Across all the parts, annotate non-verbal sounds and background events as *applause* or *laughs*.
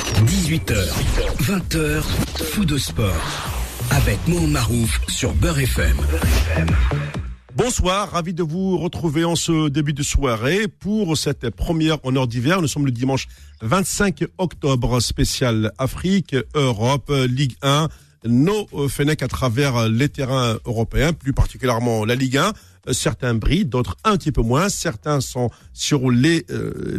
18h, 20h, fou de sport. Avec Mon Marouf sur Beurre FM. Bonsoir, ravi de vous retrouver en ce début de soirée pour cette première en heure d'hiver. Nous sommes le dimanche 25 octobre, spécial Afrique, Europe, Ligue 1, nos Fenech à travers les terrains européens, plus particulièrement la Ligue 1. Certains brillent, d'autres un petit peu moins. Certains sont sur les, euh,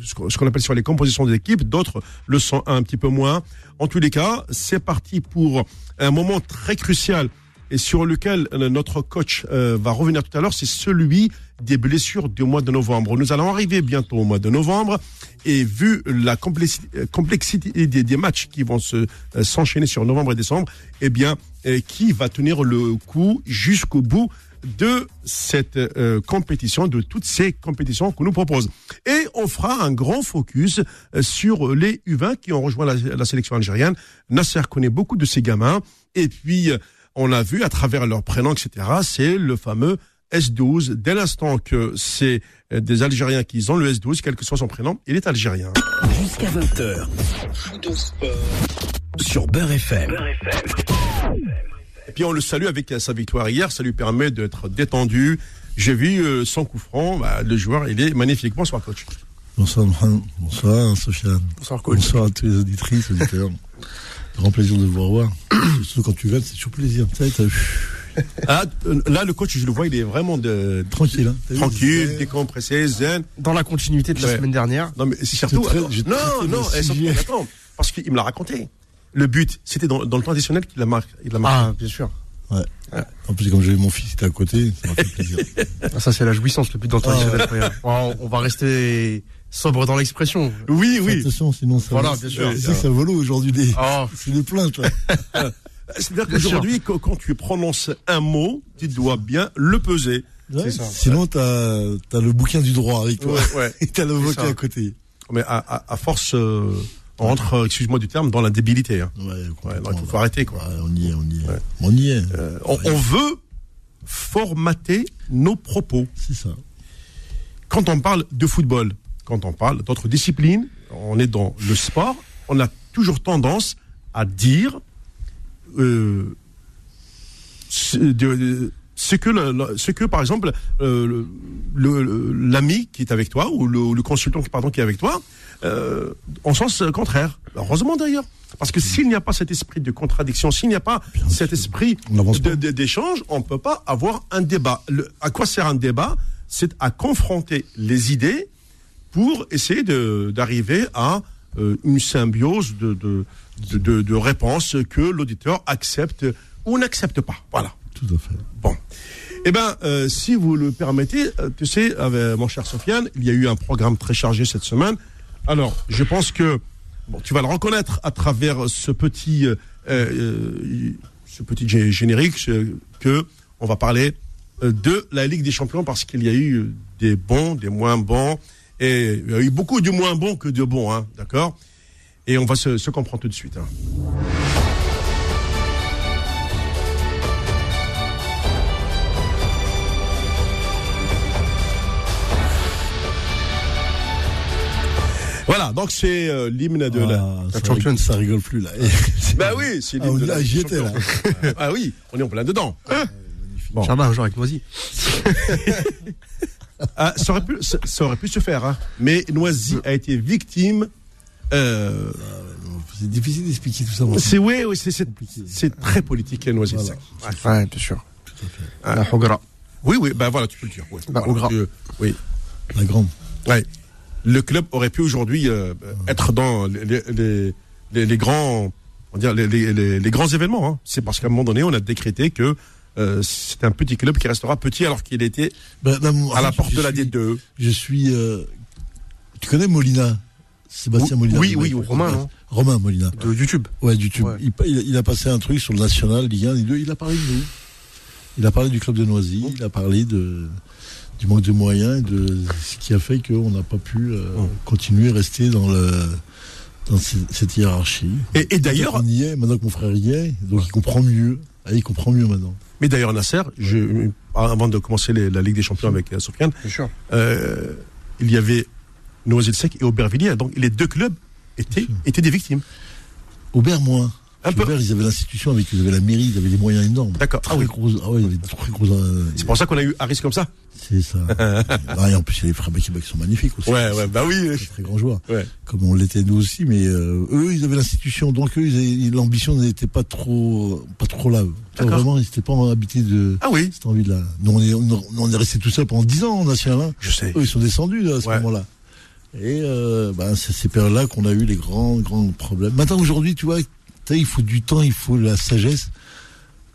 ce qu'on appelle sur les compositions des équipes, d'autres le sont un petit peu moins. En tous les cas, c'est parti pour un moment très crucial et sur lequel euh, notre coach euh, va revenir tout à l'heure, c'est celui des blessures du mois de novembre. Nous allons arriver bientôt au mois de novembre et vu la complexité, des, matchs qui vont se euh, s'enchaîner sur novembre et décembre, eh bien, euh, qui va tenir le coup jusqu'au bout de cette euh, compétition, de toutes ces compétitions qu'on nous propose. Et on fera un grand focus euh, sur les U20 qui ont rejoint la, sélection algérienne. Nasser connaît beaucoup de ces gamins. Et puis, on a vu à travers leurs prénoms, etc., c'est le fameux S12. Dès l'instant que c'est des Algériens qui ont le S12, quel que soit son prénom, il est algérien. Jusqu'à 20h, sur Beurre FM. Beurre FM. Et puis on le salue avec sa victoire hier, ça lui permet d'être détendu. J'ai vu euh, son coup franc, bah, le joueur, il est magnifique. Bonsoir coach. Bonsoir Mohamed, bonsoir Sofiane. Bonsoir coach. Bonsoir à tous les auditrices, auditeurs. *coughs* Grand plaisir de vous revoir. *coughs* Surtout quand tu gagnes, c'est toujours plaisir. Ça, *coughs* ah, là, le coach, je le vois, il est vraiment de... tranquille, hein. tranquille, zen. décompressé, zen. Dans la continuité de la Ouais. semaine dernière. Non, mais c'est surtout. très- non, non, surtout, attends, parce qu'il me l'a raconté. Le but, c'était dans, dans le temps additionnel qu'il a marqué. Il a marqué. Ah, bien sûr. Ouais. En plus, comme j'ai mon fils qui était à côté, ça m'a fait plaisir. Ah, ça, c'est la jouissance le but dans le temps Ah, additionnel, frère. on, on va rester sobre dans l'expression. oui, oui. Attention, sinon ça Voilà, va. bien sûr. Tu que ça vole aujourd'hui des, Oh, *laughs* c'est des plaintes, toi. *laughs* C'est-à-dire qu'aujourd'hui, quand, quand tu prononces un mot, tu dois bien le peser. Ouais. ça. Sinon, t'as, t'as le bouquin du droit avec toi. ouais. *laughs* Et t'as l'avocat ça. à côté. Mais à, à, à force, euh, on rentre, euh, excuse-moi du terme, dans la débilité. hein. Ouais, Ouais, il faut, arrêter, quoi. Ouais, on y est, on y est. On y est. Euh, on, on veut formater nos propos. C'est ça. Quand on parle de football, quand on parle d'autres disciplines, on est dans le sport, on a toujours tendance à dire euh, ce, de- ce que, le- ce que par exemple, euh, le- le- le- l'ami qui est avec toi ou le, le consultant pardon, qui est avec toi, euh, en sens contraire. Heureusement d'ailleurs. Parce que s'il n'y a pas cet esprit de contradiction, s'il n'y a pas Bien cet sûr. esprit d'échange, on ne peut pas avoir un débat. Le- à quoi sert un débat? C'est à confronter les idées pour essayer d'arriver à euh, une symbiose de, de, de, de- de réponses que l'auditeur accepte ou n'accepte pas. Voilà. Tout à fait. Bon. Eh euh, si vous le permettez, euh, tu sais, avec mon cher Sofiane, il y a eu un programme très chargé cette semaine. Alors, je pense que bon, tu vas le reconnaître à travers ce petit, euh, euh, générique que on va parler euh, de la Ligue des Champions parce qu'il y a eu des bons, des moins bons, et il y a eu beaucoup de moins bons que de bons, hein, d'accord? Et on va se, se comprendre tout de suite. hein. Voilà, donc c'est euh, l'hymne de la. Ah, ça, Champions. rigole, ça rigole plus, là. *laughs* Bah oui, c'est Ah, l'hymne de la. ah, j'y étais, là. *laughs* Ah oui, on est en plein dedans. Bon. Charmin, un jour avec Noisy. Ah, ça, aurait pu, ça, ça aurait pu se faire, hein. mais Noisy a été victime. Euh, C'est difficile d'expliquer tout ça. c'est oui, oui, c'est très politique, hein, Noisy. Voilà. ça. Ouais, bien sûr. Tout à fait. Ah. La Hogra. Oui, oui, ben voilà, tu peux le dire. ouais. Gras. tu- oui, La grande. ouais. Le club aurait pu aujourd'hui euh, être dans les, les, les, les grands, on dire les, grands événements. Hein. C'est parce qu'à un moment donné, on a décrété que euh, c'est un petit club qui restera petit alors qu'il était Ben, à la porte de la suis- D2. Je suis. euh, Tu connais Molina Sébastien Molina. oui, oui. Romain, Romain Molina. De YouTube. Ouais, du tube. Ouais. Il a passé un truc sur le national, Ligue 1, Ligue 2. Il a parlé de nous. Il a parlé du club de Noisy. Il a parlé de, du manque de moyens et de ce qui a fait qu'on n'a pas pu euh, Mm. continuer, rester dans, le, dans ce- cette hiérarchie. Et, et d'ailleurs, on y est, maintenant que mon frère y est, donc il comprend mieux. Ah, il comprend mieux maintenant. mais d'ailleurs Nasser, je, avant de commencer les- la Ligue des Champions avec euh, Sofiane, euh, il y avait Noisy-le-Sec et Aubervilliers. Donc les deux clubs étaient, étaient des victimes. Aubert, moins. Un peu. Ils avaient l'institution, avec, ils avaient la mairie, ils avaient des moyens énormes. D'accord. Ah oui. gros, ah ouais, euh, C'est pour ça qu'on a eu Harris comme ça. c'est ça. *laughs* Ah, et en plus, il y a les frères Bakeba qui sont magnifiques aussi. bah oui. Très, très grands joueurs. Ouais. Comme on l'était nous aussi, mais euh, eux, ils avaient l'institution, donc eux, l'ambition n'était pas trop, pas trop là. Vraiment, ils n'étaient pas habités de Ah oui. cette envie-là. Nous, on est, on, est resté tout seul pendant 10 ans national. Hein. Je sais. Eux, ils sont descendus là, à ce Ouais. moment-là. Et euh, ben, c'est ces périodes-là qu'on a eu les grands, grands problèmes. Maintenant, aujourd'hui, tu vois, il faut du temps, il faut de la sagesse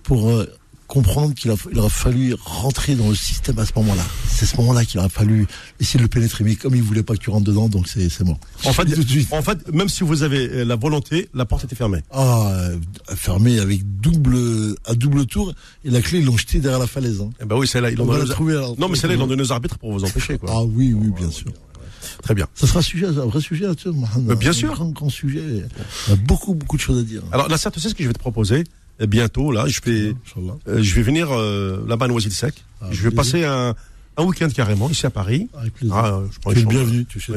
pour euh, comprendre qu'il aura fallu rentrer dans le système à ce moment-là. C'est à ce moment-là qu'il aura fallu essayer de le pénétrer. Mais comme il voulait pas que tu rentres dedans, donc c'est c'est mort. En fait, *laughs* en même si vous avez euh, la volonté, la porte était fermée. Ah, euh, fermé avec double, à double tour, et la clé, ils l'ont jeté derrière la falaise. Hein. Eh ben oui, celle-là, ils On l'ont va la donné aux- alors. Non, mais celle-là, ils l'ont donné aux arbitres pour vous empêcher, quoi. Ah oui, oui, bien sûr. Très bien. Ça sera un sujet, un vrai sujet, tu vois, bien Un sûr. Grand, grand sujet. Il y a beaucoup, beaucoup de choses à dire. Alors, là, certes, c'est ce que je vais te proposer. Et bientôt, là, je vais, euh, je vais venir euh, là-bas à Noisy-le-Sec. Ah, je vais plaisir. passer un, un week-end carrément ici à Paris. Avec plaisir. Ah, euh, je prends tu es chambres- bienvenu, tu sais.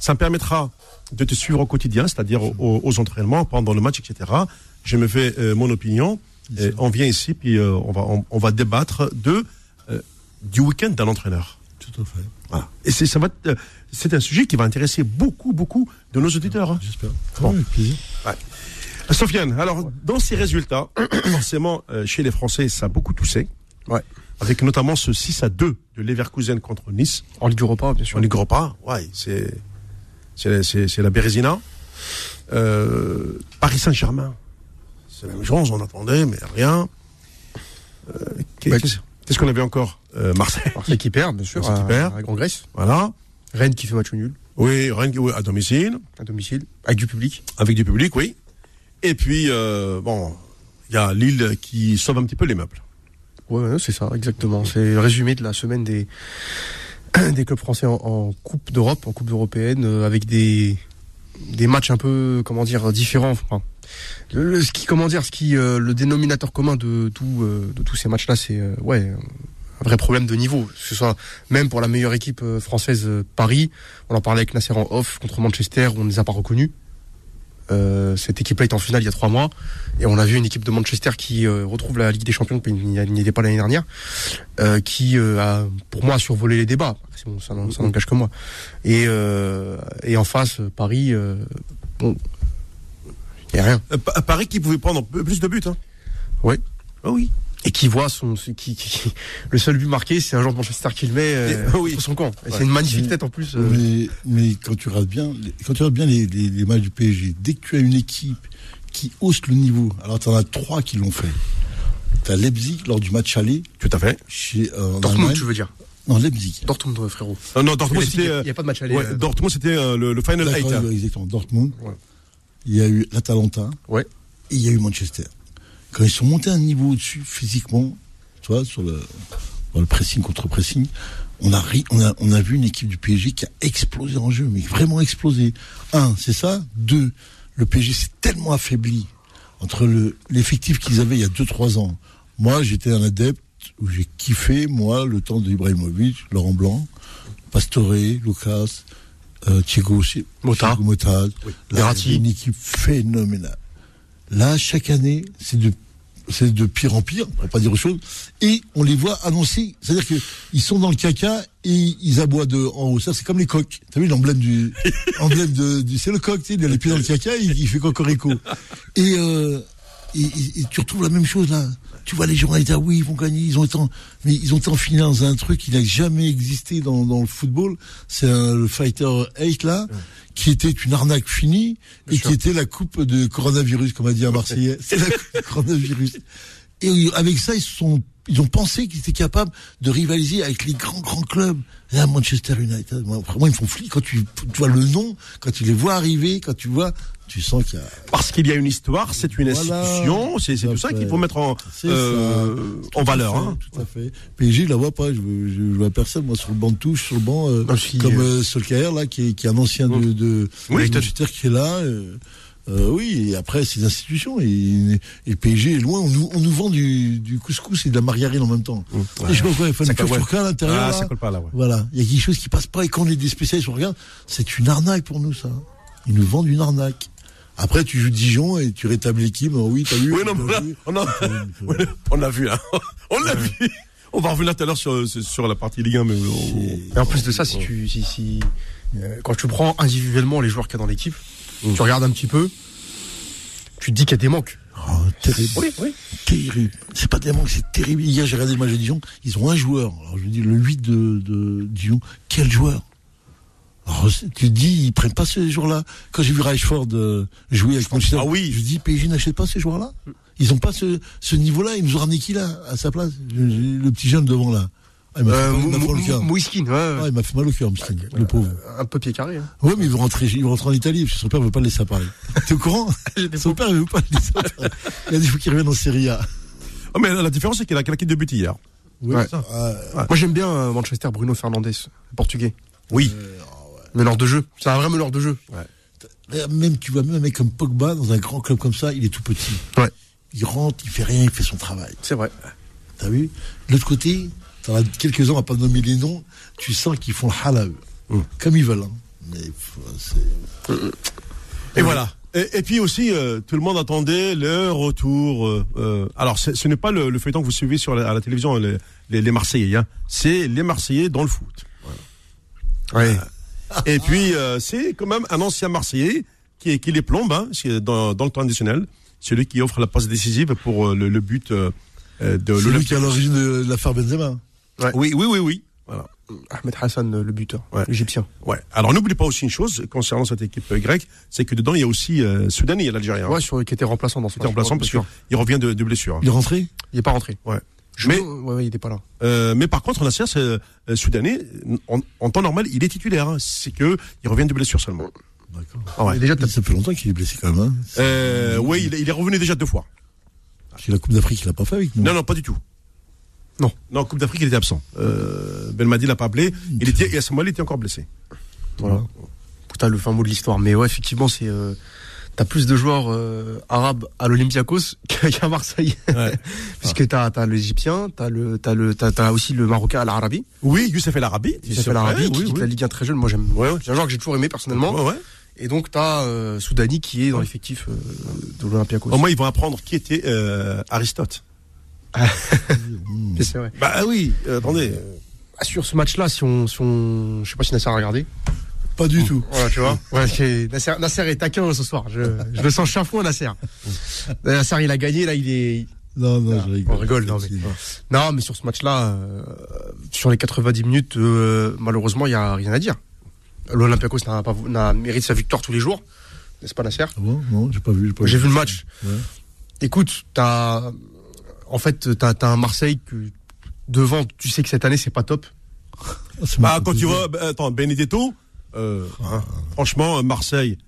Ça me permettra de te suivre au quotidien, c'est-à-dire aux, aux entraînements, pendant le match, etc. Je me fais euh, mon opinion. Et on vient ici, puis euh, on va on, on va débattre de euh, du week-end d'un entraîneur. Tout à fait. Voilà. Et ça va être, c'est un sujet qui va intéresser beaucoup beaucoup de nos auditeurs. hein. J'espère. Bon. Ah oui, avec plaisir. Sofiane, alors dans ces résultats, *clears throat* forcément euh, chez les Français, ça a beaucoup toussé. Ouais. Avec notamment ce 6 à 2 de Leverkusen contre Nice. En Ligue Europa, bien sûr. N'y croit pas. Ouais, c'est c'est c'est c'est la Bérésina. Euh, Paris Saint-Germain. C'est la même chose, on attendait, mais rien. Euh, Ouais. Qu'est-ce qu'est-ce qu'on avait encore? Euh, Marseille. Marseille qui perd, bien sûr, Marseille qui à, perd. à Grand Grèce. Voilà. Rennes qui fait match nul, Oui, Rennes oui, à domicile, à domicile, avec du public. avec du public, oui. Et puis, euh, bon, il y a Lille qui sauve un petit peu les meubles. Ouais, c'est ça, exactement. C'est le résumé de la semaine des, *clears throat* des clubs français en, en Coupe d'Europe, en Coupe européenne, euh, avec des, des matchs un peu, comment dire, différents. Enfin, le, le- ce qui, comment dire, ce qui, euh, le dénominateur commun de, tout, de tous ces matchs-là, c'est, ouais, un vrai problème de niveau. Que ce soit même pour la meilleure équipe euh, française, euh, Paris. On en parlait avec Nasser en off contre Manchester, où on ne les a pas reconnus. Euh, cette équipe-là est en finale il y a trois mois et on a vu une équipe de Manchester qui euh, retrouve la Ligue des Champions, qui n'y était pas l'année dernière, euh, qui a, pour moi, survolé les débats. Bon, ça n'en- ça n'engage que moi. Et, et en face, Paris, bon, il n'y a rien. Pa- Paris qui pouvait prendre peu- plus de buts. Hein. Ouais. Ah oui. Et qui voit son, qui, qui- qui- le seul but marqué, c'est un joueur de Manchester qui le met euh, oui. sur son camp. Ouais. c'est une magnifique tête en plus. euh, Mais, mais quand tu regardes bien, les- quand tu regardes bien les, les, les matchs du PSG, dès que tu as une équipe qui hausse le niveau, alors tu en as trois qui l'ont fait. Tu as Leipzig lors du match aller Tout à fait. chez euh, Dortmund, Allemagne. tu veux dire Non, Leipzig. Dortmund, frérot. Euh, non, Dortmund, Leipzig, Il c'était. n'y a, il y a pas de match aller. ouais, euh, Dortmund, c'était euh, le, le Final 8. hein. exactement. Dortmund. Ouais. Il y a eu l'Atalanta. Ouais. Et il y a eu Manchester. Quand ils sont montés un niveau au-dessus physiquement, tu vois, sur le, dans le pressing contre pressing, on a, ri- on a, on a vu une équipe du PSG qui a explosé en jeu, mais vraiment explosé. Un, c'est ça. Deux, le PSG s'est tellement affaibli entre le, l'effectif qu'ils avaient il y a 2-3 ans. Moi, j'étais un adepte où j'ai kiffé, moi, le temps de Ibrahimovic, Laurent Blanc, Pastore, Lucas, euh, Thiago, Motta. Thiago Motta. Oui. Une équipe phénoménale. Là, chaque année, c'est de, c'est de pire en pire, pour pas dire autre chose. Et on les voit annoncer. C'est-à-dire que ils sont dans le caca et ils aboient de, en haut. Ça, c'est comme les coqs. T'as vu l'emblème du, *laughs* emblème de, du, c'est le coq, tu sais, il a les pieds dans le caca, il, il fait cocorico. Et, euh, et, et- et tu retrouves la même chose là. Tu vois les disent ah oui ils vont gagner, ils ont été en, mais ils ont été en finale dans un truc qui n'a jamais existé dans, dans le football. C'est le Fighter 8 là, qui était une arnaque finie et qui était la coupe de coronavirus, comme a dit un Marseillais. C'est la coupe de coronavirus. Et avec ça ils se sont ils ont pensé qu'ils étaient capables de rivaliser avec les grands grands clubs. Là, Manchester United, moi, vraiment ils me font flipper quand tu, tu vois le nom, quand tu les vois arriver, quand tu vois, tu sens qu'il y a Parce qu'il y a une histoire, c'est une Voilà. institution, c'est c'est Tout ça qu'il faut mettre en, euh, en valeur. fait, hein. Tout à fait. PSG, je la vois pas. Je, je, je vois personne, moi, sur le banc de touche, sur le banc, euh, Non, si, comme euh, euh, Solskjaer, là, qui est, qui est un ancien de, de Oui. de Manchester qui est là. Euh, oui, et après, c'est l'institution. Et, et le PSG est loin. On nous, on nous vend du, du couscous et de la margarine en même temps. Et je sais pas quoi, il faut Ça une colle, ouais. à l'intérieur. Ah, là. ça colle pas là, ouais. Voilà. Il y a quelque chose qui passe pas. Et quand on est des spécialistes, on regarde, c'est une arnaque pour nous, ça. Ils nous vendent une arnaque. Après, tu joues Dijon et tu rétablis l'équipe. Oh oui, t'as vu Oui, non, vu on a, Ouais, *laughs* on a vu, hein. *laughs* On l'a vu. On va revenir tout à l'heure sur, sur la partie Ligue 1, mais on- Et en plus de ça, si tu, si, si, euh, quand tu prends individuellement les joueurs qu'il y a dans l'équipe, tu regardes un petit peu, tu te dis qu'il y a des manques. Oh, terrible. Oui, oui. Terrible. C'est pas des manques, c'est terrible. Hier, j'ai regardé le match de Dijon. Ils ont un joueur. Alors, je dis, le 8 de, de Dijon. Quel joueur? Alors, tu te dis, ils prennent pas ce joueur-là. Quand j'ai vu Reichford euh, jouer avec Manchester, Ah oui. je dis, PSG n'achète pas ces joueurs-là. Ils ont pas ce, ce niveau-là. Ils nous ont ramené qui là, à sa place? Le petit jeune devant là. Ah, il m'a Euh, fait, il mal au cœur. Ah, il m'a fait mal au cœur, Miskin, le pauvre. un peu pied carré. Hein. Ouais, mais il veut rentrer, il veut rentrer en Italie, parce que son père veut pas le laisser à Paris. *laughs* T'es au courant? Son père veut pas le laisser à Paris. Il a dit, il qu'il revienne en Serie A. Ah, mais la différence, c'est qu'il a claqué deux buts hier. Ouais, Ouais. ça. Moi, j'aime bien euh, Manchester, Bruno Fernandes, le portugais. Oui. Meneur de jeu. C'est un vrai meneur de jeu. Même, tu vois, même un mec comme Pogba, dans un grand club comme ça, il est tout petit. Ouais. Il rentre, il fait rien, il fait son travail. C'est vrai. T'as vu? De l'autre côté, t'en as quelques-uns, on va pas nommer les noms, tu sens qu'ils font le hal à eux. Mm. Comme ils veulent, hein. Mais, Et voilà. Et, et puis aussi, euh, tout le monde attendait le retour. euh, euh, alors, ce n'est pas le, le feuilleton que vous suivez sur la, à la télévision, les, les, les Marseillais. Hein. C'est les Marseillais dans le foot. Ouais. Et puis, c'est quand même un ancien Marseillais qui, qui les plombe hein, dans, dans le temps additionnel. Celui qui offre la passe décisive pour le, le but de c'est lui qui est l'Olympique. à l'origine de l'affaire Benzema. Oui, oui, oui, oui. Voilà. Ahmed Hassan, le buteur, Ouais. l'Égyptien. Ouais. Alors, n'oublie pas aussi une chose concernant cette équipe euh, grecque, c'est que dedans, il y a aussi euh, Soudanais et l'Algérien. Ouais, sur, qui était remplaçant dans ce match. remplaçant parce qu'il revient de, de blessure. Il est rentré? Il est pas rentré. Ouais. Je Mais- ouais, ouais, il est pas là. Euh, mais par contre, Nasser, c'est euh, soudanais. En, en temps normal, il est titulaire. hein. C'est que il revient de blessure seulement. D'accord. Ah ouais. Déjà, Ça fait longtemps qu'il est blessé quand même, hein. Euh, oui, il, il est revenu déjà deux fois. Parce que la Coupe d'Afrique, il l'a pas fait avec nous. Non, non, pas du tout. Non. Non, Coupe d'Afrique, il était absent. Euh, Belmadi l'a pas appelé. Il était, et à ce moment-là, il était encore blessé. Voilà. Putain, le fin mot de l'histoire. Mais ouais, effectivement, c'est. Euh, T'as plus de joueurs euh, arabes à l'Olympiakos *laughs* qu'à Marseille. *laughs* Puisque t'as as l'Égyptien, t'as le, t'as le, t'as t'as aussi le Marocain à l'Arabie. Oui, Youssef El Arabi. Ça fait l'Arabie, qui oui, quitte la. Ligue 1 très jeune. Moi, j'aime. Ouais, ouais. C'est un joueur que j'ai toujours aimé personnellement. Ouais, ouais. Et donc, t'as euh, Soudani qui est dans l'effectif euh, de l'Olympiakos. Au moins, ils vont apprendre qui était euh, Aristote. *laughs* C'est vrai. Bah oui, euh, attendez. Ah, sur ce match-là, si on, si on, je sais pas si Nasser a regardé. Pas du tout. Voilà, tu vois. *laughs* Ouais, Nasser, Nasser est taquin ce soir. Je, je le sens chafouin, Nasser. Nasser, il a gagné, là, il est. Non, non, Ah, je rigole. on rigole, non, mais- Non, mais sur ce match-là, euh, sur les 90 minutes, euh, malheureusement, il y a rien à dire. L'Olympiakos n'a pas n'a mérite sa victoire tous les jours, n'est-ce pas, Nasser? Ah bon? Non, j'ai pas vu. j'ai vu le match. Ouais. Écoute, t'as, en fait, t'as, t'as un Marseille que devant, tu sais que cette année c'est pas top. Ah, c'est Bah, quand tu vois, bah, attends, Benedetto, euh, hein, franchement, Marseille,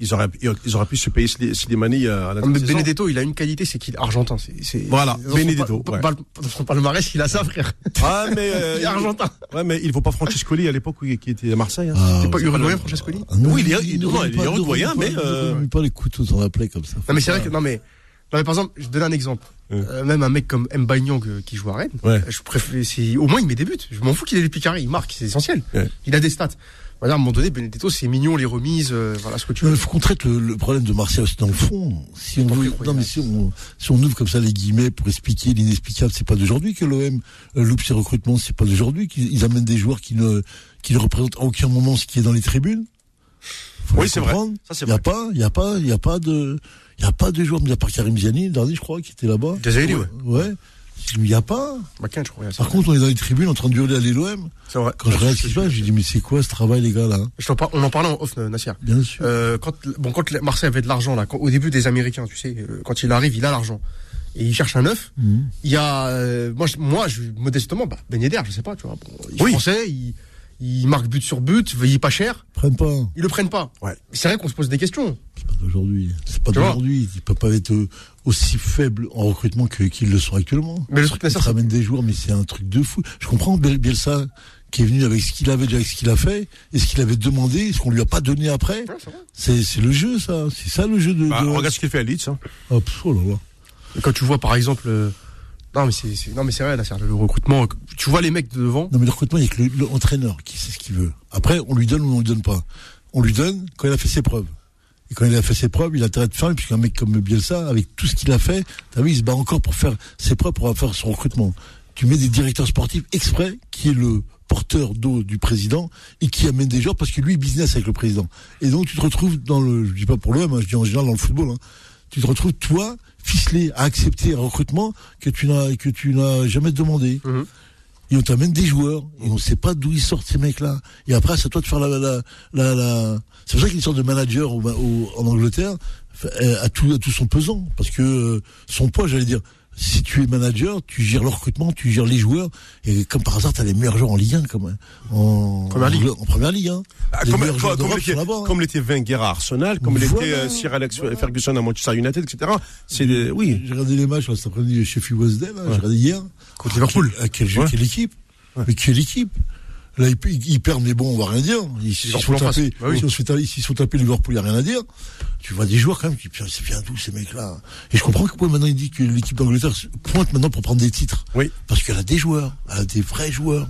ils auraient, ils auraient pu se payer Sli- Slimani euh, à la Mais. Benedetto, il a une qualité, c'est qu'il est argentin. C'est, c'est, Voilà, dans son Benedetto, pa- ouais. Dans son palmarès, il a ça, frère. Ah, mais, *laughs* euh, Il est argentin. Ouais, mais il ne faut pas Francescoli à l'époque où il- qui était à Marseille. Hein. Ah, C'est pas uruguayen, Francescoli Ah, non, Oui, il est- il- ne il est ne uruguayen, mais, ne euh, remue pas les couteaux dans la plaie comme ça. Non, mais c'est vrai que, non, mais, non, mais par exemple, je donne un exemple. Ouais. Euh, même un mec comme euh, qui joue à Rennes, Ouais. je préfère, c'est, au moins il met des buts. Je m'en fous qu'il ait des picarés, il marque, c'est essentiel. Ouais. Il a des stats. Voilà, à un moment donné, Benedetto, c'est mignon, les remises, euh, voilà ce que tu Il veux. faut qu'on traite le, le problème de Marseille aussi dans le fond. Si on, veut- non, mais si on, si on ouvre comme ça les guillemets pour expliquer l'inexplicable, c'est pas d'aujourd'hui que l'OM euh, loupe ses recrutements, c'est pas d'aujourd'hui qu'ils ils amènent des joueurs qui ne, qui ne représentent à aucun moment ce qui est dans les tribunes. Faut Oui, c'est vrai. comprendre. Ça, c'est Il y a vrai. pas, il y a pas, il y a pas de, il y a pas de joueurs, mis à part Karim Ziani, le dernier, je crois, qui était là-bas. Désolé, ouais. Ouais. Il y a pas. Bah, je crois. Par contre, on est dans les tribunes en train de hurler à l'OM. C'est vrai. Quand je regarde ce qui se passe, je dis, mais c'est quoi ce travail, les gars, là? Je par- on en parlait en off, euh, Nasser. Bien sûr. Euh, quand, bon, quand le- Marseille avait de l'argent, là, quand- au début des Américains, tu sais, euh, quand il arrive, il a l'argent. Et il cherche un neuf. Mhm. Il y a, euh, moi, je, moi, je, modestement, bah, Ben Yedder, je sais pas, tu vois. Bon, il Oui. français, il, il marque but sur but, il est pas cher, Prennent pas. ils le prennent pas. Ouais. C'est vrai qu'on se pose des questions. C'est pas d'aujourd'hui. C'est pas d'aujourd'hui. Ils peuvent pas être aussi faibles en recrutement que- qu'ils le sont actuellement. Mais le truc, c'est- ramènent des joueurs, mais c'est un truc de fou. Je comprends Biel- Bielsa qui est venu avec ce qu'il avait déjà, avec ce qu'il a fait, et ce qu'il avait demandé, ce qu'on lui a pas donné après. Ouais, c'est le jeu, ça. C'est ça le jeu de. Bah, de- regarde ce qu'il fait à Leeds. Hein. Oh, pff, oh là là. Quand tu vois, par exemple, euh, non, mais c'est, non, mais c'est vrai, Nasser, le recrutement, tu vois les mecs de devant, Non, mais le recrutement, il y a que le- l'entraîneur qui sait ce qu'il veut. Après, on lui donne ou on lui donne pas. On lui donne quand il a fait ses preuves. Et quand il a fait ses preuves, il a intérêt de faire, puisqu'un mec comme Bielsa, avec tout ce qu'il a fait, t'as vu, il se bat encore pour faire ses preuves, pour faire son recrutement. Tu mets des directeurs sportifs exprès, qui est le porteur d'eau du président, et qui amène des joueurs, parce que lui, il business avec le président. Et donc, tu te retrouves dans le, je dis pas pour l'OM, hein, je dis en général dans le football, hein, tu te retrouves, toi, ficelé à accepter un recrutement que tu n'as, que tu n'as jamais demandé. Mhm. Et on t'amène des joueurs, et on sait pas d'où ils sortent ces mecs-là. Et après, c'est toi de faire la. C'est pour ça qu'il y a une sorte de manager en Angleterre euh, à tout, à tout son pesant, parce que euh, son poids, j'allais dire, si tu es manager, tu gères le recrutement, tu gères les joueurs, et comme par hasard, t'as les meilleurs joueurs en Ligue 1, comme hein, en Première Ligue. en première Ligue. Hein. Ah, Les comme, l'était, hein. comme l'était Wenger à Arsenal, comme Voilà. l'était euh, Sir Alex Ferguson à Manchester United, etc. C'est des, oui. J'ai regardé les matchs cet après-midi chez Wednesday, là, j'ai regardé hier. Contre Liverpool. Ah, quel jeu, Ouais. quelle équipe Mais quelle équipe Là, ils, ils- ils perdent, mais bon, on va rien dire. Ils s'ils se en. Bah oui. taper, s'ils se font taper Liverpool, il n'y a rien à dire. Tu vois des joueurs quand même qui, putain, c'est bien d'où ces mecs-là? Et je comprends que pourquoi maintenant il dit que l'équipe d'Angleterre pointe maintenant pour prendre des titres. Oui. Parce qu'elle a des joueurs, elle a des vrais joueurs.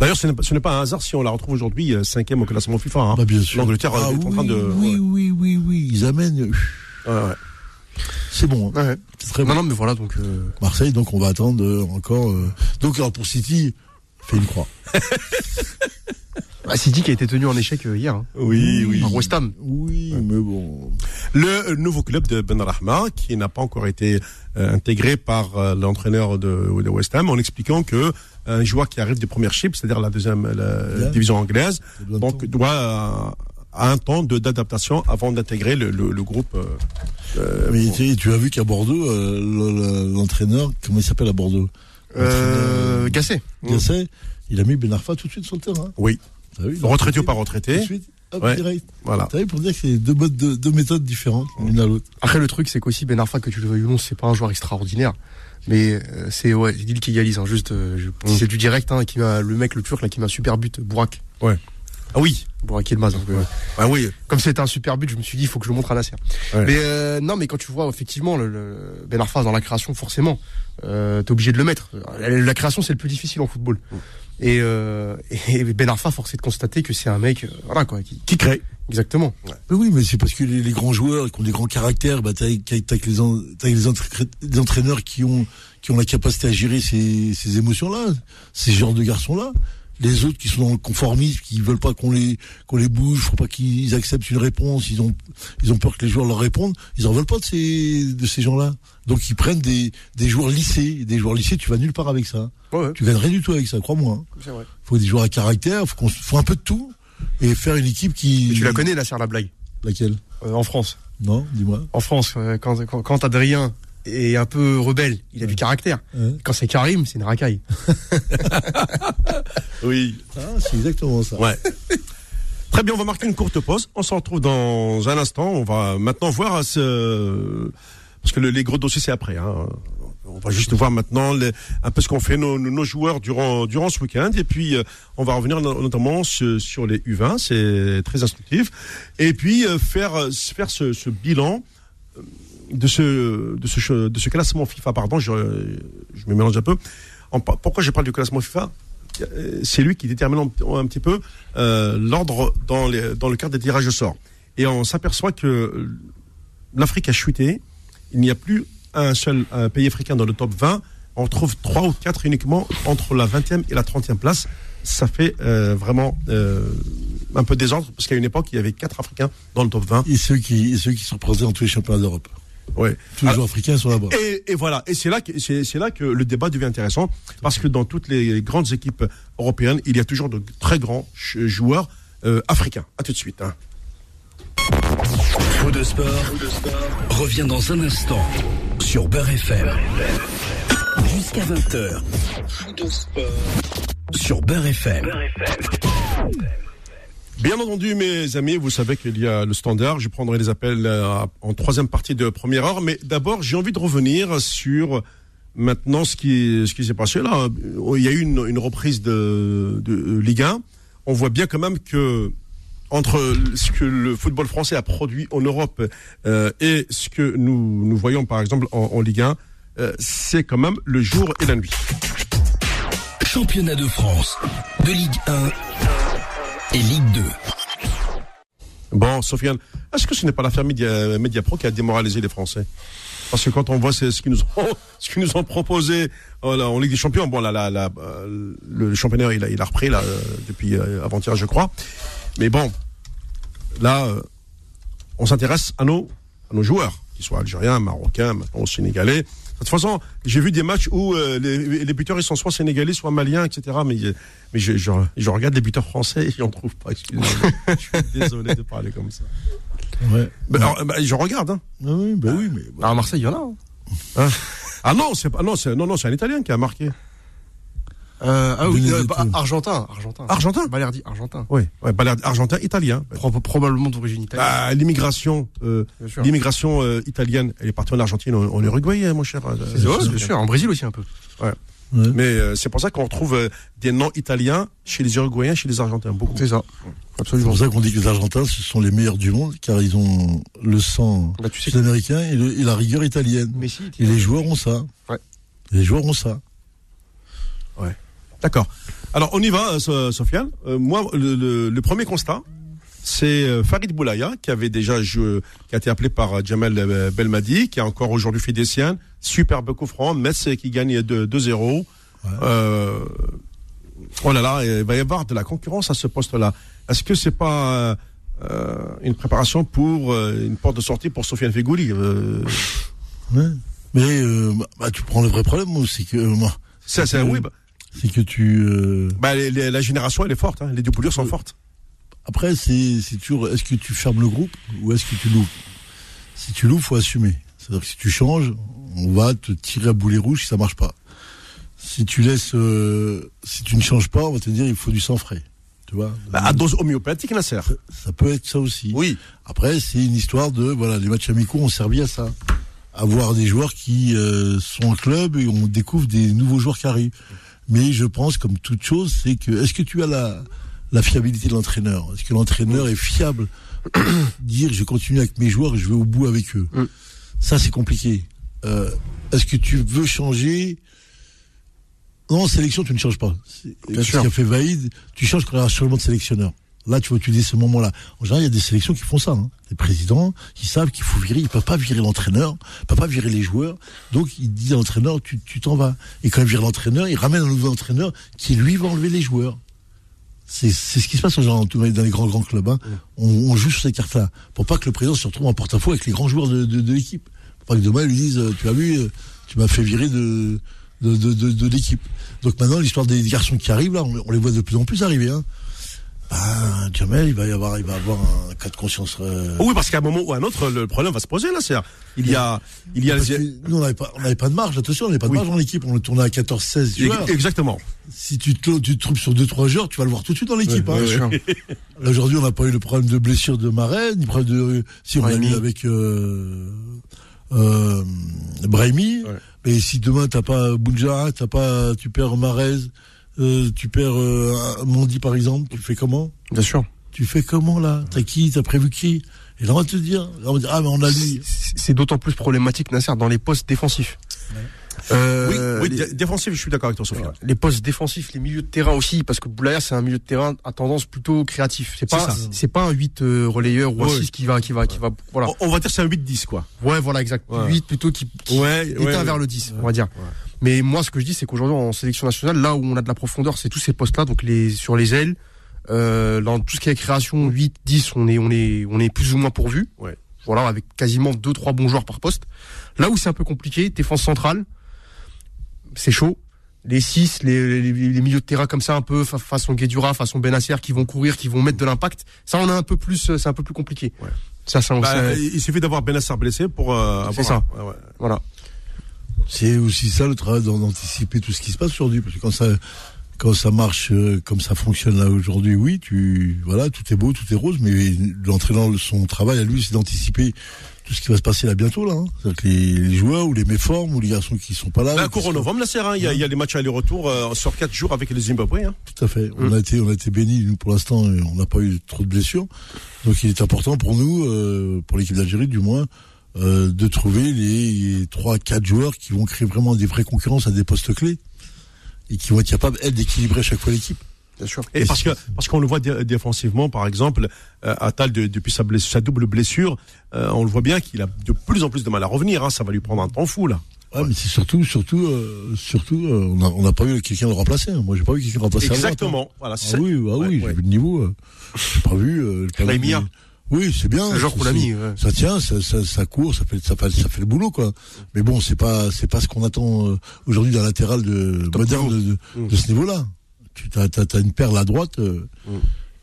D'ailleurs, ce n'est pas, ce n'est pas un hasard si on la retrouve aujourd'hui euh, cinquième au classement FIFA. Hein. Bah, bien sûr. L'Angleterre Ah, est en oui, train de. Oui, ouais. oui, oui, oui, ils amènent. Ouais, ouais. C'est bon. hein. Ouais. C'est très bon. Non, non, mais voilà, donc. euh, Marseille, donc on va attendre euh, encore. euh, Donc alors pour City, fait une croix. *laughs* bah, City qui a été tenu en échec euh, hier. Hein. Oui, oui. Par West Ham. Oui, mais bon. Le nouveau club de Ben Rahma, qui n'a pas encore été euh, intégré par euh, l'entraîneur de, de West Ham, en expliquant que un joueur qui arrive des premières chips, c'est-à-dire la deuxième la division anglaise, donc doit euh, un temps de- d'adaptation avant d'intégrer le, le, le groupe. Mais tu, tu as vu qu'à Bordeaux, le- le- l'entraîneur, comment il s'appelle à Bordeaux? Euh, Gasset. Gasset, il a mis Ben Arfa tout de suite sur le terrain. oui, T'as vu, il a retraité ou tout pas de retraité. suite, hop, Ouais. direct. Voilà. T'as vu pour dire que c'est deux, méthodes différentes, l'une à l'autre. Après, le truc, c'est qu'aussi Ben Arfa, que tu le veuilles ou non, c'est pas un joueur extraordinaire. Mais euh, c'est ouais, Lille qui égalise. Hein, juste, euh, je- Mm. c'est du direct. Hein, qui m'a le mec, le turc là, qui m'a un super but, Bourak. Ah oui, Bourak Yilmaz. donc, euh, ah oui. comme c'était un super but, je me suis dit, il faut que je le montre à Nasser. Ouais. Mais euh, non, mais quand tu vois effectivement le, le Ben Arfa dans la création, forcément, euh, t'es obligé de le mettre. La, la création, c'est le plus difficile en football. Mm. Et, euh, *laughs* et Ben Arfa, force est de constater que c'est un mec, euh, voilà quoi, qui, Qui crée exactement. Mais oui, mais c'est parce que les, les grands joueurs qui ont des grands caractères, bah t'as les, en- t'as les, entra- les entraîneurs qui ont qui ont la capacité à gérer ces, ces émotions-là, ces genres de garçons-là. Les autres qui sont dans le conformisme, qui veulent pas qu'on les qu'on les bouge, faut pas qu'ils acceptent une réponse, ils ont ils ont peur que les joueurs leur répondent, ils en veulent pas de ces de ces gens-là. Donc ils prennent des des joueurs lycées, des joueurs lycées, tu vas nulle part avec ça. Ouais. Tu gagnes rien du tout avec ça, crois-moi. hein. C'est vrai. Faut des joueurs à caractère, faut qu'on faut un peu de tout et faire une équipe qui Mais tu la connais, Nasser, la blague, laquelle? Euh, en France. Non, dis-moi. En France, euh, quand, quand, quand Adrien est un peu rebelle, il a du caractère. Ouais. Quand c'est Karim, c'est une racaille. *laughs* Oui. Ah, c'est exactement ça. Ouais. Très bien, on va marquer une courte pause. On se retrouve dans un instant. On va maintenant voir ce... Parce que le- les gros dossiers, c'est après. Hein. On va juste voir maintenant les- un peu ce qu'ont fait nos, nos- nos joueurs durant, durant ce week-end. Et puis, euh, on va revenir no- notamment sur, sur les U20. C'est très instructif. Et puis, euh, faire, faire ce, ce bilan euh, de ce, de, ce, de ce classement FIFA. Pardon, je, je me mélange un peu. Pourquoi je parle du classement FIFA? Euh, c'est lui qui détermine un, un petit peu euh, l'ordre dans, les- dans le cadre des tirages au sort. Et on s'aperçoit que l'Afrique a chuté. Il n'y a plus un seul pays africain dans le top 20. On trouve trois ou quatre uniquement entre la 20e et la 30e place. Ça fait euh, vraiment un peu désordre parce qu'à une époque, il y avait quatre Africains dans le top 20. Et ceux qui, et ceux qui sont représentés dans tous les championnats d'Europe. Ouais. Tous les Alors, joueurs africains sont là-bas. Et, et voilà, et c'est là que c'est c'est là que le débat devient intéressant parce que dans toutes les grandes équipes européennes, il y a toujours de très grands joueurs euh, africains. À tout de suite. hein. Faux de sport, revient dans un instant sur Beurre FM. Jusqu'à 20h. Faux de sport sur Beurre FM. Bien entendu, mes amis, vous savez qu'il y a le standard. Je prendrai les appels euh, en troisième partie de première heure. Mais d'abord, j'ai envie de revenir sur maintenant ce qui, ce qui s'est passé là. Il y a eu une, reprise de, de Ligue 1. On voit bien quand même que entre ce que le football français a produit en Europe euh, et ce que nous, nous voyons par exemple en, Ligue 1, euh, c'est quand même le jour et la nuit. Championnat de France, de Ligue 1 et Ligue 2. Bon, Sofiane, est-ce que ce n'est pas l'affaire Média, Mediapro qui a démoralisé les Français? Parce que quand on voit ce *laughs* qu'ils nous ont, proposé oh en Ligue des Champions, bon, euh, le championnat, il a, repris euh, depuis euh, avant-hier, je crois. Mais bon, là, on s'intéresse à nos, à nos joueurs, qu'ils soient algériens, marocains, maintenant sénégalais. De toute façon, j'ai vu des matchs où euh, les, les buteurs ils sont soit sénégalais, soit maliens, etc. Mais, mais je, je, je regarde les buteurs français et j'en trouve pas. Excusez-moi. *laughs* je suis désolé de parler comme ça. Ouais. Ben, alors, ben, je regarde. Hein. Ah oui, bah oui, mais. Ah, à Marseille, il y en a. hein. *laughs* Ah non, c'est pas non, c'est non non, c'est un Italien qui a marqué. Euh, ah oui, euh, bah. Argentin, Argentin. Argentin Balerdi, Argentin. Oui, ouais, Balerdi, argentin, italien. Pro- probablement d'origine italienne. Bah, l'immigration, euh, l'immigration euh, italienne, elle est partie en Argentine, en, en Uruguay, hein, mon cher. C'est vrai, euh, bien sûr. En Brésil aussi un peu. Ouais. Mais euh, c'est pour ça qu'on retrouve euh, des noms italiens chez les Uruguayens, chez les Argentins, beaucoup. C'est ça. C'est Absolument. pour ça qu'on dit que les Argentins, ce sont les meilleurs du monde, car ils ont le sang Bah, tu sais que sud-américain et, et la rigueur italienne. Messi. Et les joueurs ont ça. Ouais. Les joueurs ont ça. D'accord. Alors on y va, euh, So- Sofiane. Euh, moi, le, le- le premier constat, c'est euh, Farid Boulaya qui avait déjà joué, qui a été appelé par Jamal Belmadi, qui a encore aujourd'hui siennes. Superbe coup franc, Metz qui gagne de 2-0. Euh, oh là là, il va y avoir de la concurrence à ce poste-là. Est-ce que c'est pas euh, une préparation pour une porte de sortie pour Sofiane Fegouli Ouais. Mais bah, tu prends le vrai problème, moi, c'est que moi, c'est- oui, bah, c'est que tu. euh, bah, les- les- la génération elle est forte. Hein. Les doublures sont fortes. Après, c'est c'est toujours. Est-ce que tu fermes le groupe ou est-ce que tu l'ouvres Si tu l'ouvres, faut assumer. C'est-à-dire que si tu changes, on va te tirer à boulet rouge si ça marche pas. Si tu laisses, euh, si tu ne changes pas, on va te dire il faut du sang frais. Tu vois? Bah, à dose homéopathique, Nasser. Ça peut être ça aussi. Oui. Après, c'est une histoire de voilà, les matchs amicaux ont servi à ça, avoir des joueurs qui euh, sont en club et on découvre des nouveaux joueurs qui arrivent. Mais je pense, comme toute chose, c'est que est-ce que tu as la la fiabilité de l'entraîneur? Est-ce que l'entraîneur est fiable? *coughs* Dire je continue avec mes joueurs, je vais au bout avec eux. Mm. Ça, c'est compliqué. Euh, est-ce que tu veux changer? Non, en sélection, tu ne changes pas. Bien ce sûr. qu'a fait Vaïd. Tu changes quand il y a un changement de sélectionneur. Là, tu tu dis ce moment-là. En général, il y a des sélections qui font ça. Hein. Les présidents, ils savent qu'il faut virer. Ils peuvent pas virer l'entraîneur, ils peuvent pas virer les joueurs. Donc, ils disent à l'entraîneur, tu tu t'en vas. Et quand ils virent l'entraîneur, ils ramènent un nouveau entraîneur qui, lui, va enlever les joueurs. C'est c'est ce qui se passe en général dans les grands grands clubs. Hein. On, on joue sur ces cartes-là pour pas que le président se retrouve en porte-à-faux avec les grands joueurs de, de, de l'équipe. Pour pas que demain ils lui disent, euh, tu as vu, euh, tu m'as fait virer de de, de, de, de l'équipe. Donc maintenant l'histoire des garçons qui arrivent là, on, on les voit de plus en plus arriver. Hein. Jamel, il va y avoir, il va avoir un cas de conscience. euh, Oui, parce qu'à un moment ou à un autre, le problème va se poser là. C'est il y a, il y a les- nous on n'avait pas, on n'avait pas de marge. Attention, on n'avait pas de Oui. marge dans l'équipe. On tournait à 14-16 joueurs. exactement. Si tu te, tu te troupes sur deux trois joueurs, tu vas le voir tout de suite dans l'équipe. Ouais, hein. ouais, Aujourd'hui, on n'a pas eu le problème de blessure de Marais, ni le problème de. Si on l'a Brahimi. eu avec euh, euh, Brahimi. Ouais. Mais si demain t'as pas Bounjara, t'as pas, tu perds Marez, euh, tu perds euh, Mondi par exemple, tu fais comment? Bien sûr. Tu fais comment là? T'as qui? T'as prévu qui? Et là on va te dire, là, on va dire ah mais on a lui. C'est c'est d'autant plus problématique, Nasser, dans les postes défensifs. Euh, oui, oui, les- dé- défensif, je suis d'accord avec toi, Sophie. les postes défensifs, les milieux de terrain aussi, parce que Boulaya c'est un milieu de terrain à tendance plutôt créatif. C'est pas, C'est pas un 8 euh, relayeur ou un Ouais. 6 qui va, qui va, qui va, voilà. On, va dire c'est un 8-10 quoi. Ouais, voilà, exact. Ouais. 8 plutôt qui, qui Ouais, éteint vers le 10, on va dire. Mais moi, ce que je dis, c'est qu'aujourd'hui, en sélection nationale, là où on a de la profondeur, c'est tous ces postes-là, donc les, sur les ailes, euh, dans tout ce qui est création, 8, 10, on est, on est, on est plus ou moins pourvu. Ouais. Voilà, avec quasiment 2, 3 bons joueurs par poste. Là où c'est un peu compliqué, défense centrale, c'est chaud. Les 6, les, les, les milieux de terrain comme ça, un peu fa- façon Guedura, façon Benasser, qui vont courir, qui vont mettre de l'impact. Ça, on a un peu plus, euh, c'est un peu plus compliqué. Ouais. Ça, ça, on Bah, il suffit d'avoir Benassar blessé pour euh, avoir C'est ça. un- ouais, ouais. voilà. C'est aussi ça le travail d'an- d'anticiper tout ce qui se passe aujourd'hui, parce que quand ça quand ça marche euh, comme ça fonctionne là aujourd'hui, oui, tu voilà, tout est beau, tout est rose, mais l'entraîneur son travail à lui, c'est d'anticiper tout ce qui va se passer là bientôt là. hein. Que les, les joueurs ou les méformes ou les garçons qui sont pas là. Bah, qui cours en novembre, là, c'est rien. Il y, a, il y a les matchs aller-retour euh, sur 4 jours avec les Zimbabwe. Hein. Tout à fait. On a été, on a été bénis. Nous, pour l'instant, on n'a pas eu trop de blessures. Donc, il est important pour nous, euh, pour l'équipe d'Algérie, du moins, euh, de trouver les trois, quatre joueurs qui vont créer vraiment des vraies concurrences à des postes clés et qui vont être capables, elles, d'équilibrer à chaque fois l'équipe. Bien sûr. Et parce que parce qu'on le voit dé- défensivement, par exemple, euh, Attal de- depuis sa, blessure, sa double blessure, euh, on le voit bien qu'il a de plus en plus de mal à revenir. Hein, ça va lui prendre un temps fou là. Ouais, mais c'est surtout, surtout, euh, surtout, euh, on n'a pas vu quelqu'un le remplacer. hein. Moi, j'ai pas vu quelqu'un remplacer. à droite, hein. Exactement. Voilà. Ah ça. oui, ah oui, Ouais, j'ai ouais. vu le niveau. euh, J'ai pas vu. Euh, le Raimia. penalty. Oui, c'est bien. Joueur qu'on l'a mis, ouais. Ça tient, ça, ça, ça court, ça fait, ça fait, ça fait le boulot, quoi. Mais bon, c'est pas, c'est pas ce qu'on attend aujourd'hui d'un latéral de moderne de, de, de ce niveau-là. Tu as, une perle à droite. euh, Mm.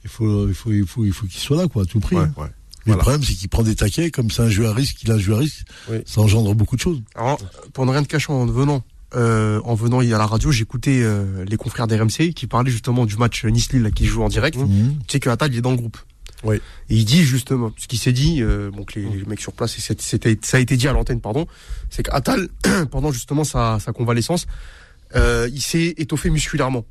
Il faut, il faut, il faut, il faut qu'il soit là, quoi, à tout prix. Ouais, hein. ouais. Mais Voilà. le problème, c'est qu'il prend des taquets, comme c'est un jeu à risque, il a un jeu à risque, Oui. ça engendre beaucoup de choses. Alors, pour ne rien te cacher, en venant, euh, en venant à la radio, j'écoutais euh, les confrères d'RMC qui parlaient justement du match Nice-Lille qui joue en direct. Mhm. Tu sais que Attal il est dans le groupe. Oui. Et il dit justement, ce qui s'est dit, euh, bon, que les, les mecs sur place, c'était, ça a été dit à l'antenne, pardon, c'est qu'Attal, *clears throat* pendant justement sa, sa convalescence, euh, il s'est étoffé musculairement.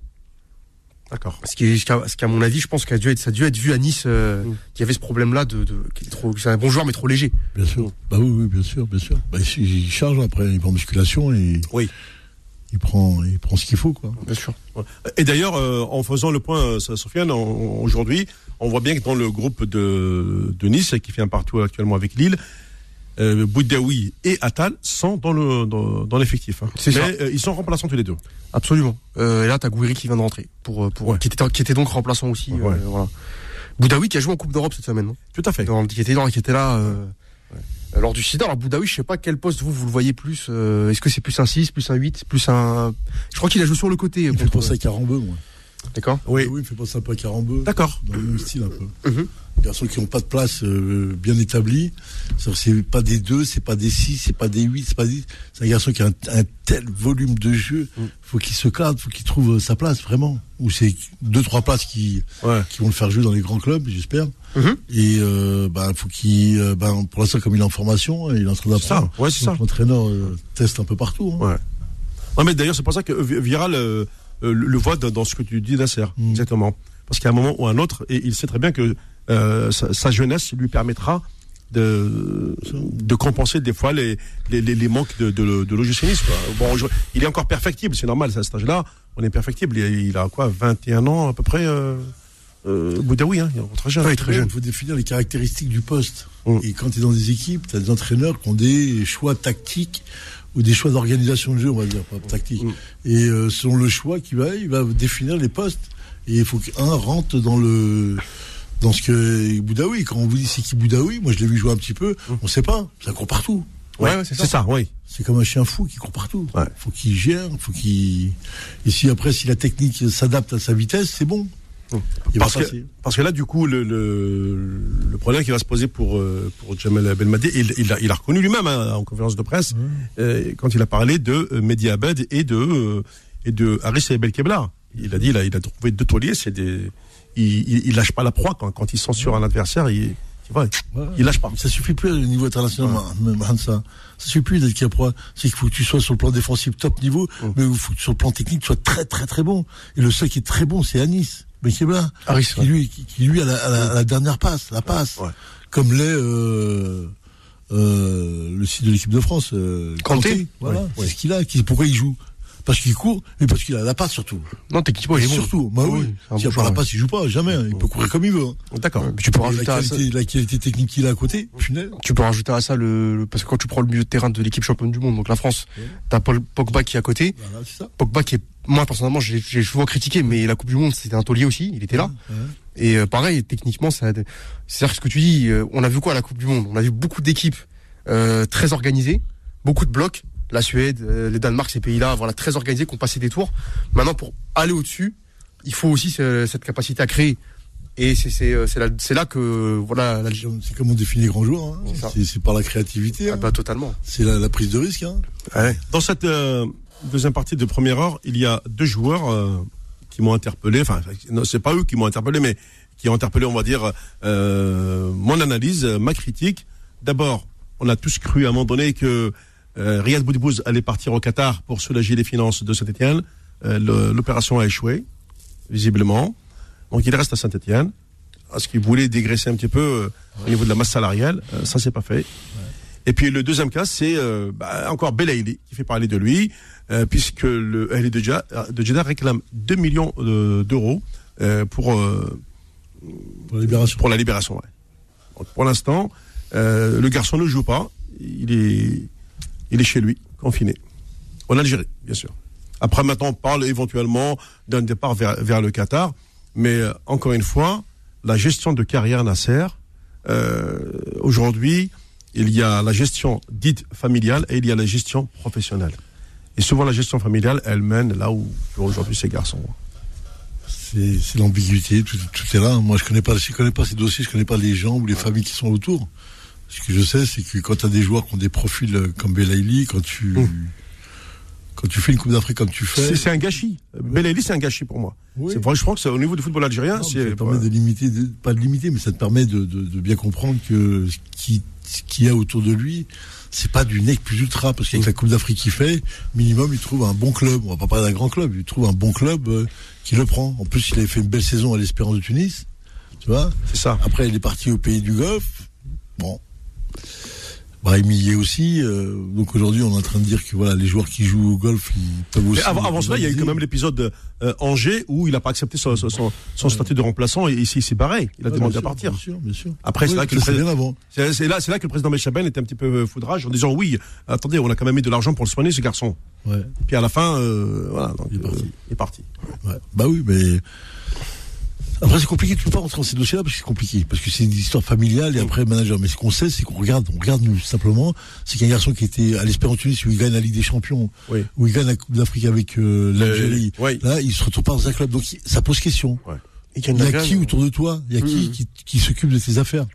D'accord. Ce qui, ce qu'à qu'à mon avis, je pense que ça a dû être, ça a dû être vu à Nice, euh, Mm. qu'il y avait ce problème-là de, de qu'il est trop, c'est un bon joueur mais trop léger. Bien sûr. Bah oui, oui, bien sûr, bien sûr. Bah, il, il charge après, il prend musculation et Oui. il prend, il prend ce qu'il faut, quoi. Bien sûr. Et d'ailleurs, euh, en faisant le point, euh, Sofiane, aujourd'hui, on voit bien que dans le groupe de, de Nice, qui fait un partout actuellement avec Lille, euh, Boudaoui et Attal sont dans le dans, dans l'effectif. Hein. Mais euh, ils sont remplaçants tous les deux. Absolument. Euh, et là, t'as Gouiri qui vient de rentrer, pour, euh, pour, Ouais. qui, était, qui était donc remplaçant aussi. Ouais. euh, voilà. Boudaoui qui a joué en Coupe d'Europe cette semaine, non? Tout à fait. Dans- qui était là, qui était là euh, euh, lors du SIDA. Alors Boudaoui, je sais pas quel poste vous vous le voyez plus. euh, Est-ce que c'est plus un 6, plus un 8, plus un. Je crois qu'il a joué sur le côté. Il me fait contre- penser à Carambeu, moi. D'accord. Oui. oui, il me fait penser un peu à Carambeu. D'accord. Dans le même style, un peu. Mhm. Garçons qui n'ont pas de place euh, bien établie. C'est pas des 2, c'est pas des 6, c'est pas des 8, c'est pas des... C'est un garçon qui a un, un tel volume de jeu. Mm. Faut qu'il se cadre, faut qu'il trouve euh, sa place, vraiment. Ou c'est deux, trois places qui, Ouais. qui vont le faire jouer dans les grands clubs, j'espère. Mhm. Et euh, ben faut qu'il, euh, ben pour l'instant comme il est en formation, il est en train C'est ça. d'apprendre. Ouais, c'est ça. L'entraîneur teste un peu partout. hein. Ouais. Non, mais d'ailleurs, c'est pour ça que Vi- Viral le voit dans, dans ce que tu dis, Nasser. Mm. Exactement. Parce qu'à un moment ou à un autre, et il sait très bien que euh, sa, sa jeunesse lui permettra de, de compenser des fois les, les, les, les manques de, de, de. Bon, je- il est encore perfectible, c'est normal, à cet âge-là, on est perfectible. Il, il a quoi, 21 ans à peu près euh, euh, Boudaoui, hein, il est très jeune. Ouais, très jeune. Il faut définir les caractéristiques du poste. Mm. Et quand tu es dans des équipes, tu as des entraîneurs qui ont des choix tactiques ou des choix d'organisation de jeu, on va dire, pas tactique. Mm. Et euh, selon le choix qu'il va, il va définir les postes. Et il faut qu'un rentre dans le dans ce que Boudaoui. Quand on vous dit c'est qui Boudaoui, moi je l'ai vu jouer un petit peu, Mm. on sait pas, ça court partout. Ouais, c'est ça. ça, oui. C'est comme un chien fou qui court partout. Ouais. Faut qu'il gère, faut qu'il. Et si après, si la technique s'adapte à sa vitesse, c'est bon. Il Parce que, passer. parce que là, du coup, le, le, le problème qui va se poser pour, euh, pour Jamel Belmadi, il, il, a, il a reconnu lui-même hein, en conférence de presse, euh, quand il a parlé de euh, Mehdi Abed et de, euh, et de Haris Belkebla. Il a dit, il a, il a trouvé deux tauliers, c'est des, il, il, il lâche pas la proie quand, quand il sent sur un adversaire, il, tu vois, Ouais. il lâche pas. Ça suffit plus au niveau international, Ma- Hansa. Ça suffit plus d'être capable. C'est qu'il faut que tu sois sur le plan défensif top niveau, Mm. mais il faut que sur le plan technique, tu sois très très très bon. Et le seul qui est très bon, c'est Anis. Haris, qui ouais. lui, qui, qui, lui a la, à la, à la dernière passe, la passe. Ouais. Comme l'est euh, euh, le site de l'équipe de France. Euh, Kanté. Voilà, Ouais, c'est ouais. ce qu'il a. Qui- Pourquoi il joue Parce qu'il court, mais parce qu'il a la passe surtout. Non, techniquement, il est bon. surtout, bah oui. S'il n'a pas la passe, il joue pas, jamais. hein. Il peut courir comme il veut. hein. D'accord. Mais tu peux rajouter la, à ça, qualité, la qualité technique qu'il a à côté, tu peux rajouter à ça le, parce que quand tu prends le milieu de terrain de l'équipe championne du monde, donc la France, t'as Paul Pogba qui est à côté. Voilà, c'est ça. Pogba qui est, moi personnellement, j'ai souvent critiqué, mais la Coupe du Monde, c'était un taulier aussi, il était là. Et euh, pareil, techniquement, ça, c'est ce que tu dis. euh, on a vu quoi à la Coupe du Monde? On a vu beaucoup d'équipes euh, très organisées, beaucoup de blocs. La Suède, euh, le Danemark, ces pays-là, voilà, très organisés, qui ont passé des tours. Maintenant, pour aller au-dessus, il faut aussi ce- cette capacité à créer. Et c'est euh, c'est là, c'est là que voilà, la, C'est comme on définit les grands joueurs. hein. C'est par la créativité. ah hein. bah, totalement. C'est la, la prise de risque. Hein. Dans cette euh, deuxième partie de première heure, il y a deux joueurs euh, qui m'ont interpellé. Enfin, c'est pas eux qui m'ont interpellé, mais qui ont interpellé, on va dire, euh, mon analyse, ma critique. D'abord, on a tous cru à un moment donné que euh, Riyad Boudbouz allait partir au Qatar pour soulager les finances de Saint-Etienne. L'opération a échoué, visiblement. Donc il reste à Saint-Etienne. Parce qu'il voulait dégraisser un petit peu euh, au niveau de la masse salariale? Euh, ça, c'est pas fait. Et puis le deuxième cas, c'est euh, bah, encore Belaïli qui fait parler de lui, euh, puisque le Ahly de Jeddah, réclame 2 millions euh, d'euros euh, pour euh, Pour la libération. pour la libération. ouais. Donc, pour l'instant, euh, le garçon ne joue pas. Il est, il est chez lui, confiné. En Algérie, bien sûr. Après, maintenant, on parle éventuellement d'un départ vers, vers le Qatar. Mais euh, encore une fois, la gestion de carrière Nasser, euh, aujourd'hui, il y a la gestion dite familiale et il y a la gestion professionnelle. Et souvent, la gestion familiale, elle mène là où aujourd'hui ces garçons. C'est l'ambiguïté, tout, tout est là. Moi, je connais pas, je connais pas ces dossiers, je connais pas les gens ou les familles qui sont autour. Ce que je sais, c'est que quand tu as des joueurs qui ont des profils comme Belaïli, quand tu quand tu fais une Coupe d'Afrique comme tu fais, C'est un gâchis. Belali, c'est un gâchis pour moi. Oui. C'est je crois que c'est au niveau du football algérien, ça te permet de limiter, de- pas de limiter, mais ça te permet de, de, de bien comprendre que ce qui ce qu'il y a autour de lui, c'est pas du nec plus ultra, parce qu'avec la Coupe d'Afrique qu'il fait, minimum, il trouve un bon club. On va pas parler d'un grand club, il trouve un bon club euh, qui le prend. En plus, il avait fait une belle saison à l'Espérance de Tunis, tu vois. c'est ça. Après, il est parti au pays du Golfe. Bon. Brahim y est aussi. euh, donc aujourd'hui, on est en train de dire que voilà, les joueurs qui jouent au golf, ils peuvent aussi. Mais avant, avant cela, il y a eu quand même l'épisode euh, Angers où il n'a pas accepté son, son, son- son statut de remplaçant et ici il s'est barré. Il a Ouais, demandé à partir. Bien sûr, bien sûr. Après, c'est là que le c'est président-. C'est c'est là, c'est là que le président Bechaben était un petit peu foudrage en disant oui, attendez, on a quand même mis de l'argent pour le soigner ce garçon. Ouais. Puis à la fin, euh, voilà, donc, Il est parti. euh, il est parti. Bah oui, mais après c'est compliqué. Tu peux pas rentrer dans ces dossiers-là parce que c'est compliqué, parce que c'est une histoire familiale et après manager. Mais ce qu'on sait, c'est qu'on regarde, on regarde nous simplement, c'est qu'un garçon qui était à l'Espérance Tunis où il gagne la Ligue des Champions, Oui. où il gagne la Coupe d'Afrique avec euh, l'Algérie. oui. Là, il se retrouve pas dans un club, donc ça pose question. Il Il y a qui autour de toi? Il y a qui Mhm. qui, qui s'occupe de tes affaires?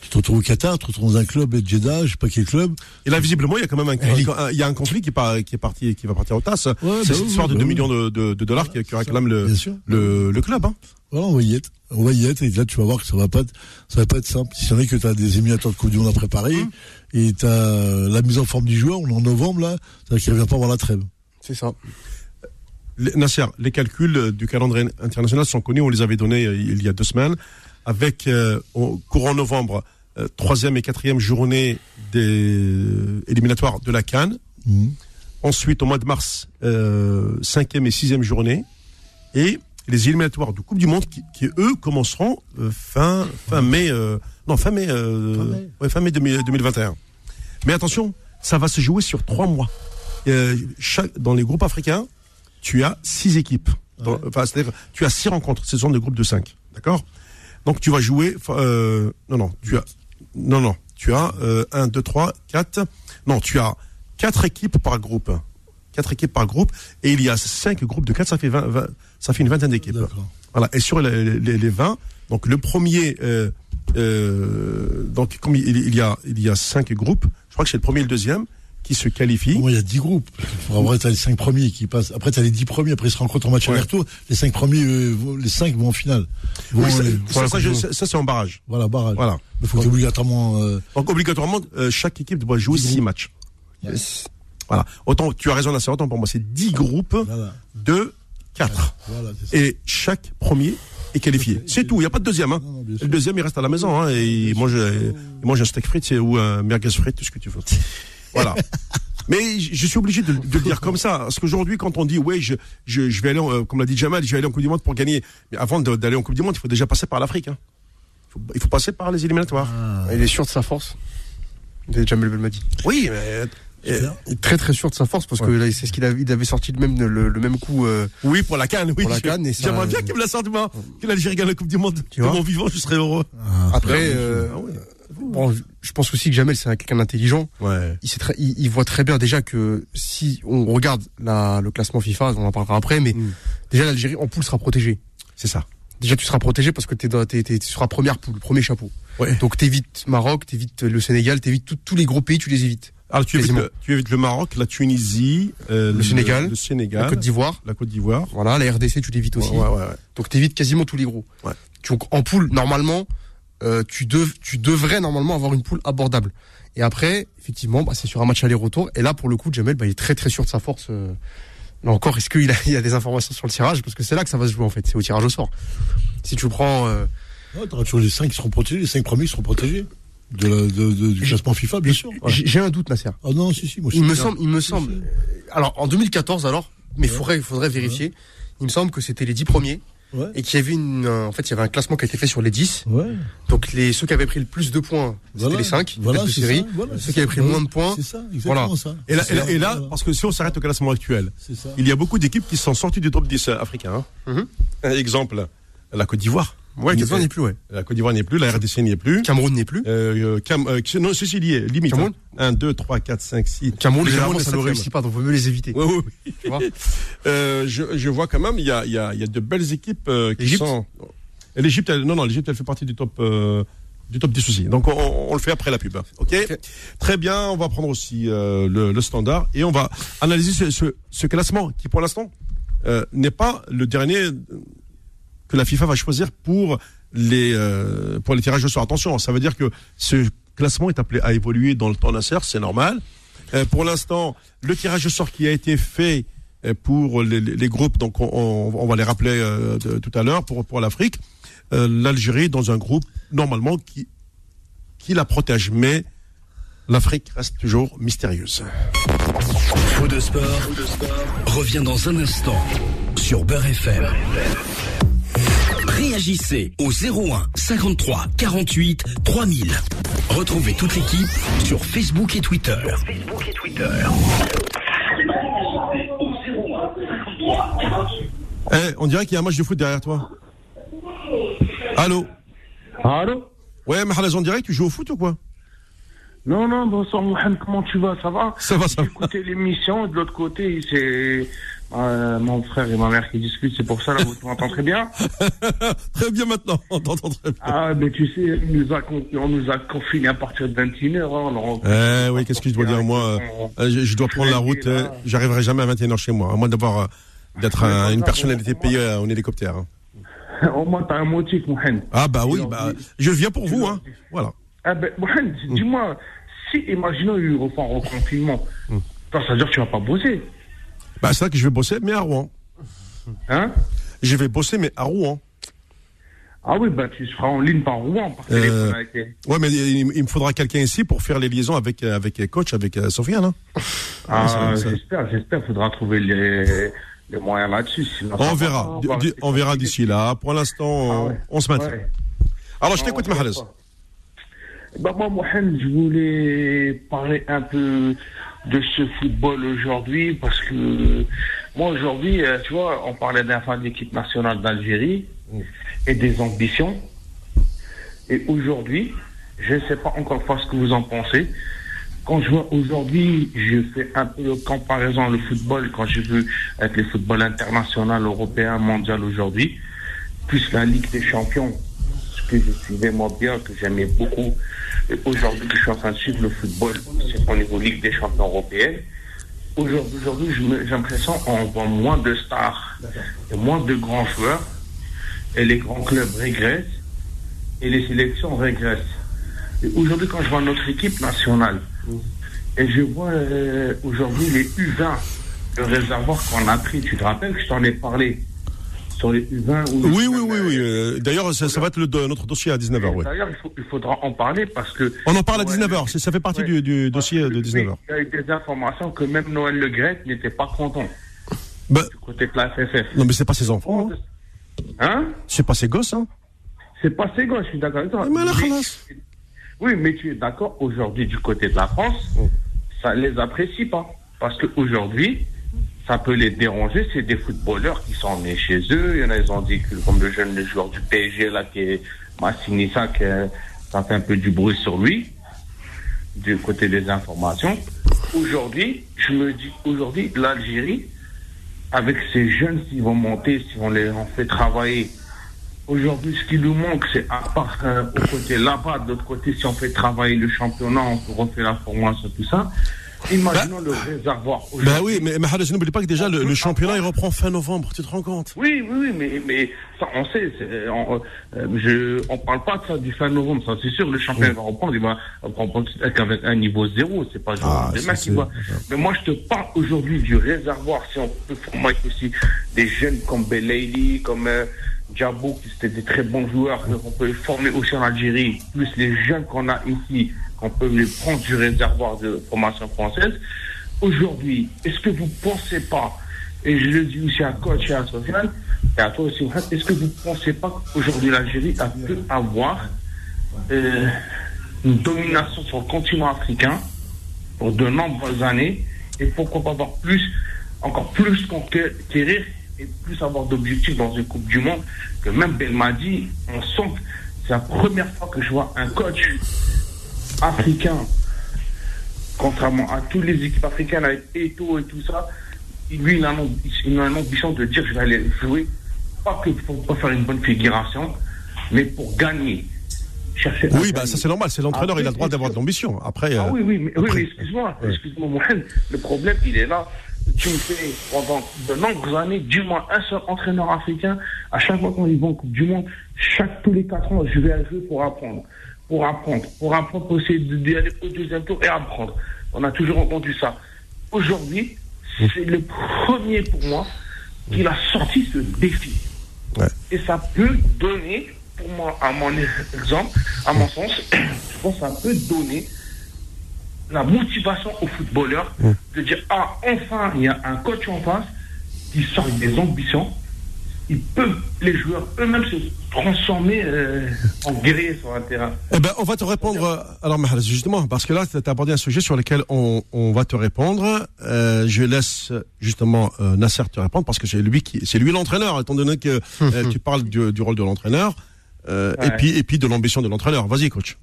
Tu te retrouves au Qatar, tu te retrouves dans un club à Jeddah, je sais pas quel club. Et là, visiblement, il y a quand même un, il y a un conflit qui, est pas- qui est parti, qui va partir au TAS. c'est bah cette oui, histoire de bah 2 oui. millions de, de- de dollars qui, qui réclame le, le, le club. Hein. Voilà, on va y être. On va y être et là tu vas voir que ça va pas être, ça va pas être simple. Si c'en est que tu as des émulateurs de Coupe du Monde à préparer Hum. et tu as la mise en forme du joueur, on est en novembre là, c'est-à-dire qu'il revient pas avant la trêve. C'est ça. Les- Nasser, les calculs du calendrier international sont connus, on les avait donnés euh, il y a deux semaines, avec euh, au courant novembre, euh, troisième et quatrième journée des éliminatoires de la Cannes. Mhm. Ensuite, au mois de mars, euh, cinquième et sixième journée. Et les éliminatoires de Coupe du Monde qui, qui, eux, commenceront fin, fin mai, non, fin mai, Fin mai. ouais, fin mai 2000 2021. Mais attention, ça va se jouer sur trois mois. Chaque, dans les groupes africains, tu as six équipes. Dans- Enfin, c'est-à-dire, tu as six rencontres. Ce sont des groupes de cinq. D'accord? Donc, tu vas jouer. Euh, non, non, tu as. Non, non. Tu as euh, un, deux, trois, quatre. Non, tu as quatre équipes par groupe. Quatre équipes par groupe. Et il y a cinq groupes de quatre. Ça fait, 20, 20 ça fait une vingtaine d'équipes. Voilà. Et sur les, les, les 20, donc le premier, euh, euh, donc comme il, il y a il y a cinq groupes, je crois que c'est le premier et le deuxième qui se qualifient. Moi, il y a 10 groupes. Pour avoir, t'as les 5 premiers qui passent. Après, t'as les 10 premiers. Après, ils se rencontrent en match Ouais. aller-retour. Les 5 premiers, euh, les 5 vont en finale. Vont, Oui, ça, les- ça, ça, je- ça, ça, c'est en barrage. voilà, barrage. Voilà. Il faut obligatoirement. Euh, Donc obligatoirement, euh, chaque équipe doit jouer Dix six groupes. matchs. Yes. Voilà. Autant tu as raison, Nasser, autant pour moi, c'est 10 groupes voilà. de 4. Voilà. Et chaque premier est qualifié. C'est tout. Il n'y a pas de deuxième. Hein. Non, Le deuxième, il reste à la maison. Hein, et il mange, il mange un steak frites ou un merguez frites, tout ce que tu veux. Voilà. Mais je suis obligé de, de le dire comme ça. Parce qu'aujourd'hui, quand on dit, ouais, je, je, je vais aller, en- euh, comme l'a dit Jamal, je vais aller en Coupe du Monde pour gagner. Mais avant d'aller en Coupe du Monde, il faut déjà passer par l'Afrique. Hein. Il, faut, il faut passer par les éliminatoires. Il est sûr de sa force. De Jamel Belmadi. Oui, mais. euh, Il est très très sûr de sa force parce que là, c'est ce qu'il avait, il avait sorti le même, le, le même coup. euh, oui, pour la canne, oui. Pour la ça- J'aimerais bien qu'il me la sorte, moi. Que l'Algérie gagne la Coupe du Monde. Tu de vois mon vivant, je serais heureux. Ah, Après, euh, Ah ouais. Bon, je- pense aussi que Jamel c'est un- quelqu'un d'intelligent. Ouais. Il, sait très- il, il voit très bien déjà que si on regarde la, le classement FIFA, on en parlera après, mais Mm. déjà l'Algérie en poule sera protégée. C'est ça. Déjà tu seras protégé parce que tu seras première poule, premier chapeau. Ouais. Donc t'évites Maroc, t'évites le Sénégal, t'évites tous les gros pays, tu les évites. Alors, tu évites, le, tu évites le Maroc, la Tunisie, euh, Le Sénégal, le Sénégal, La Côte d'Ivoire, la Côte d'Ivoire. voilà, la RDC tu l'évites aussi. Ouais, ouais, ouais. Donc t'évites quasiment tous les gros. Ouais. Donc en poule, normalement, euh, tu, dev- tu devrais normalement avoir une poule abordable. Et après, effectivement, bah, c'est sur un match aller-retour. Et là, pour le coup, Jamel, bah, il est très très sûr de sa force. euh. Là encore, est-ce qu'il a, il y a des informations sur le tirage? Parce que c'est là que ça va se jouer en fait, c'est au tirage au sort. Si tu prends... euh, Ouais, t'auras toujours les 5 qui seront protégés, les 5 premiers qui seront protégés. De la- de- de- du classement FIFA, bien sûr. Ouais. j'ai un doute, Nasser. Ah non, si, si, moi je Il me semble, il me semble. si. Alors en 2014 alors, mais Ouais. faudrait, faudrait vérifier. Il me semble que c'était les 10 premiers Ouais. et qu'il y avait une, un- en fait, il y avait un classement qui a été fait sur les 10. Ouais. Donc les ceux qui avaient pris le plus de points, c'était Voilà. les 5 Voilà, de c'est série. ça, voilà, ceux qui avaient pris le moins de points, C'est ça, exactement Voilà. ça. Et là, C'est et là, ça, et là, voilà. parce que si on s'arrête au classement actuel, il y a beaucoup d'équipes qui sont sorties du top 10 africain. hein. Mhm. Un exemple, la Côte d'Ivoire. Ouais, Cameroun n'est plus, ouais. La Côte d'Ivoire n'est plus, la RDC n'y est plus. Cameroun n'est plus. Euh, Cam, euh, non, ceci est, limite. Cameroun 1, 2, 3, 4, 5, 6. Cameroun, Généralement, ça ne réussit pas, donc vaut mieux les éviter. Oui, oui, oui. Tu vois *laughs* Euh, je, je vois quand même, il y a, il y, a, il y a de belles équipes euh, qui sont. Et L'Égypte, elle- non, non, l'Égypte, elle fait partie du top, euh, du top 10 aussi. Donc, on, on le fait après la pub. OK, Ok. Très bien, on va prendre aussi euh, le, le standard et on va analyser ce, ce, ce classement qui, pour l'instant, euh, n'est pas le dernier euh, que la FIFA va choisir pour les, euh, pour les tirages au sort. Attention, ça veut dire que ce classement est appelé à évoluer dans le temps Nasser, c'est normal. Euh, pour l'instant, le tirage au sort qui a été fait euh, pour les, groupes, donc on, va les rappeler de- tout à l'heure pour, pour l'Afrique, l'Algérie dans un groupe normalement qui, qui la protège, mais l'Afrique reste toujours mystérieuse. Faux de sport, revient dans un instant sur Beurre FM. Réagissez au 01 53 48 3000. Retrouvez toute l'équipe sur Facebook et Twitter. Eh, on dirait qu'il y a un match de foot derrière toi. Allô Allô Ouais, Mahalaz, on dirait que tu joues au foot ou quoi Non, non, bonsoir Mohamed, comment tu vas? Ça va? Ça va, ça J'ai va. écouté l'émission, et de l'autre côté, c'est euh, mon frère et ma mère qui discutent, c'est pour ça, là, vous m'entendez très bien? *laughs* Très bien maintenant, on t'entend très bien. Ah, mais tu sais, on nous a, con- on nous a confinés à partir de 21h. Hein, Eh oui, qu'est-ce que je dois dire moi euh, je, je dois prendre la route, euh, j'arriverai jamais à 21h chez moi, à moins d'avoir d'être un- une personnalité payée en hélicoptère. hein. *laughs* Au moins, t'as un motif, Mohamed. Ah bah oui, bah, je viens pour tu vous, hein. Voilà. Ah ben, Mohamed, dis-moi, si, imaginons, il y a eu refait un reconfinement, toi, ça veut dire que tu vas pas bosser, Bah c'est vrai que je vais bosser, mais à Rouen. hein? Je vais bosser, mais à Rouen. Ah oui, ben, tu seras en ligne par Rouen, par Euh, téléphone avec les- Ouais, mais il, il me faudra quelqu'un ici pour faire les liaisons avec euh, avec euh, coach, avec euh, Sofiane. Hein. Ah, j'espère, j'espère, faudra trouver les, les moyens là-dessus. On verra, pas, on verra d'ici là. Pour l'instant, Ah on, ouais. on se maintient. Ouais. Alors je Non, t'écoute, Mahalaz. Bah, moi, Mohamed, je voulais parler un peu de ce football aujourd'hui parce que moi, aujourd'hui, euh, tu vois, on parlait d'un fan d'équipe nationale d'Algérie et des ambitions. Et aujourd'hui, je ne sais pas encore pas ce que vous en pensez. Quand je vois aujourd'hui, je fais un peu de comparaison le football quand j'ai vu avec le football international, européen, mondial aujourd'hui, plus la Ligue des Champions, ce que je suivais moi bien, que j'aimais beaucoup. Aujourd'hui je suis en train de suivre le football, c'est au niveau Ligue des Champions européenne. Aujourd'hui, j'ai l'impression qu'on voit moins de stars et moins de grands joueurs. Et les grands clubs régressent et les sélections régressent. Et aujourd'hui, quand je vois notre équipe nationale, et je vois euh, aujourd'hui les U20, le réservoir qu'on a pris, tu te rappelles que je t'en ai parlé? Sur les U20 ou les Oui, oui, U20, oui, oui. euh, D'ailleurs, ça, ça va être le, notre dossier à 19h. Ouais. D'ailleurs, il, faudra en parler parce que. On en parle à Ouais, 19h. c'est- Ça fait partie ouais. du, dossier de 19h. Il y a eu des informations que même Noël Le Gret n'était pas content Bah, du côté de la FFF. non, mais c'est pas ses enfants. hein. Hein? C'est pas ses gosses. Hein. C'est pas ses gosses, je suis d'accord avec toi. Mais Mais-. Oui, mais tu es d'accord, aujourd'hui, du côté de la France, ça les apprécie pas. Parce qu'aujourd'hui, ça peut les déranger. C'est des footballeurs qui sont nés chez eux. Il y en a, ils ont dit que, comme le jeune joueur du PSG, là, qui est Massinissa, qui est- ça fait un peu du bruit sur lui, du côté des informations. Aujourd'hui, je me dis, aujourd'hui, l'Algérie, avec ces jeunes qui vont monter, si on les en fait travailler, Aujourd'hui, ce qui nous manque, c'est à part euh, au côté là-bas, de l'autre côté, si on fait travailler le championnat, on refait la formation, tout ça. Imaginons le réservoir. Bah oui, mais, Khalas, n'oublie pas que déjà le, le championnat il reprend fin novembre. Tu te rends compte? Oui, oui, oui, mais, mais ça, on sait. On, euh, je, on parle pas de ça du fin novembre, ça c'est sûr. Le championnat va reprendre, il va reprendre qu'avec un niveau zéro. C'est pas genre Ah, des mecs qui c'est- voient. Mais moi, je te parle aujourd'hui du réservoir. Si on peut former aussi des jeunes comme Belaïli, comme euh, Diabo, qui c'était des très bons joueurs, qu'on peut former aussi en Algérie, plus les jeunes qu'on a ici, qu'on peut les prendre du réservoir de formation française. Aujourd'hui, est-ce que vous pensez pas et je le dis aussi à coach et à Sofiane, et à toi aussi, est-ce que vous ne pensez pas qu'aujourd'hui l'Algérie a pu avoir euh, une domination sur le continent africain pour de nombreuses années et pourquoi pas avoir plus, encore plus conquérir et plus avoir d'objectifs dans une Coupe du Monde que même Belmadi, on sent que c'est la première fois que je vois un coach africain, contrairement à toutes les équipes africaines avec Eto et tout ça, lui, il a, une ambition de dire je vais aller jouer, pas que pour pas faire une bonne figuration, mais pour gagner. Chercher oui, bah, ça c'est normal, c'est l'entraîneur, il a le droit d'avoir de l'ambition. Après, ah oui, oui, mais, oui, excuse-moi, excuse-moi, Mohamed, le problème, il est là. Tu me fais pendant de longues années, du moins un seul entraîneur africain, à chaque fois qu'on y va en Coupe du Monde, chaque tous les quatre ans, je vais à jouer pour apprendre. Pour apprendre. Pour apprendre, essayer d'aller au deuxième tour et apprendre. On a toujours entendu ça. Aujourd'hui, c'est le premier pour moi qu'il a sorti ce défi. Et ça peut donner, pour moi, à mon exemple, à mon sens, *clears throat* je pense que ça peut donner la motivation aux footballeurs de dire Ah, enfin, il y a un coach en face qui sort des ambitions, ils peuvent, les joueurs eux-mêmes, se transformer euh, en guerriers sur un terrain. Eh ben, on va te répondre, euh, alors Mahalas, justement, parce que là, tu as abordé un sujet sur lequel on, on va te répondre. Euh, je laisse justement euh, Nasser te répondre, parce que c'est lui qui, c'est lui l'entraîneur, étant donné que euh, tu parles du, du, rôle de l'entraîneur, euh, ouais. et, puis, et puis de l'ambition de l'entraîneur. Vas-y, coach.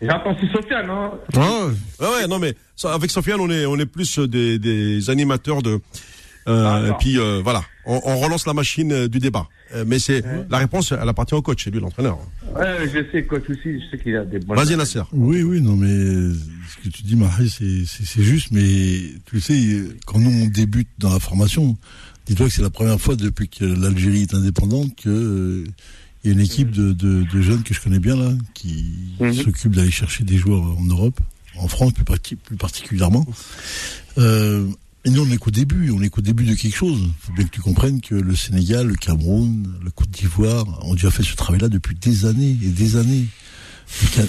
J'entends si Sofiane, hein ah, ouais, non, mais avec Sofiane, on est, on est plus des, des animateurs de euh, et puis euh, voilà, on, on, relance la machine euh, du débat. Euh, mais c'est ouais. la réponse, elle appartient au coach, c'est lui l'entraîneur. Ouais, je sais, coach aussi, je sais qu'il a des bonnes. Vas-y Nasser. Oui, oui, non, mais ce que tu dis, Marie, c'est juste, mais tu sais, quand nous on débute dans la formation, dis-toi que c'est la première fois depuis que l'Algérie est indépendante que il y a une équipe de, de, de, jeunes que je connais bien là, qui mm -hmm. s'occupe d'aller chercher des joueurs en Europe, en France plus, plus particulièrement. Euh, et nous, on est qu'au début, on est qu'au début de quelque chose. Il faut bien que tu comprennes que le Sénégal, le Cameroun, le Côte d'Ivoire ont déjà fait ce travail-là depuis des années et des années.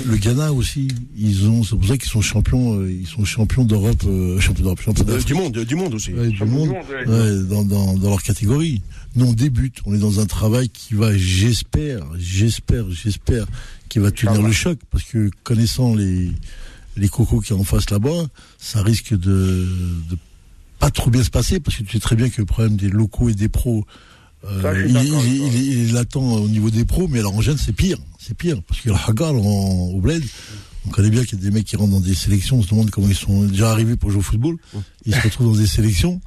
Le Ghana aussi, ils ont, c'est pour ça qu'ils sont champions, euh, ils sont champions d'Europe, euh, champions d'Europe, champions euh, du monde, du monde aussi, ouais, du monde, ouais, dans, dans, dans leur catégorie. Nous, on débute, on est dans un travail qui va, j'espère, j'espère, j'espère, qui va tenir le choc, parce que connaissant les les cocos qui en face là-bas, ça risque de, de pas trop bien se passer parce que tu sais très bien que le problème des locaux et des pros, euh, ça, il, il, il, il, attend au niveau des pros, mais alors en gêne c'est pire, c'est pire parce que le Hagar au bled, on connaît bien qu'il y a des mecs qui rentrent dans des sélections, on se demande comment ils sont déjà arrivés pour jouer au football, ils se retrouvent dans des sélections.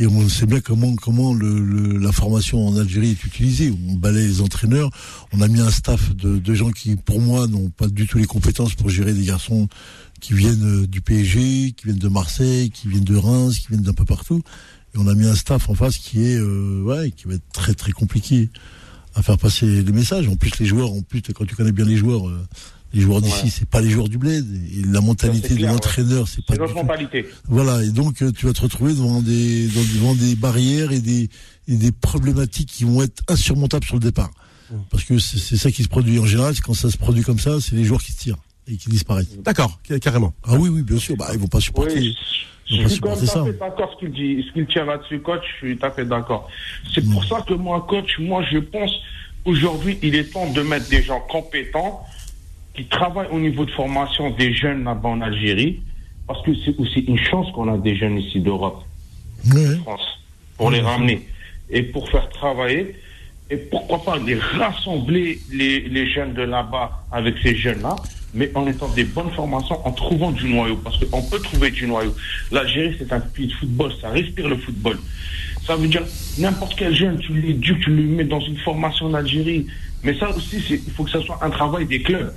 Et on sait bien comment comment le, le, la formation en Algérie est utilisée. On balaye les entraîneurs. On a mis un staff de, de gens qui, pour moi, n'ont pas du tout les compétences pour gérer des garçons qui viennent du PSG, qui viennent de Marseille, qui viennent de Reims, qui viennent d'un peu partout. Et on a mis un staff en face qui est, euh, ouais, qui va être très très compliqué à faire passer les messages. En plus, les joueurs, en plus, quand tu connais bien les joueurs, euh, les joueurs d'ici, ouais. c'est pas les joueurs du bled. Et la mentalité de l'entraîneur, c'est pas. C'est notre mentalité. Voilà. Et donc, euh, tu vas te retrouver devant des, devant des barrières et des, et des problématiques qui vont être insurmontables sur le départ. Parce que c'est ça qui se produit en général. Quand ça se produit comme ça, c'est les joueurs qui se tirent et qui disparaissent. D'accord, carrément. Ah oui, oui, bien sûr. Bah, ils vont pas supporter. Oui. Je suis tout à fait d'accord ce qu'il dit, ce qu'il tient là-dessus, coach. Je suis tout à fait d'accord. C'est pour ça que moi, coach, moi, je pense aujourd'hui, il est temps de mettre des gens compétents qui travaillent au niveau de formation des jeunes là-bas en Algérie, parce que c'est aussi une chance qu'on a des jeunes ici d'Europe, oui. France, pour oui. les ramener et pour faire travailler. Et pourquoi pas les rassembler les, les jeunes de là-bas avec ces jeunes-là mais en étant des bonnes formations, en trouvant du noyau, parce qu'on peut trouver du noyau. L'Algérie, c'est un pays de football, ça respire le football. Ça veut dire, n'importe quel jeune, tu l'éduques, tu le mets dans une formation en Algérie. Mais ça aussi, il faut que ça soit un travail des clubs.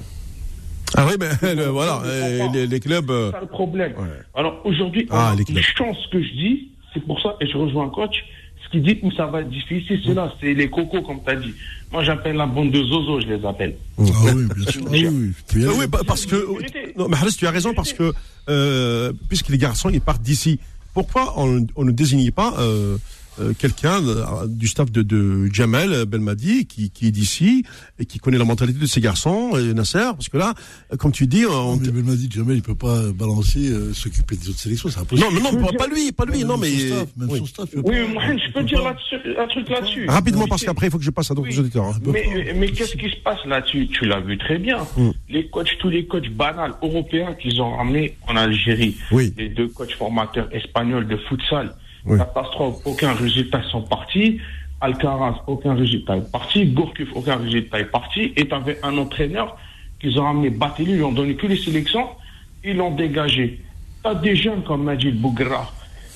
Ah oui, mais le, voilà, les, les, clubs. C'est ça le problème. Ouais. Alors aujourd'hui, ah, une chance que je dis, c'est pour ça, et je rejoins un coach, ce qui dit où ça va être difficile, c'est là, c'est les cocos, comme tu as dit. Moi, j'appelle la bande de Zozo, je les appelle. Ah oui, bien sûr. *laughs* Ah oui, ah oui, parce que. Non, mais tu as raison, parce que, euh, puisque les garçons, ils partent d'ici, pourquoi on, on, ne désigne pas euh, euh, quelqu'un euh, du staff de, de Jamel Belmadi qui, qui est d'ici et qui connaît la mentalité de ces garçons et Nasser parce que là euh, comme tu dis on, Non, mais Belmadi, Jamel, il peut pas balancer, euh, s'occuper des autres sélections, c'est impossible. non mais non pas, pas lui pas lui non Même mais son staff, même oui. son staff, Oui, pas- mais Mohamed, je peux dire un truc là-dessus. rapidement parce qu'après il faut que je passe à d'autres Oui. auditeurs hein. Mais, mais qu'est-ce qui se passe là-dessus? Tu l'as vu très bien. Mm. Les coachs, tous les coachs banals européens qu'ils ont ramenés en Algérie, Oui. les deux coachs formateurs espagnols de futsal, Oui. catastrophe, aucun résultat ils sont partis. Alcaraz, aucun résultat est parti. Gourcuff, aucun résultat est parti. Et tu avais un entraîneur qu'ils ont ramené Batelli, ils lui ont donné que les sélections, ils l'ont dégagé. Tu as des jeunes comme Majid Bougra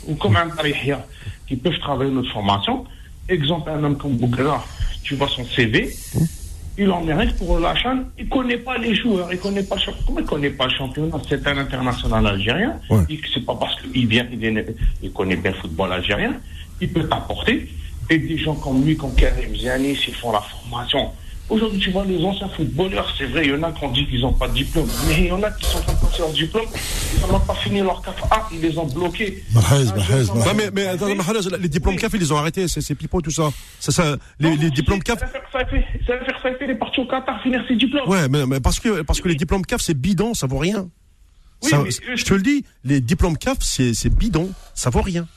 ou comme un Tarihia qui peuvent travailler notre formation. Exemple, un homme comme Bougra, tu vois son CV, il en mérite pour la chaîne. Il connaît pas les joueurs, il connaît pas le Comment il connaît pas le championnat? C'est un international algérien. Ouais. C'est pas parce qu'il vient, il, est- il connaît bien le football algérien. Il peut t'apporter. Et des gens comme lui, comme Karim Zianis, ils font la formation. Aujourd'hui, tu vois, les anciens footballeurs, c'est vrai, il y en a qui ont dit qu'ils n'ont pas de diplôme. Mais il y en a qui sont en train de passer leur diplôme, ils n'ont pas fini leur 4A, ils les ont bloqués. Ouais, mais, mais attends, Mahrez, les diplômes. CAF, ils les ont arrêtés, c'est c'est pipeau, tout ça. ça, ça les, Non, les si, diplômes CAF. Ça va faire ça, fait- ça va faire ça, fait, il est parti au Qatar finir ses diplômes. Ouais, mais, mais parce que, parce que les diplômes CAF, c'est bidon, ça vaut rien. Oui, Ça- mais- je te le dis, les diplômes CAF, c'est c'est bidon, ça vaut rien.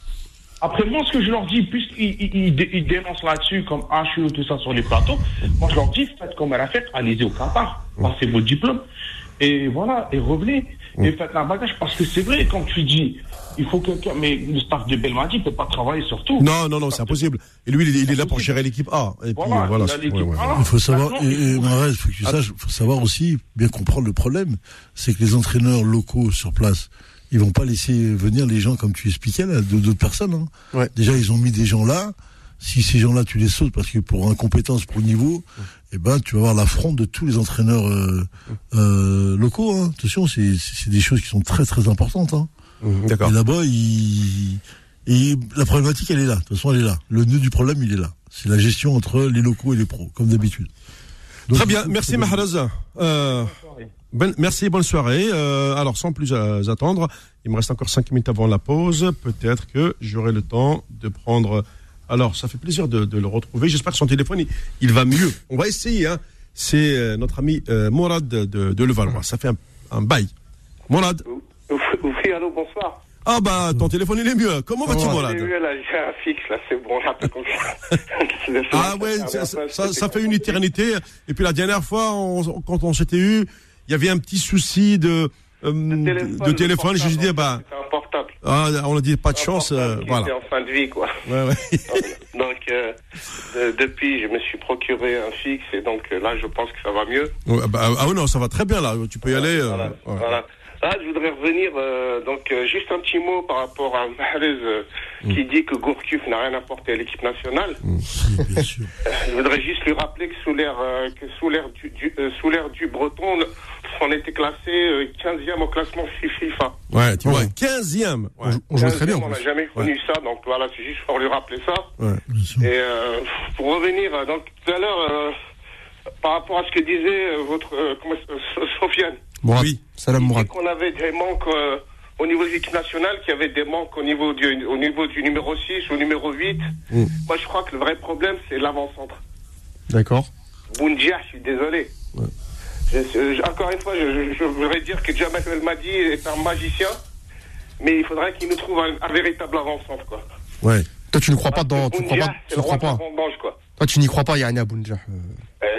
Après, moi, ce que je leur dis, puisqu'ils ils, ils dé- ils dénoncent là-dessus, comme HU, tout ça sur les plateaux, moi, je leur dis, faites comme elle a fait, allez-y au Qatar, passez vos diplômes, et voilà, et revenez, et faites un bagage, parce que c'est vrai, quand tu dis, il faut quelqu'un, mais le staff de Belmadi ne peut pas travailler sur tout. Non, non, non, c'est impossible. Et lui, il est, il est là pour gérer l'équipe A. Et puis, Voilà, euh, voilà. il ouais, ouais, A. faut savoir, et, il et faut- Mahrez, faut que tu saches, faut savoir aussi, bien comprendre le problème, c'est que les entraîneurs locaux sur place, ils vont pas laisser venir les gens comme tu expliquais là, d'autres personnes. hein. Ouais. Déjà, ils ont mis des gens là. Si ces gens-là, tu les sautes parce que pour incompétence, pour niveau, eh ben, tu vas avoir l'affront de tous les entraîneurs euh, euh, locaux. Hein. Attention, c'est c'est des choses qui sont très très importantes. Hein. Mmh, D'accord. Et là-bas, il... et la problématique, elle est là. De toute façon, elle est là. Le nœud du problème, il est là. C'est la gestion entre les locaux et les pros, comme d'habitude. Donc, Très bien, merci Mahrez. Euh, ben- merci, bonne soirée. Euh, alors, sans plus euh, attendre, il me reste encore cinq minutes avant la pause. Peut-être que j'aurai le temps de prendre. Alors, ça fait plaisir de, de le retrouver. J'espère que son téléphone, il, il va mieux. On va essayer. Hein. C'est euh, notre ami euh, Mourad de, de Levallois. Ça fait un, un bail. Mourad. Oui, allô, bonsoir. Ah bah, ton téléphone, il est mieux. Comment vas-tu, Mourad J'ai eu, là, j'ai un fixe, là, c'est bon, un peu. *laughs* *laughs* Ah ouais, ça, ça- ça- ça fait une éternité. Et puis la dernière fois, on- quand on s'était eu, il y avait un petit souci de, euh, de, téléphone. Je me suis dit, bah, C'est un portable. ah, on a dit pas de chance. Euh, voilà. en fin de vie, quoi. Ouais, ouais. *laughs* Donc, euh, depuis, je me suis procuré un fixe, et donc euh, là, je pense que ça va mieux. Ouais, bah, ah oui, non, ça va très bien là. Tu peux y aller. voilà. Là, je voudrais revenir, euh, donc, euh, juste un petit mot par rapport à Mahrez, euh, Mm. qui dit que Gourcuff n'a rien apporté à l'équipe nationale. Bien sûr. Je voudrais juste lui rappeler que sous l'ère euh, que sous l'ère du, du- euh, sous l'ère du Breton, on était classé euh, 15e au classement FIFA. Ouais, tu vois, Ouais. 15e. On jouait très bien. 15e, en On n'a jamais connu ça, donc voilà, c'est juste pour lui rappeler ça. Ouais. Bien sûr. Et euh, pour revenir, donc tout à l'heure, euh, par rapport à ce que disait euh, votre euh, comment, euh, Sofiane, Mourad. Oui. Salam Mourad. qu'on avait des manques euh, au niveau de l'équipe nationale, qu'il y avait des manques au niveau du, au niveau du numéro 6, au numéro 8. Mm. Moi, je crois que le vrai problème, c'est l'avant-centre. D'accord. Boundia, je suis désolé. Je- je- encore une fois, je, je- je voudrais dire que Jamal Elmadi est un magicien, mais il faudrait qu'il nous trouve un, un véritable avant-centre, quoi. Ouais. Toi, tu ne crois pas dans. Tu crois Boundia, pas. Tu crois pas. vendange, quoi. Toi, tu n'y crois pas, Yann. Euh,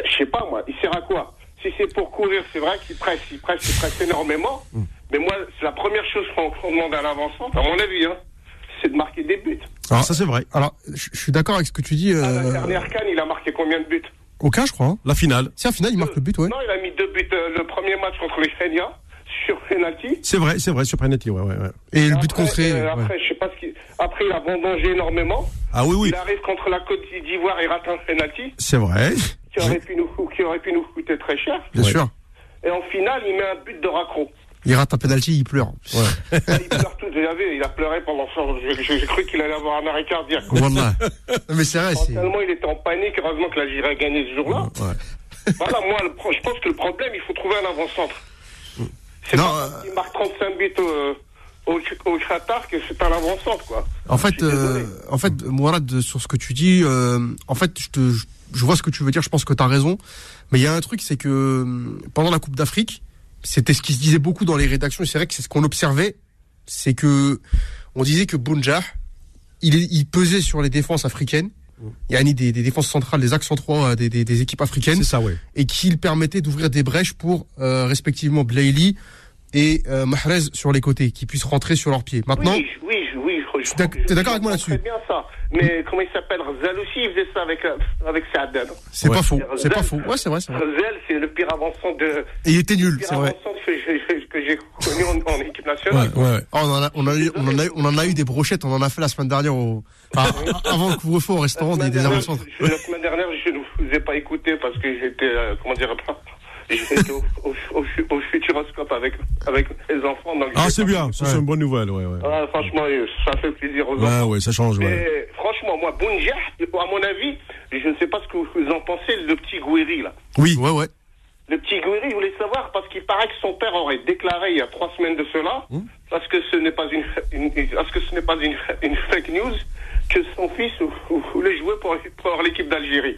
je sais pas, moi, il sert à quoi? Si c'est pour courir, c'est vrai qu'il presse, il presse, il presse énormément, Mm. mais moi, c'est la première chose qu'on demande à l'avant-centre, à mon avis, hein, c'est de marquer des buts. Ah, ça c'est vrai. Alors, je suis d'accord avec ce que tu dis. Ah, la Euh... dernière canne, il a marqué combien de buts? Aucun, je crois. hein. La finale. Si, en finale, il marque le but, ouais. Non, il a mis deux buts. euh, le premier match contre les Kenya, sur penalty. C'est vrai, c'est vrai, sur penalty, ouais, ouais, ouais. Et le but contré. euh, ouais. après, je sais pas ce qu'il. Après, il a vendangé énormément. Ah oui, oui, Il arrive contre la Côte d'Ivoire et rate un penalty c'est vrai. Qui aurait pu nous, qui aurait pu nous coûter très cher. Bien Ouais. sûr. Et en finale, il met un but de raccro. Il rate un penalty, il pleure. *laughs* il pleure tout. Vous avez, il a pleuré pendant ça. J'ai j'ai cru qu'il allait avoir un arrêt cardiaque. Voilà. *laughs* Mais c'est vrai. Tellement il était en panique. Heureusement que l'Algérie a gagné ce jour-là. Ouais. *laughs* Voilà, moi, le pro- je pense que le problème, il faut trouver un avant-centre. C'est Non, pas qu'il marque 35 buts au, au Qatar que c'est un avant-centre, quoi. En fait, euh, en fait, Mourad, sur ce que tu dis, euh, en fait, je, te, je, je vois ce que tu veux dire. Je pense que tu as raison. Mais il y a un truc, c'est que euh, pendant la Coupe d'Afrique, c'était ce qui se disait beaucoup dans les rédactions. et C'est vrai que c'est ce qu'on observait, c'est que on disait que Bounjah, il, il pesait sur les défenses africaines. Il y a des, des défenses centrales, des axes centraux euh, des, des, des équipes africaines C'est ça, oui. et qu'il permettait d'ouvrir des brèches pour euh, respectivement Blaili et euh, Mahrez sur les côtés, qui puissent rentrer sur leurs pieds. Maintenant, Oui, je- oui, je- T'es d'accord avec moi là-dessus bien ça. Mais comment il s'appelle Zel aussi, il faisait ça avec, euh, avec Saadad. c'est Ouais. pas faux, c'est Zel- pas faux. Ouais, c'est vrai, c'est vrai. Zel, c'est le pire avançant de. Et il était nul, c'est vrai. que j'ai- que j'ai connu en, en équipe Ouais, nationale. ouais. Oh, on, en a, on, a eu, on, en a, eu- on en a eu des brochettes, on en a fait la semaine dernière au, enfin, avant le couvre-feu au restaurant des, des dernière, avant-centres. je- La semaine dernière, je ne vous ai pas écouté parce que j'étais, euh, comment dire, j'étais au, au, au, au futuroscope avec, avec les enfants. donc Ah, c'est bien. Ça, c'est Ouais. une bonne nouvelle, ouais, ouais. Ah, franchement, ça fait plaisir aux Ouais, enfants. ouais, ça change, ouais. Mais franchement, moi, Bounjah, à mon avis, je ne sais pas ce que vous en pensez, le petit Gouiri, là. Oui. Ouais, ouais. Le petit Gouiri, je voulais savoir, parce qu'il paraît que son père aurait déclaré il y a trois semaines de cela, Hum. parce que ce n'est pas une, une- parce que ce n'est pas une, une fake news, que son fils voulait jouer pour, pour l'équipe d'Algérie.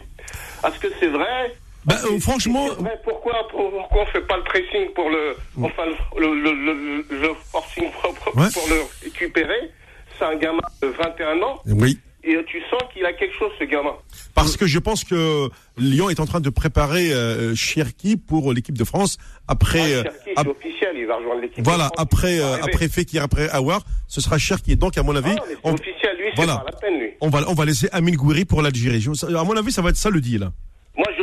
Est-ce que c'est vrai? Bah, euh, franchement, vrai, pourquoi, pourquoi on fait pas le pressing pour le, enfin, le, le, le, le- forcing pour, pour- Ouais. pour le récupérer? C'est un gamin de 21 ans, oui. et tu sens qu'il a quelque chose, ce gamin. Parce que je pense que Lyon est en train de préparer euh, Cherki pour l'équipe de France après. Ah, euh, Cherki, ap- officiel, il va rejoindre l'équipe. voilà, de France. après euh, après Fekir, après Awar, ce sera Cherki. Donc à mon avis, Ah, on, officiel, lui, voilà. pas la peine, lui. on va on va laisser Amin Gouiri pour l'Algérie. À mon avis, ça va être ça le deal.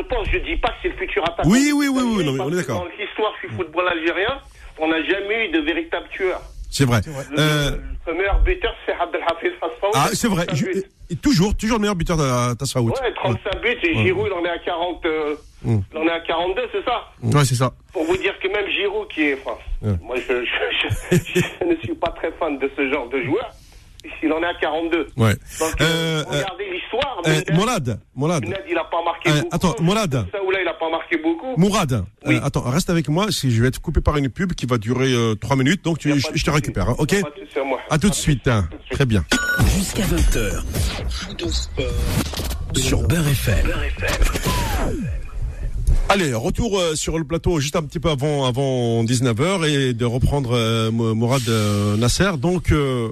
Pense, je dis pas que c'est le futur attaquant. Oui, oui, oui, oui, non, mais Parce on est d'accord. Dans l'histoire du football algérien, on n'a jamais eu de véritable tueur. C'est vrai. Le, Euh, le meilleur buteur, c'est Abdelhafiz Hassaoui. ah, c'est vrai. 35 Je- buts. et toujours, toujours le meilleur buteur de Tasfaout. Ouais, 35 buts, et Giroud, il en est à 40, euh, Mm. est à 42, c'est ça Ouais, c'est ça. Pour vous dire que même Giroud, qui est, enfin, Ouais. moi, je, je, je- je ne suis pas très fan de ce genre de joueur, il en est à 42. Ouais. Donc, Euh, euh, regardez l'histoire, Euh, Mourad, Mourad, Mendes, il a pas marqué Euh, beaucoup. attends, Mourad. Saoula, il a pas marqué beaucoup. Mourad, Oui. euh, attends, reste avec moi, si je vais être coupé par une pub qui va durer euh, 3 minutes, donc tu- je, te récupère, hein, ok souci à tout de suite, hein. très bien. Jusqu'à 20h. Sur Beurre FM. Allez, retour euh, sur le plateau juste un petit peu avant avant 19h et de reprendre euh, Mo- Mourad euh, Nasser. Donc, euh,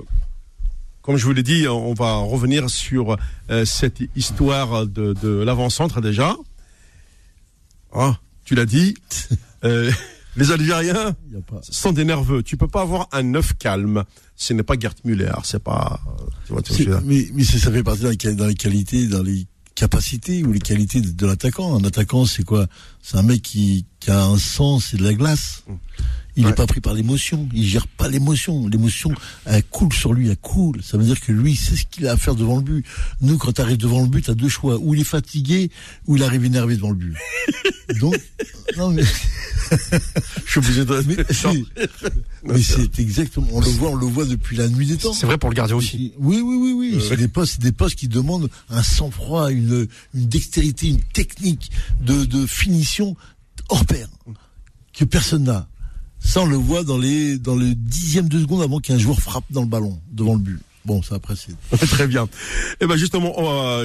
comme je vous l'ai dit, on va revenir sur euh, cette histoire de, de l'avant-centre déjà. Ah, tu l'as dit. *laughs* Euh, les Algériens pas. sont des nerveux. Tu peux pas avoir un neuf calme. Ce n'est pas Gert Müller. C'est pas. euh, Tu vois, tu vois, mais, mais ça, ça fait partie dans les, quali- dans les qualités, dans les capacités ou les qualités de, de l'attaquant. Un attaquant, c'est quoi? C'est un mec qui, qui a un sens et de la glace. Il n'est Ouais. pas pris par l'émotion. Il gère pas l'émotion. L'émotion, elle coule sur lui, elle coule. Ça veut dire que lui, c'est ce qu'il a à faire devant le but. Nous, quand tu arrives devant le but, tu as deux choix. Ou il est fatigué, ou il arrive énervé devant le but. *laughs* Donc, non mais, Je suis obligé de. mais, *laughs* c'est- mais c'est exactement, on le voit, on le voit depuis la nuit des temps. C'est vrai pour le gardien aussi. Oui, oui, oui, oui. C'est des postes, des postes qui demandent un sang-froid, une, une dextérité, une technique de, de finition hors pair que personne n'a. Ça, on le voit dans les dans le dixième de seconde avant qu'un joueur frappe dans le ballon devant le but. Bon, ça après c'est. *laughs* Très bien. Et ben justement,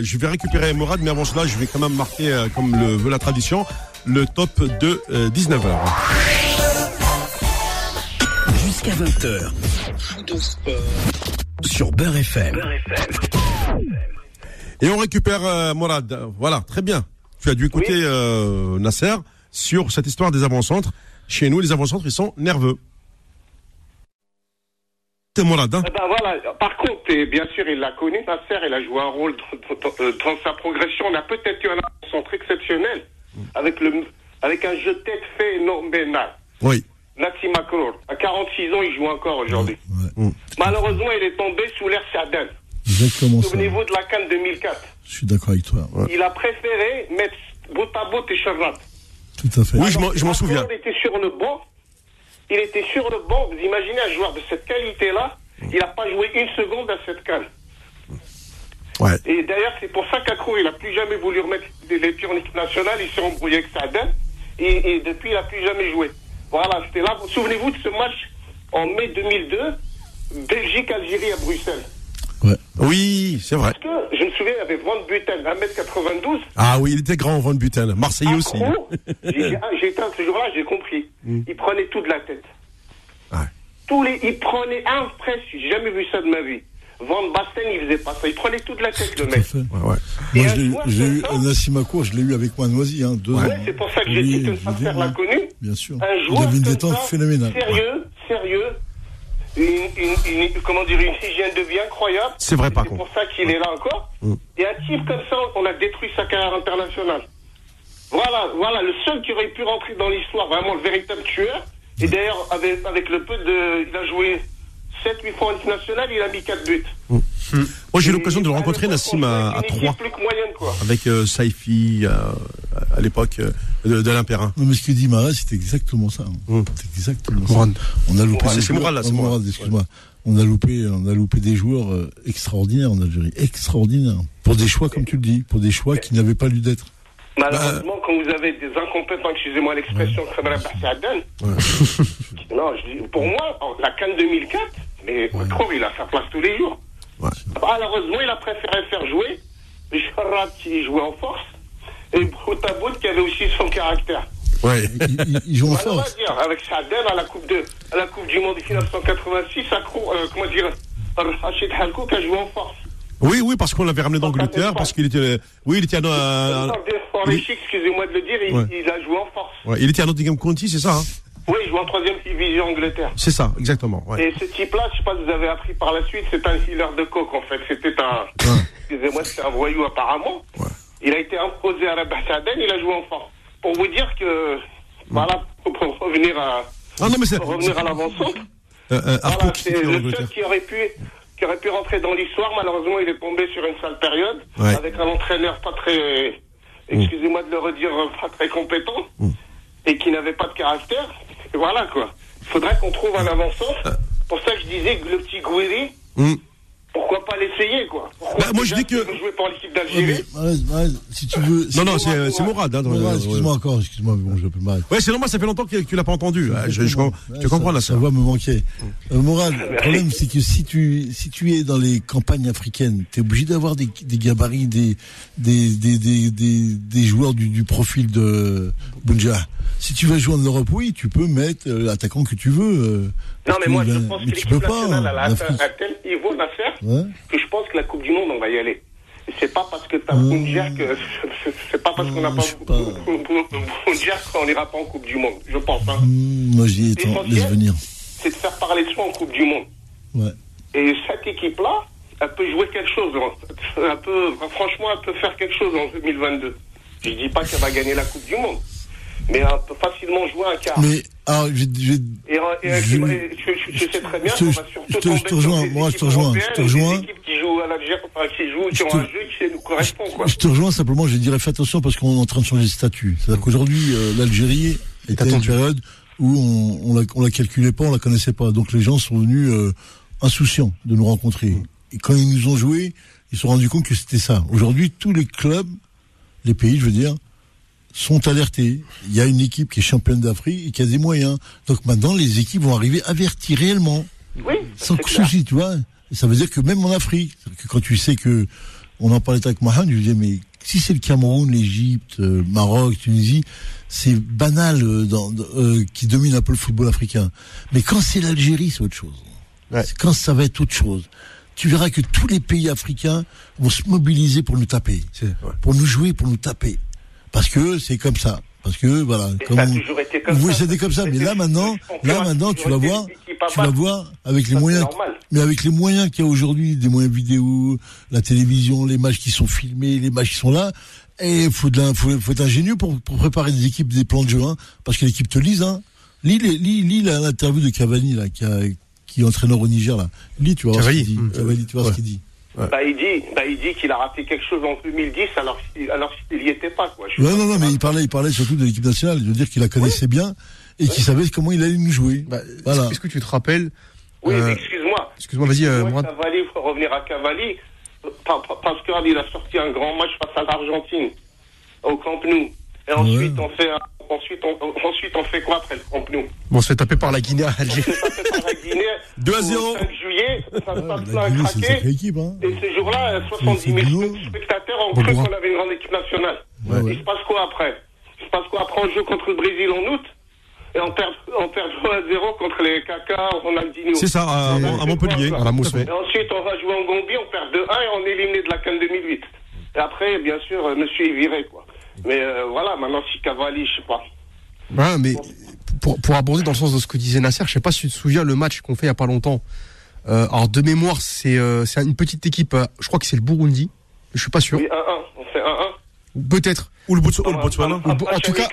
je vais récupérer Morad, mais avant cela, je vais quand même marquer, euh, comme le veut la tradition, le top de 19h. Jusqu'à 20h. Sur Beurre FM. Et on récupère euh, Morad. Voilà, très bien. Tu as dû écouter euh, Nasser sur cette histoire des avant-centres. Chez nous, les avant-centres, ils sont nerveux. C'est Morad, hein Eh ben voilà. Par contre, et bien sûr, il l'a connu, Nasser, il a joué un rôle dans, dans- sa progression. On a peut-être eu un centre exceptionnel avec, le, avec un jeu de tête phénoménal. Oui. Nassim Makrour, à 46 ans, il joue encore aujourd'hui. Ouais, Malheureusement, il est tombé sous l'air Sadan. exactement. Souvenez-vous de la Cannes 2004. Je suis d'accord avec toi. Il a préféré mettre bout à bout et Charrat. Tout à fait. Oui, je m'en- je m'en Makrour souviens. était sur le banc. Il était sur le banc. Vous imaginez un joueur de cette qualité-là Il n'a pas joué une seconde à cette canne. Ouais. Et d'ailleurs, c'est pour ça qu'Akrou, il n'a plus jamais voulu remettre les pieds en équipe nationale. Il s'est embrouillé avec Sadan. Et, et depuis, il n'a plus jamais joué. Voilà, c'était là. Souvenez-vous de ce match en mai 2002 Belgique-Algérie à Bruxelles. Oui, c'est vrai. Parce que je me souviens, il y avait Van Buten, 1m92. Ah oui, il était grand, Van Buten. Marseillais aussi. Accro. *laughs* J'ai ah, été ce jour-là, j'ai compris. Il prenait tout de la tête. Ouais. Tous les, il prenait un presse, j'ai jamais vu ça de ma vie. Van Basten, il faisait pas ça. Il prenait tout de la tête, le Tout à mec. Ouais, ouais. Moi, j'ai eu Nassim Akour, je l'ai eu avec Manoisi, hein, deux Ouais, ans. c'est pour ça que j'ai dit que le dire, l'a ouais. connu. Bien sûr. Un Il joueur avait une détente ça, phénoménale. Sérieux, sérieux. Une, une, une- comment dire, une hygiène de vie incroyable. C'est vrai, par C'est contre. pour ça qu'il est là encore. Mm. Et un type comme ça, on a détruit sa carrière internationale. Voilà, voilà, le seul qui aurait pu rentrer dans l'histoire, vraiment le véritable tueur. Et d'ailleurs, avec, avec le peu de. Il a joué 7-8 fois en équipe nationale, il a mis 4 buts. Moi, j'ai eu l'occasion de le rencontrer, Nassim, à, à avec une 3, équipe plus que moyenne, quoi. avec euh, Saifi, euh, à l'époque euh, l'Impérin. Non, mais ce que dit Marat, c'est exactement ça. Mm. C'est exactement ça. On a loupé c'est joueurs- Mourad, là, c'est Mourad. Excuse-moi. On a loupé, on a loupé des joueurs euh, extraordinaires en Algérie, extraordinaires. Pour des choix, comme tu le dis, pour des choix qui n'avaient pas lieu d'être. Malheureusement, quand vous avez des incompétents, excusez-moi l'expression, comme la Aden, non, je dis, pour moi, la Cannes 2004, mais Macron, il a sa place tous les jours. Ouais. Malheureusement, il a préféré faire jouer Charrat qui jouait en force et Boutabout qui avait aussi son caractère. Ouais. Ils, ils- ils jouent en *laughs* Voilà, on va force. dire, avec Saden à la Coupe, de, à la coupe du Monde de 1986, Accro- euh, comment dire, Rachid Halkou qui a joué en force. Oui, oui, parce qu'on l'avait ramené d'Angleterre, parce qu'il était, oui, il était à, à- à- excusez-moi de le dire, il, Ouais. il a joué en force. ouais, il était à Nottingham County, c'est ça, hein? Oui, il joue en troisième division Angleterre. C'est ça, exactement. Ouais. Et ce type-là, je sais pas si vous avez appris par la suite, c'est un healer de coke en fait. C'était un, excusez-moi, c'était un voyou apparemment. Il a été imposé à la Bassaden, il a joué en force. Pour vous dire que, voilà, pour revenir à, Ah non, mais c'est, pour revenir à l'avant-centre, euh, euh, voilà, c'est le seul qui aurait pu, qui aurait pu rentrer dans l'histoire. Malheureusement, il est tombé sur une sale période, avec un entraîneur pas très, excusez-moi de le redire, pas très compétent, et qui n'avait pas de caractère. Et voilà quoi. Il faudrait qu'on trouve un avant-centre. Pour ça que je disais que le petit Gouiri, Hum. pourquoi pas l'essayer quoi Bah, moi, je dis que- jouer pour l'équipe Ouais, d'Algérie mais, ouais, ouais, si tu veux. Non, non, Mourad, c'est, c'est Mourad. Hein, Ouais, ouais, ouais. excuse-moi encore, excuse-moi, mais bon, je peux m'arrêter. Ouais, c'est normal, ça fait longtemps que tu l'as pas entendu. Ah, Je, je, je, Ouais, te comprends, ça, là, Ça ça. va me manquer. Euh, Mourad, le problème, c'est que si tu, si tu es dans les campagnes africaines, tu es obligé d'avoir des, des gabarits, des, des, des, des, des, des joueurs du, du profil de Bunja. Si tu vas jouer en Europe, oui, tu peux mettre euh, l'attaquant que tu veux. euh, Non mais moi je pense que l'équipe nationale a un tel niveau d'affaires que je pense que la Coupe du Monde on va y aller. C'est pas parce que t'as Mmh. Boundiak que *laughs* c'est- pas parce qu'on n'a Mmh, pas je. Boundiak qu'on n'ira pas en Coupe du Monde, je pense. Hein. Hmm, moi, j'y ai tant, L'essentiel, laisse venir. C'est de faire parler de soi en Coupe du Monde. Ouais. Et cette équipe-là, elle peut jouer quelque chose. hein. Elle peut, franchement, elle peut faire quelque chose en 2022. Je dis pas qu'elle va gagner la Coupe du Monde, mais elle peut facilement jouer un quart. Mais, alors, je, je, Et, et- Je- et- je, je- je sais très bien je te- qu'on va surtout tomber te sur rejoins, des moi, je te équipes rejoins, européennes je te rejoins. Des équipes qui jouent à l'Algérie, enfin, qui jouent, qui Je ont te- un jeu qui nous correspond, quoi. Je te rejoins simplement, je dirais fais attention parce qu'on est en train de changer de statut. C'est-à-dire qu'aujourd'hui, euh, l'Algérie était à une période où on, on, la, on la calculait pas, on la connaissait pas. Donc les gens sont venus euh, insouciants de nous rencontrer. Et quand ils nous ont joué, ils se sont rendus compte que c'était ça. Aujourd'hui, tous les clubs, les pays, je veux dire, sont alertés. Il y a une équipe qui est championne d'Afrique et qui a des moyens. Donc maintenant, les équipes vont arriver averties réellement Oui, sans clair. souci, tu vois. Et ça veut dire que même en Afrique, que quand tu sais que, on en parlait avec Mohamed, je lui disais, mais si c'est le Cameroun, l'Égypte, euh, Maroc, Tunisie, c'est banal euh, dans, euh, qui domine un peu le football africain. Mais quand c'est l'Algérie, c'est autre chose. Ouais. C'est Quand ça va être autre chose. Tu verras que tous les pays africains vont se mobiliser pour nous taper, ouais. pour nous jouer, pour nous taper. Parce que c'est comme ça. Parce que voilà, Et comme ça a on- toujours été comme vous ça. c'était comme ça, mais là maintenant, là maintenant, tu vas voir, tu vas voir avec les Ça, moyens, mais avec les moyens qu'il y a aujourd'hui, des moyens vidéo, la télévision, les matchs qui sont filmés, les matchs qui sont là, et faut de l'in- faut, faut être ingénieux pour, pour préparer des équipes, des plans de jeu, hein, parce que l'équipe te lise, hein. Lis, les- lis, lis la- l'interview de Cavani là, qui, a, qui est entraîneur au Niger là. Lis, tu vas voir Cavani. ce qu'il dit. Mmh. Cavani, tu vois Ouais. ce qu'il dit. Bah, il dit, bah, il dit qu'il a raté quelque chose en 2010 alors, qu'il- alors qu'il n'y était pas, quoi. Non, non, non, mais il parlait, il parlait surtout de l'équipe nationale. Je veux dire qu'il la connaissait bien et qu'il savait comment il allait nous jouer. Bah, Voilà. Est-ce que tu te rappelles Oui, euh, mais excuse-moi. Excuse-moi, vas-y, euh, Ouais. Cavalli, il faut revenir à Cavalli. Pa- pa- Parce qu'il a sorti un grand match face à l'Argentine, au Camp Nou. Et ensuite, on fait, un- ensuite, on, ensuite, on fait quoi après le Camp Nou on se fait taper par la Guinée à On Alger. s'est tapé par la Guinée *laughs* 2 à au 0. 5 juillet. c'est un stade La plein à craquer. équipe. Hein. Et ce jour-là, 70 000 Boulot. spectateurs ont Bon cru qu'on avait une grande équipe nationale. Ouais, ouais. Il se passe quoi après? Il se passe quoi après? On joue contre le Brésil en août et on perd, on perd 2 à 0 contre les Kaka, Ronaldinho. C'est ça, à, Montpellier. À la Mosson. Et ensuite, on va jouer en Gambie, on perd 2-1 et on est éliminé de la Cannes 2008. Et après, bien sûr, euh, monsieur est viré, quoi. Mais euh, voilà, maintenant, si Cavalli, je sais pas. Ouais, mais pour, pour aborder dans le sens de ce que disait Nasser, je sais pas si tu te souviens le match qu'on fait il y a pas longtemps. Euh, alors de mémoire, c'est euh, c'est une petite équipe. euh, je crois que c'est le Burundi. Je suis pas sûr. Oui, 1-1, on fait 1-1. Peut-être. Ou le, Bots- ou le Botswana. Un En tout cas,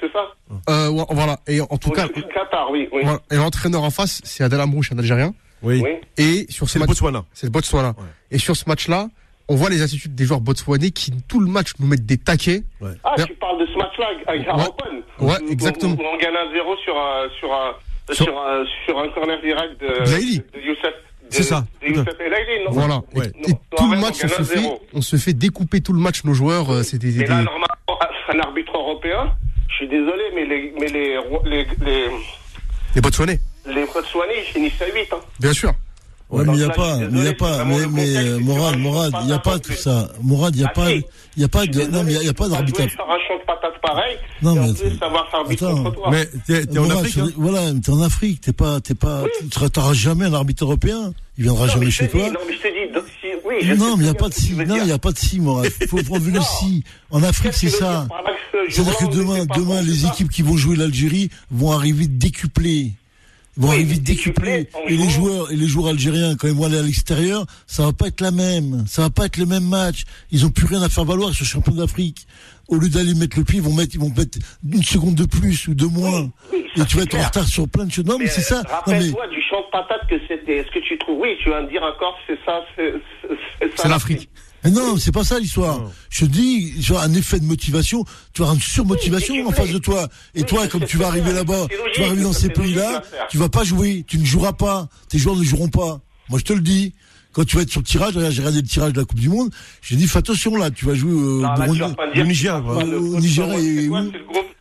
c'est ça Euh, voilà. Et en tout cas, Qatar, oui. Oui. voilà. et l'entraîneur en face, c'est Adel Amrouche, un Algérien. Oui. oui. Et sur ce C'est le match, Botswana. c'est le Botswana. Et sur ce match-là, on voit les attitudes des joueurs botswanais qui tout le match nous mettent des taquets. Ah, tu parles de ce match-là avec Harropen Ouais, Où- exactement. Où, où on gagne 1-0 sur, un- sur, un- Sur- sur, un- sur un corner direct de, Blaili. de Youssef. de- C'est ça. De Youssef non? Voilà. Et- Ouais. Et, tout le match, on se fait, 1-0. on se fait découper tout le match. Nos joueurs, euh, c'est des, des- Mais là, des- normalement, un arbitre européen, je suis désolé, mais les, mais les, les, les, Botswanais. les Botswanais, ils finissent à 8. Hein. Bien sûr. Ouais, mais il n'y a pas, mais il y a pas, mais, mais Morad, Morad, il n'y a pas tout ça. Morad, il n'y a pas, il y a pas de, non, mais il n'y a pas patates pareil, Non, mais Attends. Mais t'es en Afrique, hein Voilà, t'es en Afrique, t'es pas, t'es pas, tu n'auras jamais un arbitre européen. Il viendra jamais chez toi. non, mais je te dis, donc, si- oui, je sais Non, mais il n'y a pas de si. Non, il n'y a pas de si, Morad. Il *laughs* faut prendre le si. En Afrique, c'est ça. C'est-à-dire que demain, demain, les équipes qui vont jouer l'Algérie vont arriver décuplées. Vont Oui, décuplés en Et les joueurs, et les joueurs algériens, quand ils vont aller à l'extérieur, ça va pas être la même. Ça va pas être le même match. Ils ont plus rien à faire valoir, ils sont champions d'Afrique. Au lieu d'aller mettre le pied, ils vont mettre, ils vont mettre une seconde de plus ou de moins. Oui, et tu vas être en retard sur plein de choses. Non, mais, c'est ça. Non, mais, Rappelle-toi du champ de patates que c'était. Est-ce que tu trouves Oui, tu vas me dire encore, c'est ça, c'est c'est- c'est ça. C'est l'Afrique. Mais non, c'est pas ça l'histoire. Je te dis, tu as un effet de motivation, tu vas avoir une surmotivation Oui, en face de toi. Et Oui, toi, comme tu vas arriver là-bas, tu vas arriver dans ces pays-là, tu vas pas jouer, tu ne joueras pas. Tes joueurs ne joueront pas. Moi, je te le dis. Quand tu vas être sur le tirage, j'ai regardé le tirage de la Coupe du Monde, j'ai dit, fais attention là, tu vas jouer au Non, là, tu Burundi. vas pas me le dire Niger, Au groupe Niger et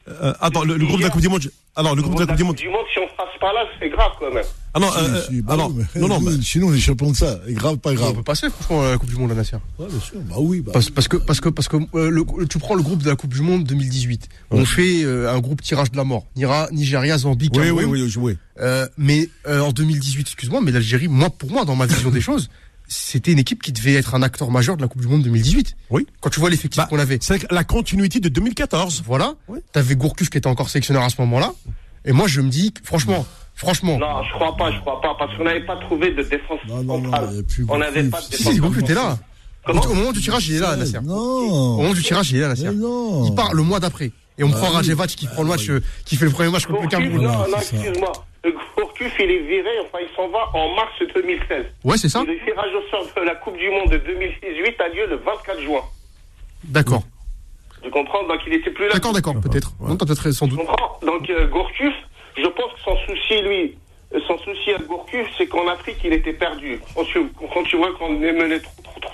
groupe- Euh, attends, le, le groupe de la Coupe du Monde. Alors, le groupe de la Coupe du Monde. Du monde, si on passe pas là, c'est grave quand même. Ah non, Si, euh, si, bah alors, oui, mais- non, non, mais- Sinon, on est champion de ça. Et grave, pas On grave. peut passer franchement à la Coupe du Monde, la Nasser. Ouais, bien sûr. Bah oui, bah. Parce, parce que parce que parce que euh, le- tu prends le groupe de la Coupe du Monde 2018. On fait euh, un groupe tirage de la mort. Nira, Nigeria, Zambie, oui, Cameroun. oui, oui, oui. Euh, mais euh, en 2018, excuse-moi, mais l'Algérie, moi pour moi, dans ma vision des *laughs* choses, c'était une équipe qui devait être un acteur majeur de la Coupe du Monde 2018. Oui. Quand tu vois l'effectif Bah, qu'on avait. C'est la continuité de 2014. Voilà. Oui. T'avais Gourcuff qui était encore sélectionneur à ce moment-là. Et moi, je me dis, que, franchement, franchement. Non, je crois pas, je crois pas, parce qu'on n'avait pas trouvé de défense Non, non, non, plus On n'avait pas de Si, Si, défense si, Gourcuff était là. Comment Au moment du tirage, il est là, Nasser. Au Non. moment du tirage, il est là, Nasser. Il part le mois d'après. Et on me Ah prend oui. Rajevac qui prend le match, euh, qui fait le premier match contre le Gourcuff, Cameroun. non, Voilà, non, excuse-moi. Le Gourcuff, il est viré, enfin, il s'en va en mars 2016. Ouais, c'est ça Le tirage au sort de la Coupe du Monde de 2018 a lieu le 24 juin. D'accord. Tu comprends? Donc, il était plus là. D'accord, d'accord, peut-être. Non, t'as peut-être sans Tu doute. comprends? Donc, euh, Gourcuff, je pense que son souci, lui, euh, son souci à Gourcuff, c'est qu'en Afrique, il était perdu. Quand tu, quand tu vois qu'on est mené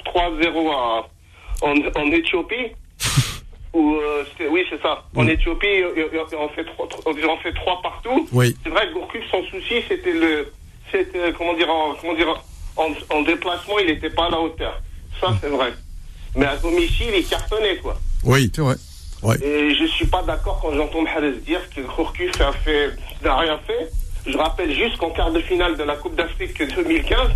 3-0 à- en, en Éthiopie, euh, oui, c'est ça. En Éthiopie, euh, euh, on fait trois, on fait trois partout. Oui. C'est vrai que Gourcuff, son souci, c'était le, c'était, comment dire, en, comment dire, en, en déplacement, il n'était pas à la hauteur. Ça, c'est vrai. Mais à domicile, il cartonnait, quoi. Oui. C'est vrai. Et je suis pas d'accord quand j'entends Mahrez dire que Gourcuff a fait, n'a rien fait. Je rappelle juste qu'en quart de finale de la Coupe d'Afrique 2015,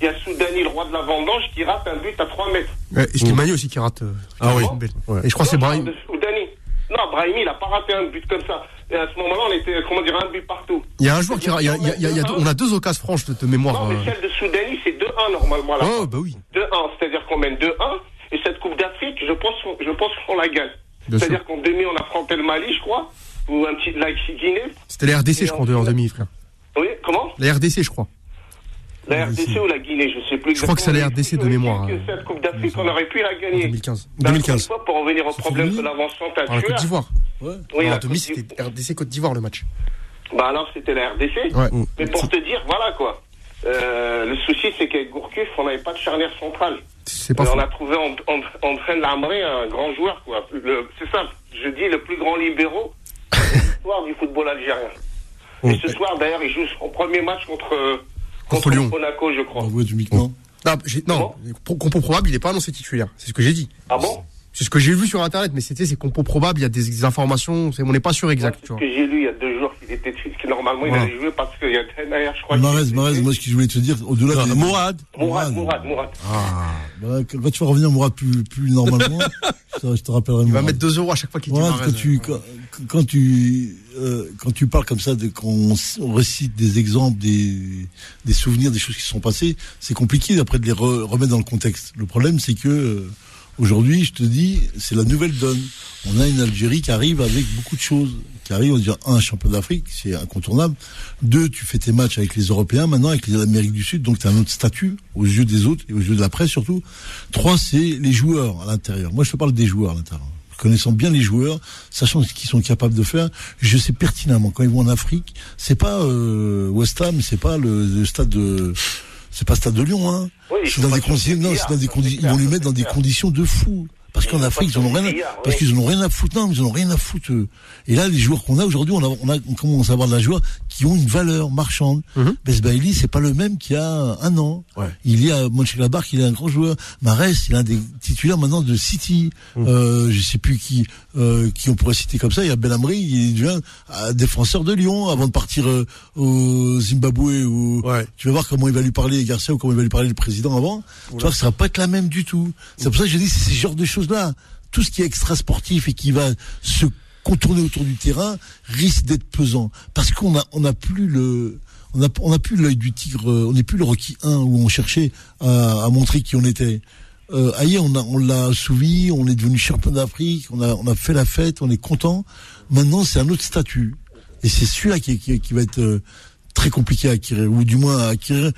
il y a Soudani, le roi de la vendange, qui rate un but à 3 mètres. Ouais, et Slimani aussi qui rate. euh, Ah oui. Belle. Ouais. Et je crois que c'est Non, Brahim. de Soudani. Non, Brahimi, il a pas raté un but comme ça. Et à ce moment-là, on était, comment dire, un but partout. Il y a un joueur qui. Y a, il y a- y a- y a deux- on a deux occasions franches de, de mémoire. Non, mais euh. celle de Soudani, c'est 2-1 normalement. Là. Oh, bah oui. 2-1, c'est-à-dire qu'on mène 2-1. Et cette Coupe d'Afrique, je pense, qu'on- je pense qu'on la gagne. C'est-à-dire qu'en demi, on affrontait le Mali, je crois, ou un petit la Guinée. C'était la RDC, je crois, en, en demi, frère. Oui, comment? La RDC, je crois. La RDC ou la Guinée, je sais plus Je crois que c'est la RDC de mémoire, Que cette Coupe d'Afrique, on aurait pu la gagner. 2015. Ben, 2015. encore une fois, pour revenir au problème de l'avancement Par la Côte d'Ivoire. Ouais. Oui, en demi, Côte d'Ivoire. c'était RDC Côte d'Ivoire le match. Bah alors, c'était la RDC. Ouais. Mais pour te dire, voilà quoi. Euh, le souci, c'est qu'avec Gourcuff, on n'avait pas de charnière centrale. C'est pas Euh, on a trouvé en, en, en train de Lamré un grand joueur, quoi. C'est simple. Je dis le plus grand libéraux de l'histoire du football algérien. Et ce soir, d'ailleurs, il joue son premier match contre, Contre Lyon. Monaco, je crois. Du non Non, compo probable, il est pas annoncé titulaire. C'est ce que j'ai dit. Ah bon C'est ce que j'ai vu sur internet, mais c'était c'est compo probable, il y a des, des informations, on n'est pas sûr exact, C'est ce que j'ai lu il y a deux jours qu'il était que normalement il allait jouer parce qu'il y a derrière, je crois. Marez, Marez, moi ce que je voulais te dire, au-delà des... Mourad. Mourad, Mourad, Mourad. Voilà, quand quand tu vas revenir, Mourad, plus, plus normalement, *laughs* je, je te rappellerai Il va Mourad. mettre 2 euros à chaque fois qu'il dit quand tu quand, quand tu euh, quand tu parles comme ça de récite des exemples, des souvenirs, des choses qui se sont passées, c'est compliqué après de les re- remettre dans le contexte. Le problème, c'est que euh, aujourd'hui, je te dis, c'est la nouvelle donne. On a une Algérie qui arrive avec beaucoup de choses, qui arrive, va dire un champion d'Afrique, c'est incontournable. Deux, tu fais tes matchs avec les Européens, maintenant avec les Amériques du Sud, donc tu as un autre statut aux yeux des autres et aux yeux de la presse surtout. Trois, c'est les joueurs à l'intérieur. Moi, je te parle des joueurs à l'intérieur connaissant bien les joueurs, sachant ce qu'ils sont capables de faire, je sais pertinemment quand ils vont en Afrique, c'est pas euh, West Ham, c'est pas le, le stade de, c'est pas le stade de Lyon, hein. Oui, ils c'est dans des conditions, non, c'est dans des ça, conditions, c'est ils vont les mettre dans des conditions de fou. Parce qu'en Afrique, ils en ont rien, à- parce qu'ils ont rien à foutre, non, ils en ont rien à foutre. Et là, les joueurs qu'on a aujourd'hui, on, a, on, a, on commence à avoir de la joie qui ont une valeur marchande. Mhm. Bess Bailey, c'est pas le même qu'il y a un an. Ouais. Il est à Mönchengladbach, il est un grand joueur. Mares, il est un des titulaires maintenant de City. Euh, je sais plus qui, euh, qui on pourrait citer comme ça. Il y a Belhamri, il devient défenseur de Lyon avant de partir euh, au Zimbabwe. Ouais. tu vas voir comment il va lui parler Garcia ou comment il va lui parler le président avant. Tu vois ça va pas être la même du tout. C'est pour ça que je dis c'est ce genre de Tout ce qui est extra sportif et qui va se contourner autour du terrain risque d'être pesant parce qu'on a on a plus le on on plus l'œil du tigre, euh, on n'est plus le Rocky 1 où on cherchait à, montrer qui on était. Euh, ailleurs, on l'a assouvi, on est devenu champion d'Afrique, on a, on a fait la fête, on est content. Maintenant, c'est un autre statut. Et c'est celui-là qui, qui, qui va être euh, très compliqué à acquérir, ou du moins à acquérir.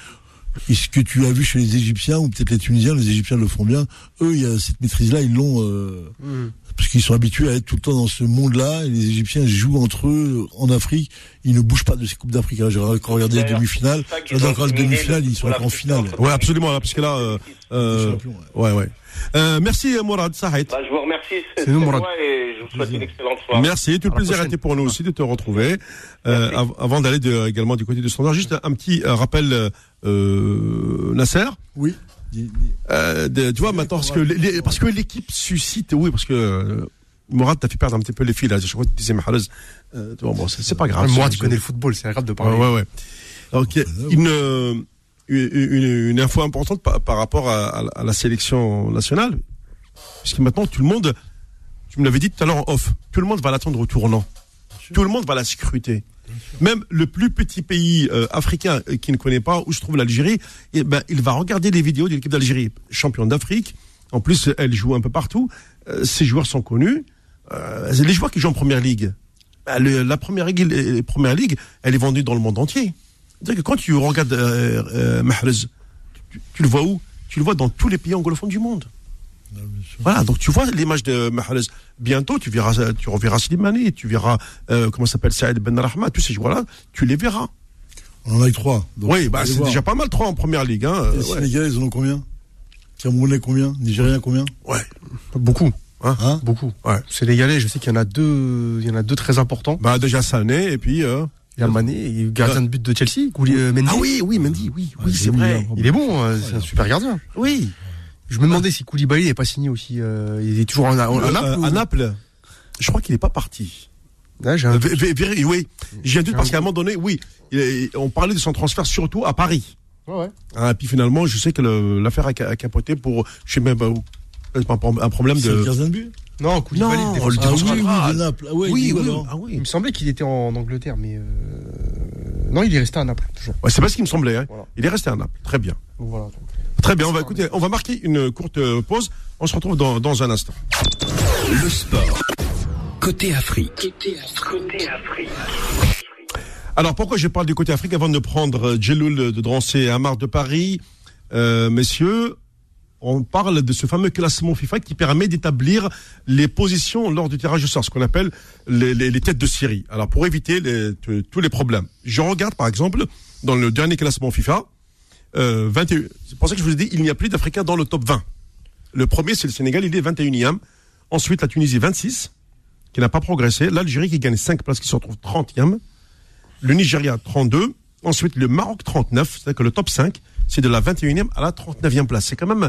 Et ce que tu as vu chez les Égyptiens, ou peut-être les Tunisiens, les Égyptiens le font bien, eux, il y a cette maîtrise-là, ils l'ont, euh, parce qu'ils sont habitués à être tout le temps dans ce monde-là, et les Égyptiens jouent entre eux en Afrique, ils ne bougent pas de ces Coupes d'Afrique. Alors, J'ai encore regardé les demi-finales, encore les demi-finales, le- ils sont encore en finale. Ouais, absolument, là, parce que là, euh, euh, Champion, ouais, ouais. Euh, merci Mourad Sahed. Bah, je vous remercie. C'est nous, Mourad. moi, et je vous souhaite une excellente soirée. Merci, tout le plaisir a été pour nous aussi de te retrouver. Euh, av- avant d'aller également du côté du standard, juste un petit euh, rappel, euh, Nasser. Oui. Euh, de- tu vois maintenant parce que les- les- parce que l'équipe suscite, oui, parce que euh, Mourad t'a fait perdre un petit peu les fils là. Je crois que tu disais Mahrez. Euh, tu vois, bon, c'est c'est pas grave. Moi, C'est- tu connais le football, c'est grave de Ouais, parler. ouais, ouais. Donc, une, euh, une, une, une info importante par, par rapport à, à la- à la sélection nationale. Puisque maintenant, tout le monde, tu me l'avais dit tout à l'heure en off, tout le monde va l'attendre au tournant. Tout le monde va la scruter. Même le plus petit pays euh, africain euh, qui ne connaît pas où se trouve l'Algérie, eh ben, il va regarder les vidéos de l'équipe d'Algérie, championne d'Afrique. En plus, elle joue un peu partout. Euh, ces joueurs sont connus. C'est les joueurs qui jouent en première ligue. Bah, la première ligue, les elle est vendue dans le monde entier. C'est-à-dire que quand tu regardes Mahrez, tu, tu le vois où? Tu le vois dans tous les pays anglophones du monde. Voilà, donc tu vois l'image de Mahrez. Bientôt, tu verras, tu reverras Slimani, tu verras, euh, comment s'appelle, Saïd Ben Rahma, tous ces joueurs-là, tu les verras. On en a eu trois. donc oui, bah, les c'est déjà pas mal, trois en première ligue. Hein, euh, Les ouais. Sénégalais, ils en ont combien? Camerounais, combien? Nigériens, combien? Ouais. Beaucoup. Hein Beaucoup. Ouais. Sénégalais, je sais qu'il y en a deux, il y en a deux très importants. Bah, déjà Sané, et puis. Euh... Il a Mané, gardien de but de Chelsea, Gouli, euh, Mendy. Ah oui, oui, Mendy, oui, oui, c'est vrai. hein. Il est bon, c'est un super gardien. Oui. Je me demandais si Koulibaly n'est pas signé aussi. euh, il est toujours en, en, Euh, Naples. ou- à Naples, je crois qu'il n'est pas parti. J'ai un- Euh, vé- vé- oui, j'ai un doute parce qu'à un moment donné, oui, il on parlait de son transfert surtout à Paris. Ouais, ouais. Hein, puis finalement, je sais que le- l'affaire a, ca- a capoté pour, je sais même pas où, peut-être un, pro- un problème C'est le de. Non, Koulibaly, Non, le défenseur le Ah oui, oui, de Naples. Ah ouais, Oui, il oui, est oui, ah Il me semblait qu'il était en Angleterre, mais euh... non, il est resté à Naples toujours. Ouais, c'est pas ce qui me semblait. Hein. Voilà. Il est resté à Naples. Très bien. Voilà. donc. Très bien. On va écouter. On va marquer une courte euh, pause. On se retrouve dans, dans un instant. Le sport. Côté Afrique. Alors pourquoi je parle du côté Afrique avant de prendre euh, Djeloul de Drancy et Amar de Paris, euh, messieurs, on parle de ce fameux classement FIFA qui permet d'établir les positions lors du tirage au sort, ce qu'on appelle les, les- les têtes de série. Alors pour éviter les- tous les problèmes, je regarde par exemple dans le dernier classement FIFA, euh, 21 c'est pour ça que je vous ai dit il n'y a plus d'Africains dans le top 20. Le premier c'est le Sénégal, il est 21e. Ensuite la Tunisie 26, qui n'a pas progressé. L'Algérie qui gagne 5 places, qui se retrouve 30e le Nigeria 32, Ensuite, le Maroc 39, c'est-à-dire que le top 5, c'est de la 21e à la 39e place. C'est quand même,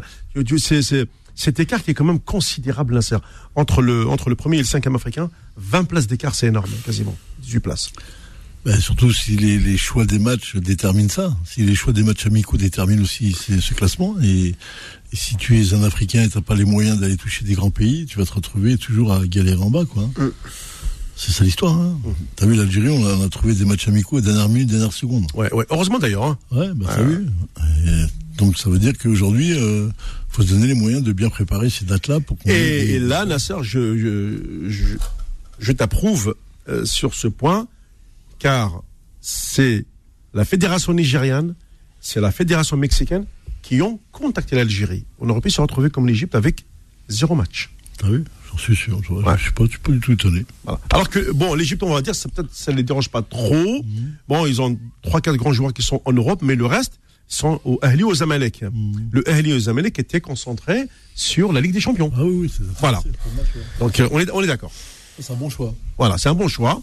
c'est, c'est, cet écart qui est quand même considérable, Nasser. Entre le, entre le premier et le cinquième africain, 20 places d'écart, c'est énorme, quasiment. 18 places. Ben, surtout si les, les, choix des matchs déterminent ça. Si les choix des matchs amicaux déterminent aussi ce classement. Et, si tu es un Africain et tu n'as pas les moyens d'aller toucher des grands pays, tu vas te retrouver toujours à galérer en bas. quoi. Mm. C'est ça l'histoire. Hein. Mm. T'as vu l'Algérie, on, a, trouvé des matchs amicaux à dernière minute, dernière seconde. Ouais, ouais. Heureusement d'ailleurs. Hein. Ouais, bah, t'as vu. donc ça veut dire qu'aujourd'hui, euh, faut se donner les moyens de bien préparer ces dates-là pour Et, et, là, Nasser, je, je, je, je t'approuve euh, sur ce point car c'est la fédération nigériane, c'est la fédération mexicaine qui ont contacté l'Algérie. On aurait pu se retrouver comme l'Égypte avec zéro match. Ah oui, j'en suis sûr. Je ne suis, pas, du tout étonné. Alors que, bon, l'Égypte, on va dire, ça ne les dérange pas trop. Mhm. Bon, ils ont trois, quatre grands joueurs qui sont en Europe, mais le reste sont au Ahli aux Zamalek. Mhm. Le Ahli aux Zamalek était concentré sur la Ligue des Champions. Ah oui, oui, c'est Voilà. Donc, euh, on est, on est d'accord. C'est un bon choix. Voilà, c'est un bon choix.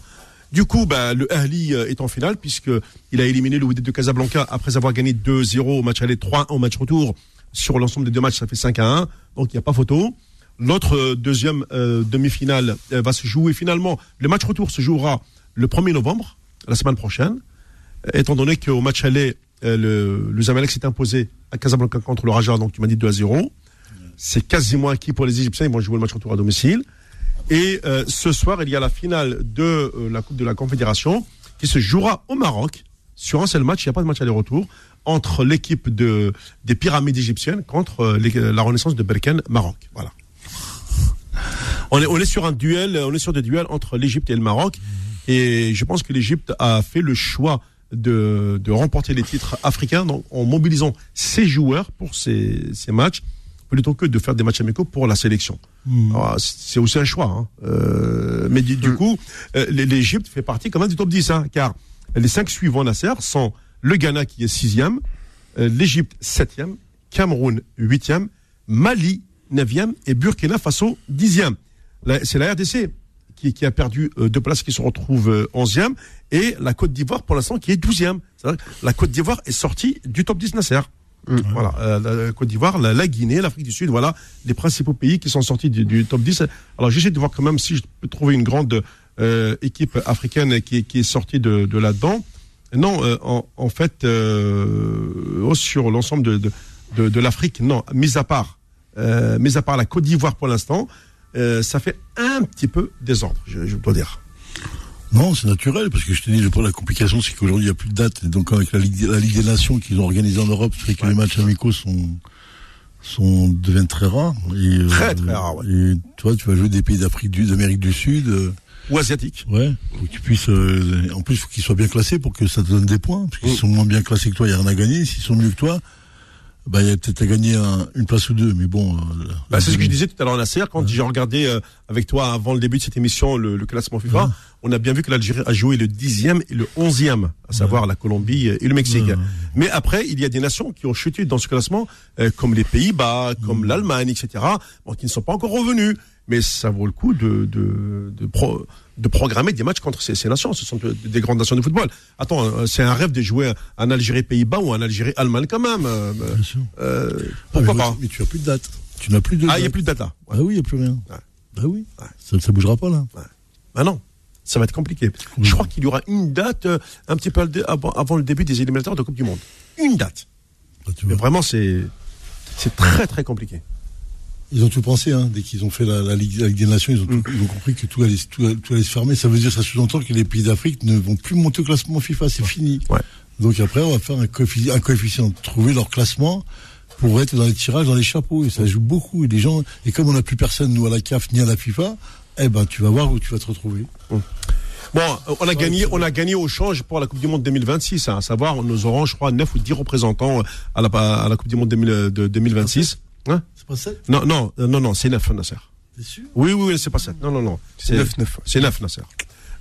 Du coup, bah, le Ahli euh, est en finale puisqu'il a éliminé le Wydad de Casablanca après avoir gagné 2-0 au match aller, 3-1 au match retour. Sur l'ensemble des deux matchs, ça fait 5-1. Donc il n'y a pas photo. L'autre euh, deuxième euh, demi-finale va se jouer finalement. Le match retour se jouera le 1er novembre, la semaine prochaine. Étant donné qu'au match aller, le, le Zamalek s'est imposé à Casablanca contre le Raja, donc tu m'as dit 2 à 0. C'est quasiment acquis pour les Égyptiens, ils vont jouer le match retour à domicile. Et euh, ce soir, il y a la finale de euh, la Coupe de la Confédération qui se jouera au Maroc sur un seul match. Il n'y a pas de match aller-retour entre l'équipe de, des pyramides égyptiennes contre euh, la Renaissance de Berkane, Maroc. Voilà. On est, sur un duel, on est sur des duels entre l'Égypte et le Maroc. Et je pense que l'Égypte a fait le choix de, remporter les titres africains en mobilisant ses joueurs pour ces matchs plutôt que de faire des matchs amicaux pour la sélection. Hmm. C'est aussi un choix. Hein. Euh, mais du, hmm. coup, euh, l'Égypte fait partie quand même du top 10, hein, car les cinq suivants Nasser sont le Ghana qui est sixième, euh, l'Égypte septième, Cameroun huitième, Mali neuvième et Burkina Faso dixième. C'est la RDC qui, qui, a perdu deux places, qui se retrouve onzième, et la Côte d'Ivoire pour l'instant qui est douzième. La Côte d'Ivoire est sortie du top 10 Nasser. Mm. Voilà, euh, la Côte d'Ivoire, la, Guinée, l'Afrique du Sud, voilà les principaux pays qui sont sortis du, top 10. Alors j'essaie de voir quand même si je peux trouver une grande euh, équipe africaine qui, qui est sortie de, de là-dedans. Non, euh, en, en, fait, oh, sur l'ensemble de, de, de, l'Afrique, non, mis à part, mis à part la Côte d'Ivoire pour l'instant, ça fait un petit peu désordre, je, je dois dire. Non, c'est naturel, parce que je te dis, la complication, c'est qu'aujourd'hui, il n'y a plus de date. Et donc, avec la Ligue, la Ligue des Nations qu'ils ont organisée en Europe, c'est que les matchs amicaux sont, sont, deviennent très rares. Et, euh, très, très rares, ouais. Et toi, tu vas jouer des pays d'Afrique du, d'Amérique du Sud. Euh, ou asiatiques. Ouais. Pour que tu puisses, euh, en plus, il faut qu'ils soient bien classés pour que ça te donne des points. Parce qu'ils mm. sont moins bien classés que toi, il n'y a rien à gagner. S'ils sont mieux que toi, bah, il y a peut-être à gagner une place ou deux, mais bon. Euh, bah, c'est ce que je disais tout à l'heure, Nasser, quand j'ai regardé euh, avec toi avant le début de cette émission le, le classement FIFA, on a bien vu que l'Algérie a joué le dixième et le onzième, à savoir la Colombie et le Mexique. Mais après, il y a des nations qui ont chuté dans ce classement, euh, comme les Pays-Bas, comme l'Allemagne, etc., bon, qui ne sont pas encore revenus. Mais ça vaut le coup de, de, de pro, de programmer des matchs contre ces, ces, nations. Ce sont des grandes nations de football. Attends, euh, c'est un rêve de jouer en Algérie-Pays-Bas ou en Algérie-Allemagne quand même. Euh, Bien sûr. Euh, pourquoi mais pas? Mais tu as plus de date. Tu n'as plus de. Ah, il n'y a plus de date là. Ah oui, il n'y a plus rien. Ouais. Bah oui. Ça ne bougera pas là. Bah non. Ça va être compliqué. Je crois qu'il y aura une date un petit peu avant, le début des éliminatoires de Coupe du Monde. Une date. Bah, mais vraiment, c'est c'est très très compliqué. Ils ont tout pensé, hein, dès qu'ils ont fait la, la, Ligue, des Nations, ils ont, mm. ils ont, compris que tout allait, tout, allait, se fermer. Ça veut dire, ça sous-entend que les pays d'Afrique ne vont plus monter au classement FIFA, c'est fini. Ouais. Donc après, on va faire un coefficient, un coefficient, trouver leur classement pour être dans les tirages, dans les chapeaux. Et ça joue beaucoup. Et les gens, et comme on n'a plus personne, nous, à la CAF ni à la FIFA, eh ben, tu vas voir où tu vas te retrouver. Mm. Bon, on a gagné, on a gagné au change pour la Coupe du Monde 2026, hein, à savoir, nous aurons, je crois, 9 ou 10 représentants à la, à la Coupe du Monde de 2026. Hein? Pas 7 Non, non, euh, non, non, c'est 9, Nasser. T'es sûr? Oui, oui, c'est pas 7. Non, non, non. C'est 9, 9. C'est 9, Nasser.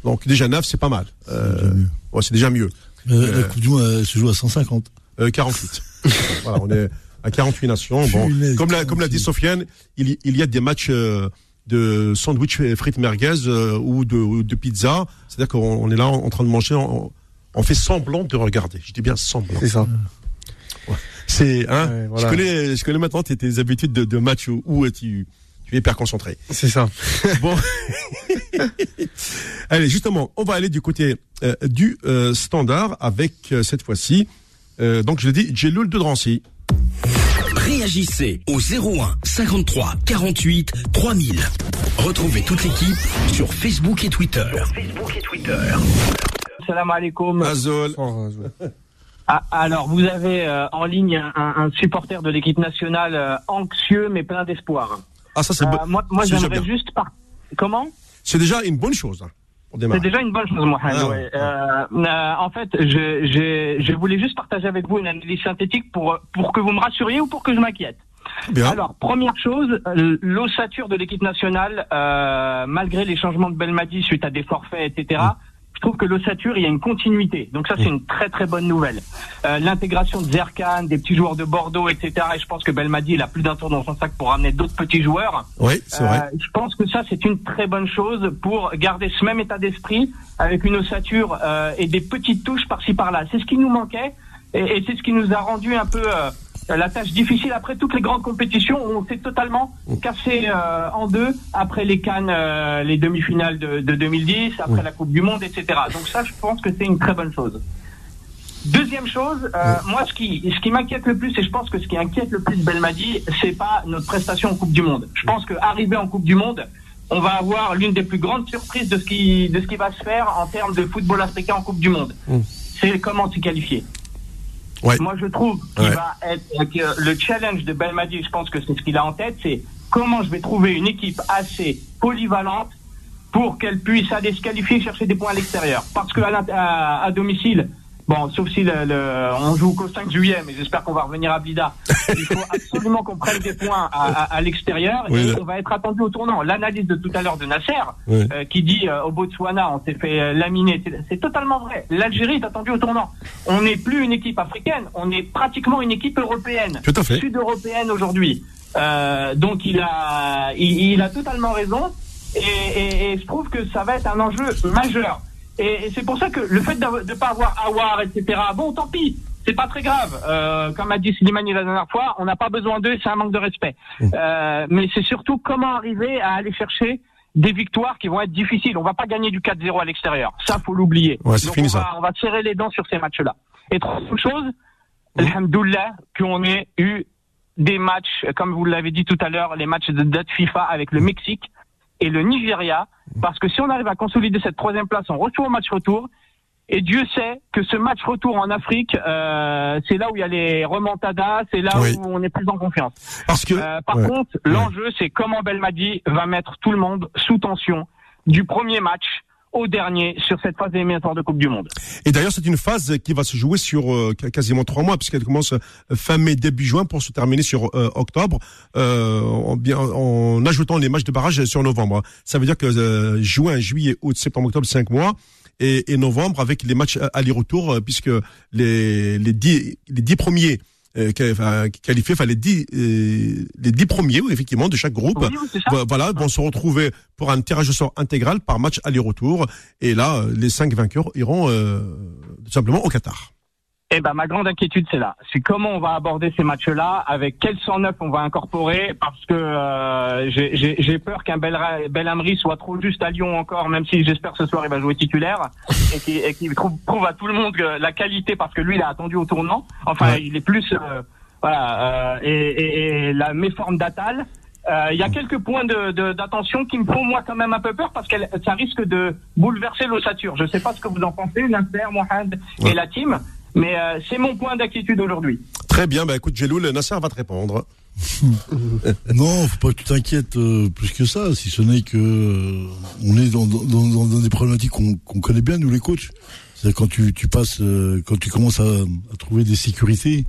Donc déjà 9, c'est pas mal. Euh, ouais, c'est déjà mieux. Euh, la Coupe du Monde se joue à 150. Euh, 48. *laughs* voilà, on est à 48 nations. Bon, comme l'a, comme l'a dit Sofiane, il, il y a des matchs euh, de sandwich frites merguez euh, ou, de, ou de pizza. C'est-à-dire qu'on est là en, train de manger en, on fait semblant de regarder. Je dis bien semblant. C'est ça. C'est, hein, Ouais, voilà. je connais, je connais maintenant tes, tes habitudes de, de match où, où tu, tu es hyper concentré. C'est ça. *laughs* Bon. Allez, justement, on va aller du côté euh, du euh, standard avec euh, cette fois-ci, euh, donc je l'ai dit, Jeloul de Drancy. Réagissez au 01 53 48 3000. Retrouvez toute l'équipe sur Facebook et Twitter. Facebook et Twitter. Salam alaikum. Azol. Ah, alors, vous avez euh, en ligne un, un supporter de l'équipe nationale euh, anxieux mais plein d'espoir. Ah, ça, c'est Euh, bo- moi, moi j'aimerais juste par... Comment? C'est déjà une bonne chose. hein. C'est déjà une bonne chose, Mohamed. Ah, ouais. Euh, euh, en fait, je, je, je voulais juste partager avec vous une analyse synthétique pour, pour que vous me rassuriez ou pour que je m'inquiète. Alors, première chose, euh, l'ossature de l'équipe nationale, euh, malgré les changements de Belmadi suite à des forfaits, etc., je trouve que l'ossature, il y a une continuité. Donc ça, c'est une très très bonne nouvelle. Euh, L'intégration de Zerkan, des petits joueurs de Bordeaux, etc., et je pense que Belmadi, il a plus d'un tour dans son sac pour ramener d'autres petits joueurs. oui, c'est vrai. Euh, je pense que ça, c'est une très bonne chose pour garder ce même état d'esprit avec une ossature euh, et des petites touches par-ci par-là. C'est ce qui nous manquait et, et c'est ce qui nous a rendu un peu euh, la tâche difficile après toutes les grandes compétitions où on s'est totalement cassé euh, en deux après les Cannes, euh, les demi-finales de, de 2010, après la Coupe du Monde, etc. Donc ça, je pense que c'est une très bonne chose. Deuxième chose, euh, moi ce qui ce qui m'inquiète le plus et je pense que ce qui inquiète le plus Belmadi, c'est pas notre prestation en Coupe du Monde. Je pense qu'arriver en Coupe du Monde, on va avoir l'une des plus grandes surprises de ce qui de ce qui va se faire en termes de football africain en Coupe du Monde. C'est comment s'y qualifier. Ouais. Moi je trouve qu'il Ouais. va être que le challenge de Belmadi, je pense que c'est ce qu'il a en tête, c'est comment je vais trouver une équipe assez polyvalente pour qu'elle puisse aller se qualifier et chercher des points à l'extérieur. Parce que à- à domicile, bon, sauf si le, le- on joue qu'au 5 juillet, mais j'espère qu'on va revenir à Blida. Il faut *laughs* absolument qu'on prenne des points à, à- à l'extérieur et on va être attendu au tournant. L'analyse de tout à l'heure de Nasser, Oui. euh, qui dit euh, au Botswana, on s'est fait euh, laminer, c'est- totalement vrai. L'Algérie est attendue au tournant. On n'est plus une équipe africaine, on est pratiquement une équipe européenne sud-européenne aujourd'hui. Euh, donc il a, il, il a totalement raison. Et, et- et je trouve que ça va être un enjeu majeur. Et, et c'est pour ça que le fait de ne pas avoir Awar, etc. Bon, tant pis, c'est pas très grave. Euh, comme a dit Slimani la dernière fois, on n'a pas besoin d'eux, c'est un manque de respect. Euh, mais c'est surtout comment arriver à aller chercher des victoires qui vont être difficiles. On va pas gagner du 4-0 à l'extérieur. Ça, faut l'oublier. Ouais, Donc, fini, on va, ça. on va serrer les dents sur ces matchs-là. Et troisième chose, Alhamdoulilah, qu'on ait eu des matchs, comme vous l'avez dit tout à l'heure, les matchs de date FIFA avec le Mexique et le Nigeria, parce que si on arrive à consolider cette troisième place, on retourne au match retour. Et Dieu sait que ce match retour en Afrique, euh, c'est là où il y a les remontadas, c'est là Oui. où on est plus en confiance. Parce que. Euh, par ouais. contre, l'enjeu, c'est comment Belmadi va mettre tout le monde sous tension du premier match au dernier sur cette phase éliminatoire de Coupe du Monde. Et d'ailleurs, c'est une phase qui va se jouer sur euh, qu- quasiment trois mois, puisqu'elle commence euh, fin mai, début juin, pour se terminer sur euh, octobre, euh, en, en ajoutant les matchs de barrage sur novembre. Ça veut dire que juin, juillet, août, septembre, octobre, cinq mois. Et, novembre avec les matchs aller-retour, puisque les dix premiers euh, qualifiés, enfin les dix, euh, les dix premiers, effectivement, de chaque groupe, Oui, Voilà, vont se retrouver pour un tirage au sort intégral par match aller-retour. Et là, euh, les cinq vainqueurs iront euh, tout simplement au Qatar. Eh ben, ma grande inquiétude, c'est là. C'est comment on va aborder ces matchs-là, avec quel 109 on va incorporer, parce que euh, j'ai- peur qu'un Bel- Belhamri soit trop juste à Lyon encore, même si j'espère ce soir il va jouer titulaire, et qu'il et qu'il trouve, prouve à tout le monde que la qualité, parce que lui, il a attendu au tournant. Enfin, Ouais. il est plus, euh, voilà, euh, et, et- et la méforme d'Atal. Euh, Il y a quelques points de- de- d'attention qui me font moi quand même un peu peur parce que ça risque de bouleverser l'ossature. Je sais pas ce que vous en pensez, Nasser, Mohamed Ouais. et la team, mais euh, c'est mon point d'inquiétude aujourd'hui. Très bien, bah écoute, Jeloul, Nasser va te répondre. *laughs* Non, faut pas que tu t'inquiètes euh, plus que ça, si ce n'est que euh, on est dans, dans, dans, dans des problématiques qu'on connaît bien, nous les coachs. C'est quand tu, tu passes, euh, quand tu commences à, à trouver des sécurités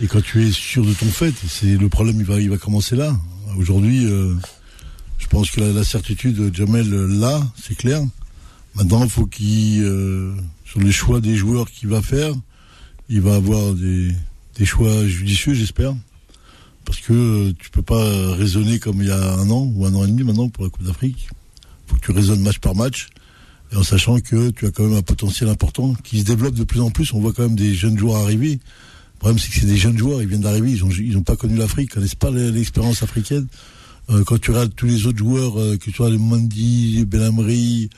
et quand tu es sûr de ton fait, c'est le problème, il va, il va commencer là. Aujourd'hui, euh, je pense que la, la certitude, Jamel là, c'est clair. Maintenant, il faut qu'il, sur les choix des joueurs qu'il va faire, il va avoir des, choix judicieux, j'espère parce que euh, tu peux pas raisonner comme il y a un an ou un an et demi maintenant pour la Coupe d'Afrique. faut que tu raisonnes match par match. Et en sachant que tu as quand même un potentiel important qui se développe de plus en plus. On voit quand même des jeunes joueurs arriver. Le problème, c'est que c'est des jeunes joueurs, ils viennent d'arriver, ils ont, ils ont pas connu l'Afrique, ils connaissent pas l'expérience africaine. Euh, quand tu regardes tous les autres joueurs, euh, que tu vois les Mandi, Benamri,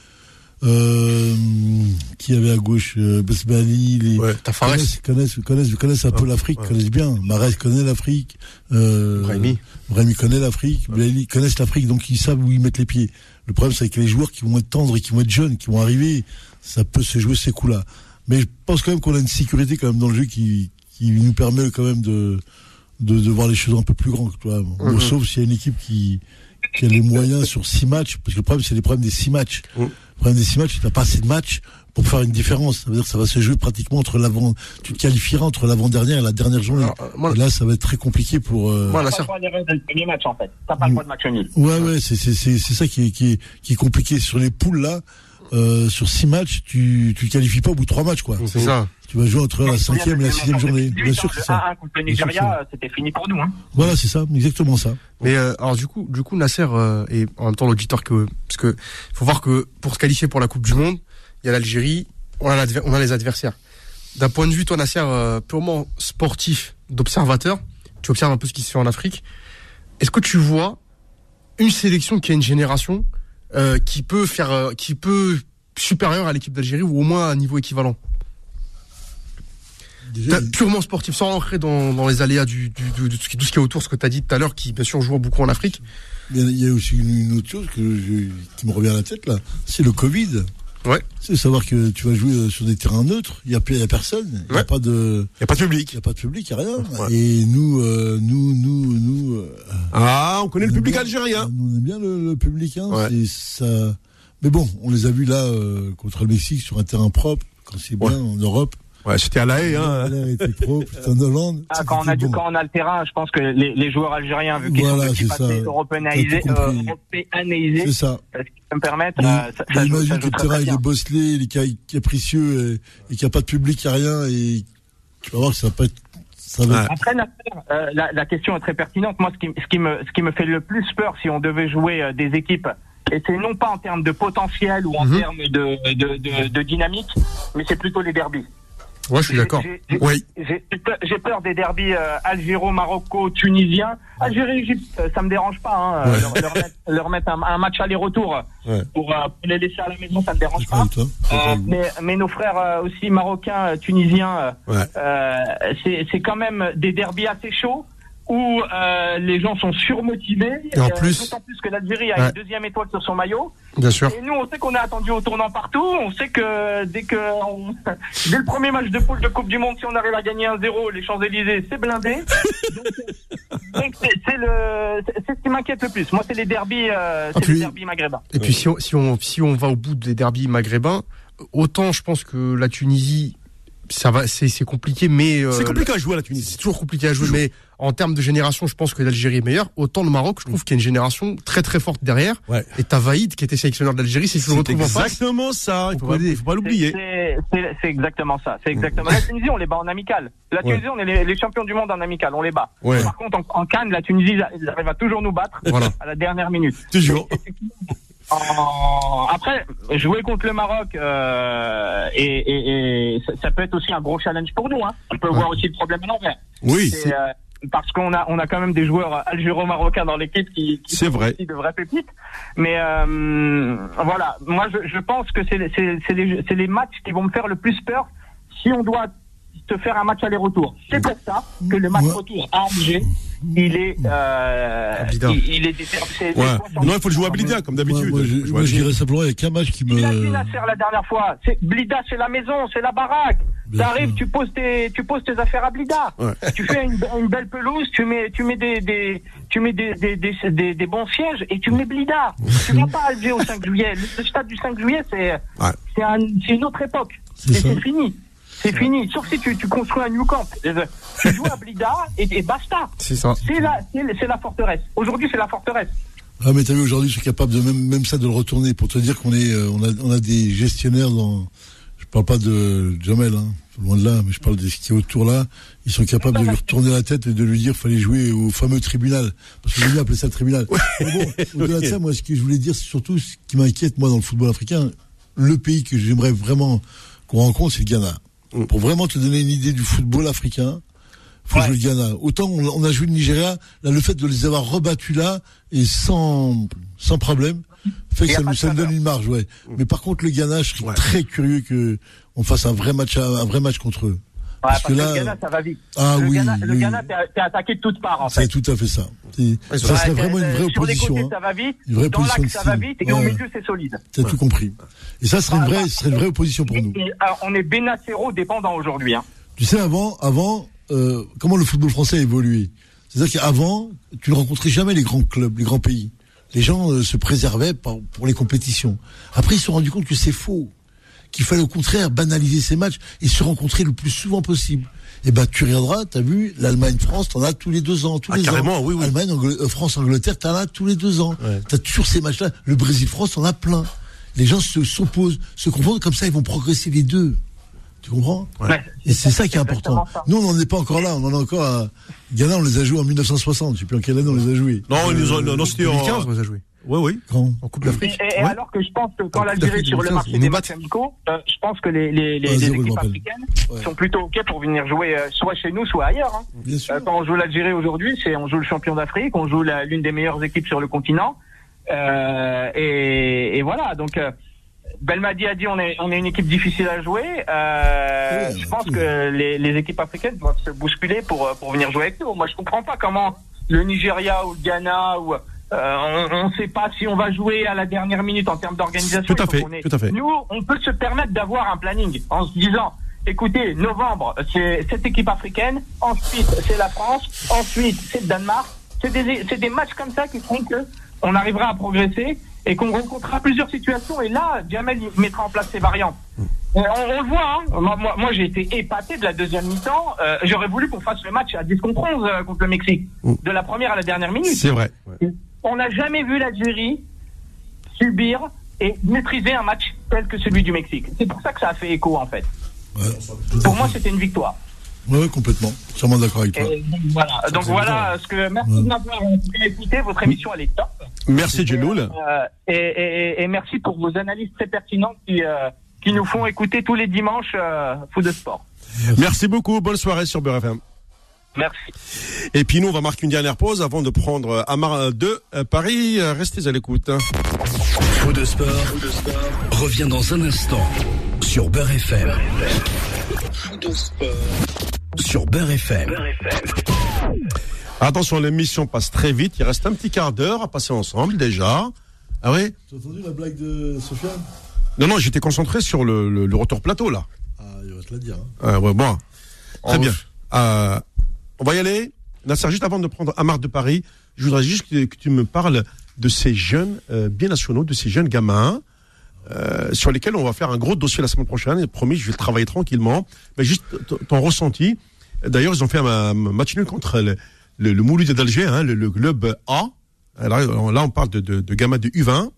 euh, qui avait à gauche, euh, Besbali, les Ouais, connaissent, connaissent, connaissent, connaissent un peu l'Afrique, connaissent bien. Marès connaît l'Afrique. Euh, Brahimi. Brahimi connaît l'Afrique. Blaili connaissent l'Afrique, donc ils savent où ils mettent les pieds. Le problème, c'est que les joueurs qui vont être tendres et qui vont être jeunes, qui vont arriver, ça peut se jouer ces coups-là. Mais je pense quand même qu'on a une sécurité quand même dans le jeu qui, qui nous permet quand même de, de, de voir les choses un peu plus grandes. Tu vois. Bon, Sauf s'il y a une équipe qui, qui a les moyens sur six matchs, parce que le problème, c'est les problèmes des six matchs. Mm. Le problème des six matchs, tu n'as pas assez de matchs pour faire une différence. Ça veut dire que ça va se jouer pratiquement entre l'avant, tu te qualifieras entre l'avant-dernière et la dernière journée. Alors, euh, moi, et là, ça va être très compliqué pour, euh, Moi, Nasser, pas le droit premier match, en fait. T'as pas le droit de match nul. Ouais, ouais, c'est c'est c'est c'est ça qui est qui est qui est compliqué sur les poules là. Euh, sur six matchs, tu tu te qualifies pas au bout de trois matchs quoi. c'est ça. Tu vas jouer entre la cinquième et la sixième journée. Bien sûr, que c'est ça. Le 1-1 contre le Nigeria, c'était fini pour nous. Hein. Voilà, c'est ça, exactement ça. Mais euh, alors du coup, du coup, Nasser euh, et en même temps l'auditeur que parce que faut voir que pour se qualifier pour la Coupe du Monde, il y a l'Algérie, on a, l'adver- on a les adversaires. D'un point de vue, toi Nasser, euh, purement sportif, d'observateur, tu observes un peu ce qui se fait en Afrique. Est-ce que tu vois une sélection qui a une génération euh, qui peut faire, euh, qui peut supérieure à l'équipe d'Algérie ou au moins à un niveau équivalent? Déjà, Purement sportif, sans rentrer dans, dans les aléas du, du, du- de tout ce qui est autour, ce que tu as dit tout à l'heure, qui bien sûr joue beaucoup en Afrique. il y a- il y a aussi une, une autre chose que je, qui me revient à la tête là, c'est le Covid. Ouais. C'est savoir que tu vas jouer euh, sur des terrains neutres, il y a, il a personne, il y a pas de, Il n'y a pas de il public. y a pas de public, il y a rien. Ouais. Et nous, euh, nous, nous, nous, euh, Ah, on connaît le On public bien- algérien. Nous, on aime bien le, le public. Hein, ça. Mais bon, on les a vus là euh, contre le Mexique sur un terrain propre, quand c'est bien en Europe. Ouais, c'était à La Haye, hein. Était propre. C'était en Hollande. Ah, quand, on a du, bon. quand on a le terrain, je pense que les, les joueurs algériens, vu qu'ils Voilà, sont passés européanisés, euh, européanisés, C'est ça. me permettre, Mais, euh, ça, joue, que le terrain il est bosselé, il est ca- capricieux et, et qu'il n'y a pas de public, il n'y a rien. Et tu vas voir que ça va pas être. Ça va Après, euh, la, la question est très pertinente. Moi, ce qui, ce qui me, ce qui me fait le plus peur, si on devait jouer euh, des équipes, et c'est non pas en termes de potentiel ou en Mhm. termes de, de, de, de dynamique, mais c'est plutôt les derbys. Ouais, je suis d'accord. Oui. J'ai peur, des derbys euh, algéro, Marocco, tunisien. Algérie, Égypte, euh, ça me dérange pas. Hein, euh, leur, leur mettre, leur mettre un, un match aller-retour Ouais. pour, euh, pour les laisser à la maison, ça me dérange pas. Euh, mais, mais nos frères aussi marocains, tunisiens, Ouais. c'est c'est quand même des derbys assez chauds où euh, les gens sont surmotivés. Et en Euh, plus- D'autant plus que l'Algérie a Ouais. une deuxième étoile sur son maillot. Bien sûr. Et nous, on sait qu'on est attendu au tournant partout. On sait que dès que on- *laughs* dès le premier match de poule de Coupe du Monde, si on arrive à gagner 1-0, les Champs-Élysées, c'est blindé. *laughs* Donc, euh, c'est c'est le c'est c'est ce qui m'inquiète le plus. Moi, c'est les derbies, euh, c'est puis- les derbies maghrébins. Et puis si on, si on si on va au bout des derbies maghrébins, autant je pense que la Tunisie, ça va, c'est c'est compliqué, mais euh, C'est compliqué à jouer à la C'est Tunisie. toujours compliqué à jouer, mais en termes de génération, je pense que l'Algérie est meilleure. Autant le Maroc, je trouve qu'il y a une génération très très forte derrière. Ouais. Et t'as Vaïd qui était sélectionneur de l'Algérie, si je le C'est retrouve en face. exactement ça. Il faut Faut pas, aider. faut pas C'est- l'oublier. C'est c'est- c'est exactement ça. C'est exactement. La Tunisie, on les bat en amical. La Tunisie, on est les, les champions du monde en amical. On les bat. Ouais. Par contre, en, en Cannes, la Tunisie, ils arrivent à toujours nous battre Voilà. à la dernière minute. Toujours. En- Après, jouer contre le Maroc, euh, et, et- et ça, ça peut être aussi un gros challenge pour nous. Hein. On peut voir aussi le problème à l'envers. Oui. C'est, euh, parce qu'on a on a quand même des joueurs algéro-marocains dans l'équipe qui, qui sont vrai. aussi de vraies pépites. Mais euh, voilà, moi je, je pense que c'est c'est c'est les c'est les matchs qui vont me faire le plus peur si on doit te faire un match aller-retour. C'est pour ça que le match Ouais. retour à Alger, il est euh, Blida. il, il est déter- c'est- Ouais. c'est- Non, il faut le jouer à Blida, comme d'habitude. moi, je, je dirais simplement, il n'y a qu'un match qui Il a dit me. Nasser la dernière fois. C'est Blida, c'est la maison, c'est la baraque. T'arrives, tu poses tes, tu poses tes affaires à Blida. Ouais. Tu fais une, une belle pelouse, tu mets, tu mets des, des tu mets des, des, des, des, des bons sièges et tu mets Blida. tu vas pas à Alger au 5 juillet. Le, stade du 5 juillet, c'est, Ouais. c'est un, c'est une autre époque. C'est fini. C'est fini. Sauf si tu, tu construis un New Camp. Tu *laughs* joues à Blida et, et basta. C'est ça. C'est la, c'est, c'est la forteresse. Aujourd'hui, c'est la forteresse. Ah, mais t'as vu, aujourd'hui, je suis capable de même, même ça de le retourner pour te dire qu'on est, euh, on a, on a des gestionnaires dans, je parle pas de Jamel, hein, loin de là, mais je parle de ce qui est autour là. Ils sont capables de lui retourner la tête et de lui dire qu'il fallait jouer au fameux tribunal. Parce que j'ai appeler ça le tribunal. Mais bon, *laughs* au-delà de ça, moi, ce que je voulais dire, c'est surtout ce qui m'inquiète, moi, dans le football africain, le pays que j'aimerais vraiment qu'on rencontre, c'est le Ghana. Mm. Pour vraiment te donner une idée du football africain, faut Ouais. jouer le Ghana. Autant on, on a joué le Nigeria, là, le fait de les avoir rebattus là et sans sans problème, fait Et que ça nous, ça nous donne une marge, ouais. Mais par contre, le Ghana, je serais Ouais. très curieux que on fasse un vrai match, un vrai match contre eux. Ouais, Parce parce que que là- le Ghana, ça va vite. Ah le oui, Ghana, le oui. Ghana, t'es attaqué de toutes parts, en C'est fait. tout à fait ça. C'est- Ouais, ça serait Ouais, vraiment une vraie Sur les opposition. côtés, hein. ça va vite. Une vraie Dans l'axe, ça va vite. Et au Ouais. milieu, c'est solide. T'as tout compris. Et ça serait une Ah, vraie, bah, ce serait une vraie opposition pour nous. Et, euh, on est Benacero dépendant aujourd'hui. Hein. Tu sais, avant, avant, euh, comment le football français a évolué? C'est-à-dire qu'avant, tu ne rencontrais jamais les grands clubs, les grands pays. Les gens euh, se préservaient pour les compétitions. Après, ils se sont rendus compte que c'est faux, qu'il fallait au contraire banaliser ces matchs et se rencontrer le plus souvent possible. Et ben, tu regarderas, t'as vu, l'Allemagne-France, t'en as tous les deux ans, tous Ah, les carrément, ans. oui, oui. Allemagne, Angl- euh, France-Angleterre, t'en as tous les deux ans. Ouais. T'as toujours ces matchs-là. Le Brésil-France, t'en as plein. Les gens se s'opposent, se confondent, comme ça, ils vont progresser les deux. Tu comprends? Ouais. et c'est ça qui est important. Nous, on n'en est pas encore là. On en est encore à Ghana. On les a joués en 1960. Je sais plus en quelle année on les a joués. Non, ils nous ont, non, non, c'était en. 2015, on les a joués. Oui, oui. Quand En Coupe Et, d'Afrique. et- et Ouais. alors que je pense que quand l'Algérie sur le 2015, marché des matchs amicaux, euh, je pense que les, les, les, Ah, les zéro, je équipes africaines Ouais. sont plutôt OK pour venir jouer euh, soit chez nous, soit ailleurs. hein. Bien sûr. Euh, quand on joue l'Algérie aujourd'hui, c'est on joue le champion d'Afrique, on joue l'une des meilleures équipes sur le continent. Euh, et, et voilà, donc euh, Belmadi a dit on est on est une équipe difficile à jouer. Euh, je pense que les, les équipes africaines doivent se bousculer pour pour venir jouer avec nous. Moi, je comprends pas comment le Nigeria ou le Ghana ou euh, on ne sait pas si on va jouer à la dernière minute en termes d'organisation. Tout ait- tout à fait. Nous, on peut se permettre d'avoir un planning en se disant, écoutez, novembre, c'est cette équipe africaine, ensuite c'est la France, ensuite c'est le Danemark. C'est des, matchs comme ça qui feront que on arrivera à progresser et qu'on rencontrera plusieurs situations. Et là, Jamel mettra en place ses variantes. Mm. Euh, On, on le voit, hein. moi, moi, moi, j'ai été épaté de la deuxième mi-temps. Euh, J'aurais voulu qu'on fasse le match à 10 contre 11 euh, contre le Mexique, Mm. de la première à la dernière minute. C'est vrai. On n'a jamais vu l'Algérie subir et maîtriser un match tel que celui du Mexique. C'est pour ça que ça a fait écho en fait. Ouais. Pour moi, c'était une victoire. Ouais, complètement. Sûrement d'accord avec toi. Et voilà. Donc voilà ce que merci Ouais. de m'avoir cas écouté. Votre émission elle est top. Merci, Genoul. Euh, et, et- et merci pour vos analyses très pertinentes qui euh, qui nous font écouter tous les dimanches euh, foot de sport. Merci beaucoup. Bonne soirée sur Beurre FM. Merci. Et puis nous, on va marquer une dernière pause avant de prendre Amar de euh, Paris. Euh, Restez à l'écoute. Faux de sport, revient dans un instant sur Beurre FM. Faux de sport sur Beurre FM. Attention, l'émission passe très vite. Il reste un petit quart d'heure à passer ensemble déjà. Ah oui? Tu as entendu la blague de Sofiane? Non, non, j'étais concentré sur le, le- le retour plateau là. Ah, il va te la dire. hein. Ah, ouais, bon. Très bien. Euh, on va y aller. Nasser, juste avant de prendre Amar de Paris, je voudrais juste que, tu me parles de ces jeunes euh, bien nationaux, de ces jeunes gamins. euh, sur lesquels on va faire un gros dossier la semaine prochaine. Et promis, je vais le travailler tranquillement. Mais juste ton- ressenti. D'ailleurs, ils ont fait un, match nul contre le, le, d'Alger, hein, le, le club A. Alors, là, on parle de, de, gamins de U20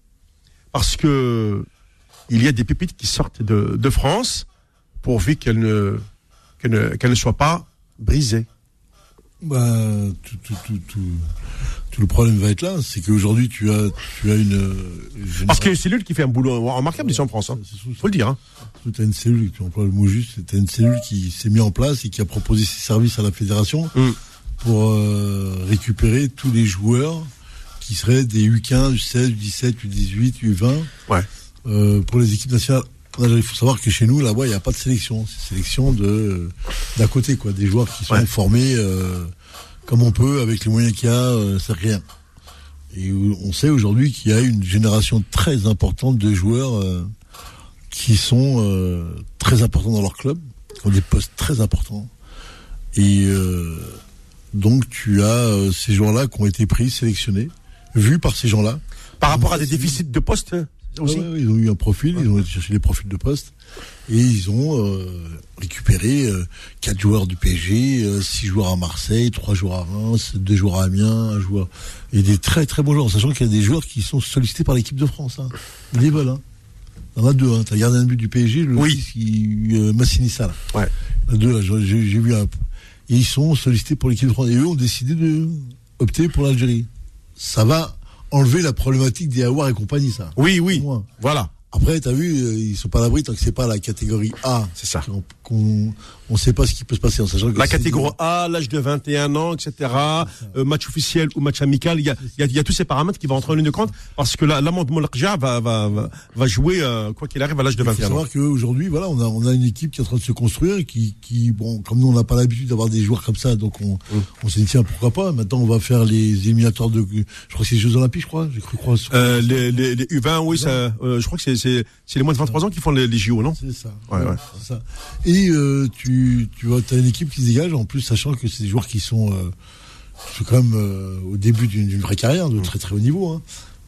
parce que il y a des pépites qui sortent de, France pourvu qu'elles ne soient pas brisées. Bah, tout, tout, tout, tout, le problème va être là. C'est qu'aujourd'hui, tu as, tu as une. Parce qu'il y a une cellule qui fait un boulot remarquable ici en France. Hein. Sous- Faut le dire. Hein. Tu as une cellule, tu emploies le mot juste, tu as une cellule qui s'est mise en place et qui a proposé ses services à la fédération Mm. pour euh, récupérer tous les joueurs qui seraient des U15, U16, U17, U18, U20 Ouais. euh, pour les équipes nationales. Il faut savoir que chez nous, là-bas, il n'y a pas de sélection. C'est sélection de d'à côté, quoi. Des joueurs qui sont Ouais. formés euh, comme on peut, avec les moyens qu'il y a, euh, c'est rien. Et on sait aujourd'hui qu'il y a une génération très importante de joueurs euh, qui sont euh, très importants dans leur club, qui ont des postes très importants. Et euh, donc tu as euh, ces joueurs-là qui ont été pris, sélectionnés, vus par ces gens-là. Par rapport à des déficits de poste aussi. Ouais, ouais, ils ont eu un profil, ils ont été chercher les profils de poste et ils ont euh, récupéré euh, quatre joueurs du PSG, euh, six joueurs à Marseille, trois joueurs à Reims, deux joueurs à Amiens, un joueur et des très très bons joueurs, sachant qu'il y a des joueurs qui sont sollicités par l'équipe de France. Hein. Ils les veulent. Hein. Il y en a deux. Hein. T'as gardé un but du PSG, le Oui. fils qui euh, Massinissa. Là. Ouais. Il y en a deux là. J'ai j'ai vu un. Et ils sont sollicités pour l'équipe de France et eux ont décidé de opter pour l'Algérie. Ça va enlever la problématique des Aouar et compagnie, ça. Oui, oui. Voilà. Après, t'as vu, euh, ils sont pas à l'abri tant que c'est pas la catégorie A. C'est ça. Qu'on, on sait pas ce qui peut se passer en sachant que La catégorie A, l'âge de 21 ans, etc. euh, match officiel ou match amical, il y a, il y a- il y a tous ces paramètres qui vont entrer en ligne de compte parce que la- l'amende Moulakja va, va, jouer, euh, quoi qu'il arrive, à l'âge de Il faut 21 ans. savoir qu'aujourd'hui, voilà, on a, on a une équipe qui est en train de se construire, qui, qui bon, comme nous, on n'a pas l'habitude d'avoir des joueurs comme ça, donc on, Mm. on s'est dit, tiens, pourquoi pas. Maintenant, on va faire les éliminatoires de, je crois que c'est les Jeux Olympiques, je crois, j'ai cru croire. Euh, les, les, les U20, oui, ça, je crois que c'est, les moins de 23 ans qui font les, les JO, non? C'est ça. Ouais, ouais. ça. Et euh, tu, tu vois, as une équipe qui se dégage, en plus, sachant que c'est des joueurs qui sont, euh, qui sont quand même euh, au début d'une vraie carrière, de très très haut niveau. hein.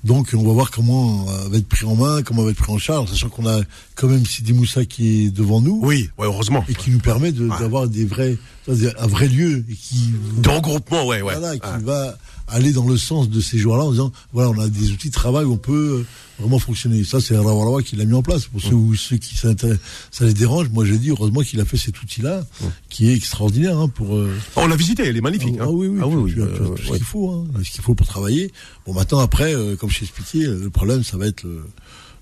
Donc, on va voir comment euh, va être pris en main, comment va être pris en charge, sachant qu'on a quand même Sidi Moussa qui est devant nous Oui, ouais, heureusement. et qui nous permet de- d'avoir des vrais, un vrai lieu et qui, De regroupement, ouais, ouais. voilà, qui va aller dans le sens de ces joueurs-là en disant, voilà, on a des outils de travail où on peut euh, vraiment fonctionner. Ça, c'est Rawarawa qui l'a mis en place. Pour ceux, ou ceux qui ça les dérange, moi, j'ai dit, heureusement qu'il a fait cet outil-là, qui est extraordinaire, hein, pour, euh, On l'a visité, elle est magnifique. ah, hein. oui, oui, Ah oui, tu oui, tu euh, tout ce ouais. qu'il faut, hein, ce qu'il faut pour travailler. Bon, maintenant, après, euh, comme je t'ai expliqué, le problème, ça va être le-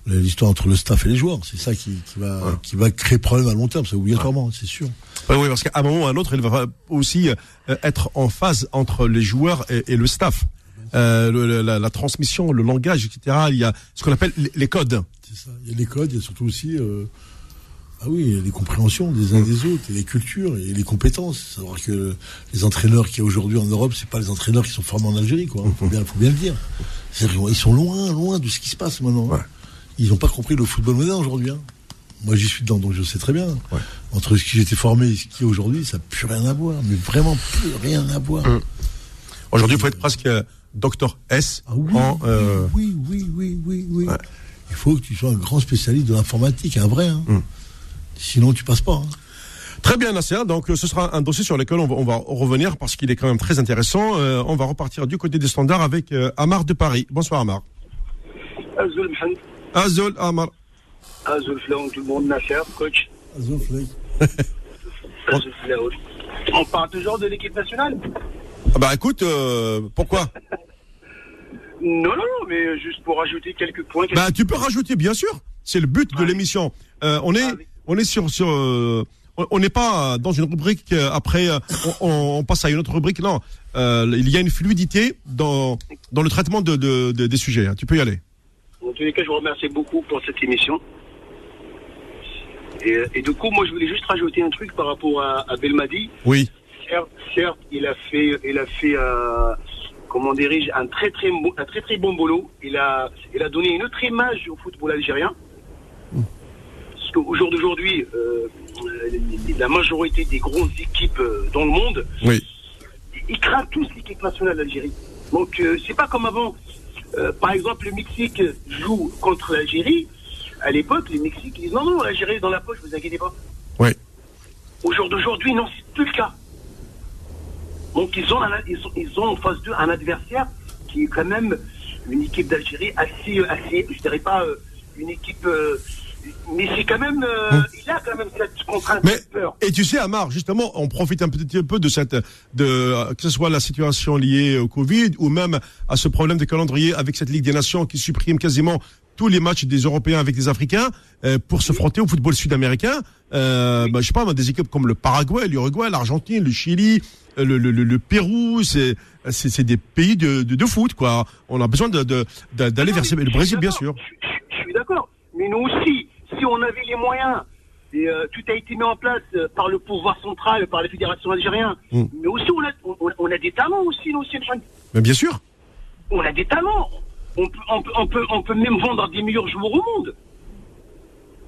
l'histoire entre le staff et les joueurs. C'est ça qui, qui va, qui va créer problème à long terme, c'est obligatoirement, c'est sûr. Oui, oui, parce qu'à un moment ou à un autre, il va aussi euh, être en phase entre les joueurs et, et le staff. Euh, le- la, la transmission, le langage, etc. Il y a ce qu'on appelle les- codes. C'est ça. Il y a les codes, il y a surtout aussi, euh, ah oui, les compréhensions des uns des autres, et les cultures, et les compétences. Savoir que les entraîneurs qu'il y a aujourd'hui en Europe, c'est pas les entraîneurs qui sont formés en Algérie, quoi. Faut bien, faut bien le dire. Qu'ils sont loin, loin de ce qui se passe maintenant. Ouais. Ils n'ont pas compris le football moderne aujourd'hui. hein. Moi, j'y suis dedans, donc je sais très bien. Entre ce qui j'étais formé et ce qui est aujourd'hui, ça n'a plus rien à voir. Mais vraiment plus rien à voir. Aujourd'hui, il faut être presque euh, Docteur S Ah oui, en. euh, oui, oui, oui, oui, oui. Ouais. Il faut que tu sois un grand spécialiste de l'informatique, un vrai. hein. Mm. Sinon, tu passes pas. hein. Très bien, Nasser. Donc, euh, ce sera un dossier sur lequel on va, on va revenir parce qu'il est quand même très intéressant. Euh, on va repartir du côté des standards avec euh, Amar de Paris. Bonsoir, Amar. Azul, Amar. Azul Flaon, tout le monde, Nasser, coach. *laughs* Azul Flaon. On parle toujours de l'équipe nationale Ah bah écoute, euh, pourquoi? *laughs* Non, non, non, mais juste pour ajouter quelques points. Bah tu peux rajouter, bien sûr. C'est le but de l'émission. Euh, on est, Ah oui. on est sur, sur, euh, on- n'est pas dans une rubrique. après, on, passe à une autre rubrique. Non, Euh, il y a une fluidité dans dans le traitement de, de- de- des sujets. hein. Tu peux y aller. En tous les cas, je vous remercie beaucoup pour cette émission. Et, et du coup, moi, je voulais juste rajouter un truc par rapport à, à Belmadi. Oui. Certes, certes, il a fait, il a fait, euh, comment dirige, un très très, bon- un très très bon boulot. Il a, il a donné une autre image au football algérien. Parce qu'au jour d'aujourd'hui, euh, la majorité des grosses équipes euh, dans le monde, Oui. ils craignent tous l'équipe nationale d'Algérie. Donc euh, c'est pas comme avant. Euh, par exemple, le Mexique joue contre l'Algérie. À l'époque, les Mexiques disent non, non, l'Algérie est dans la poche, vous inquiétez pas. Oui. Au jour d'aujourd'hui, non, c'est plus le cas. Donc ils ont, un- ils ont, ils ont en face d'eux un adversaire qui est quand même une équipe d'Algérie assez, assez, je dirais pas euh, une équipe, euh, mais c'est quand même, euh, Hum. il a quand même cette contrainte, Mais cette peur. et tu sais, Amar, justement, on profite un petit peu de cette, de que ce soit la situation liée au Covid ou même à ce problème de calendrier avec cette Ligue des Nations qui supprime quasiment tous les matchs des Européens avec des Africains euh, pour se frotter au football sud-américain. Euh, bah, je sais pas, des équipes comme le Paraguay, l'Uruguay, l'Argentine, le Chili, euh, le, le, le, le Pérou, c'est des pays de, de, de foot, quoi. On a besoin de de- de- d'aller vers le Brésil, bien sûr. Je, je- je suis d'accord. Mais nous aussi, si on avait les moyens, et euh, tout a été mis en place euh, par le pouvoir central, par la fédération algérienne, Mm. mais aussi on a, on, on a des talents aussi, nous aussi. Mais bien sûr. On a des talents. On peut, on, peut, on, peut, on peut même vendre des meilleurs joueurs au monde.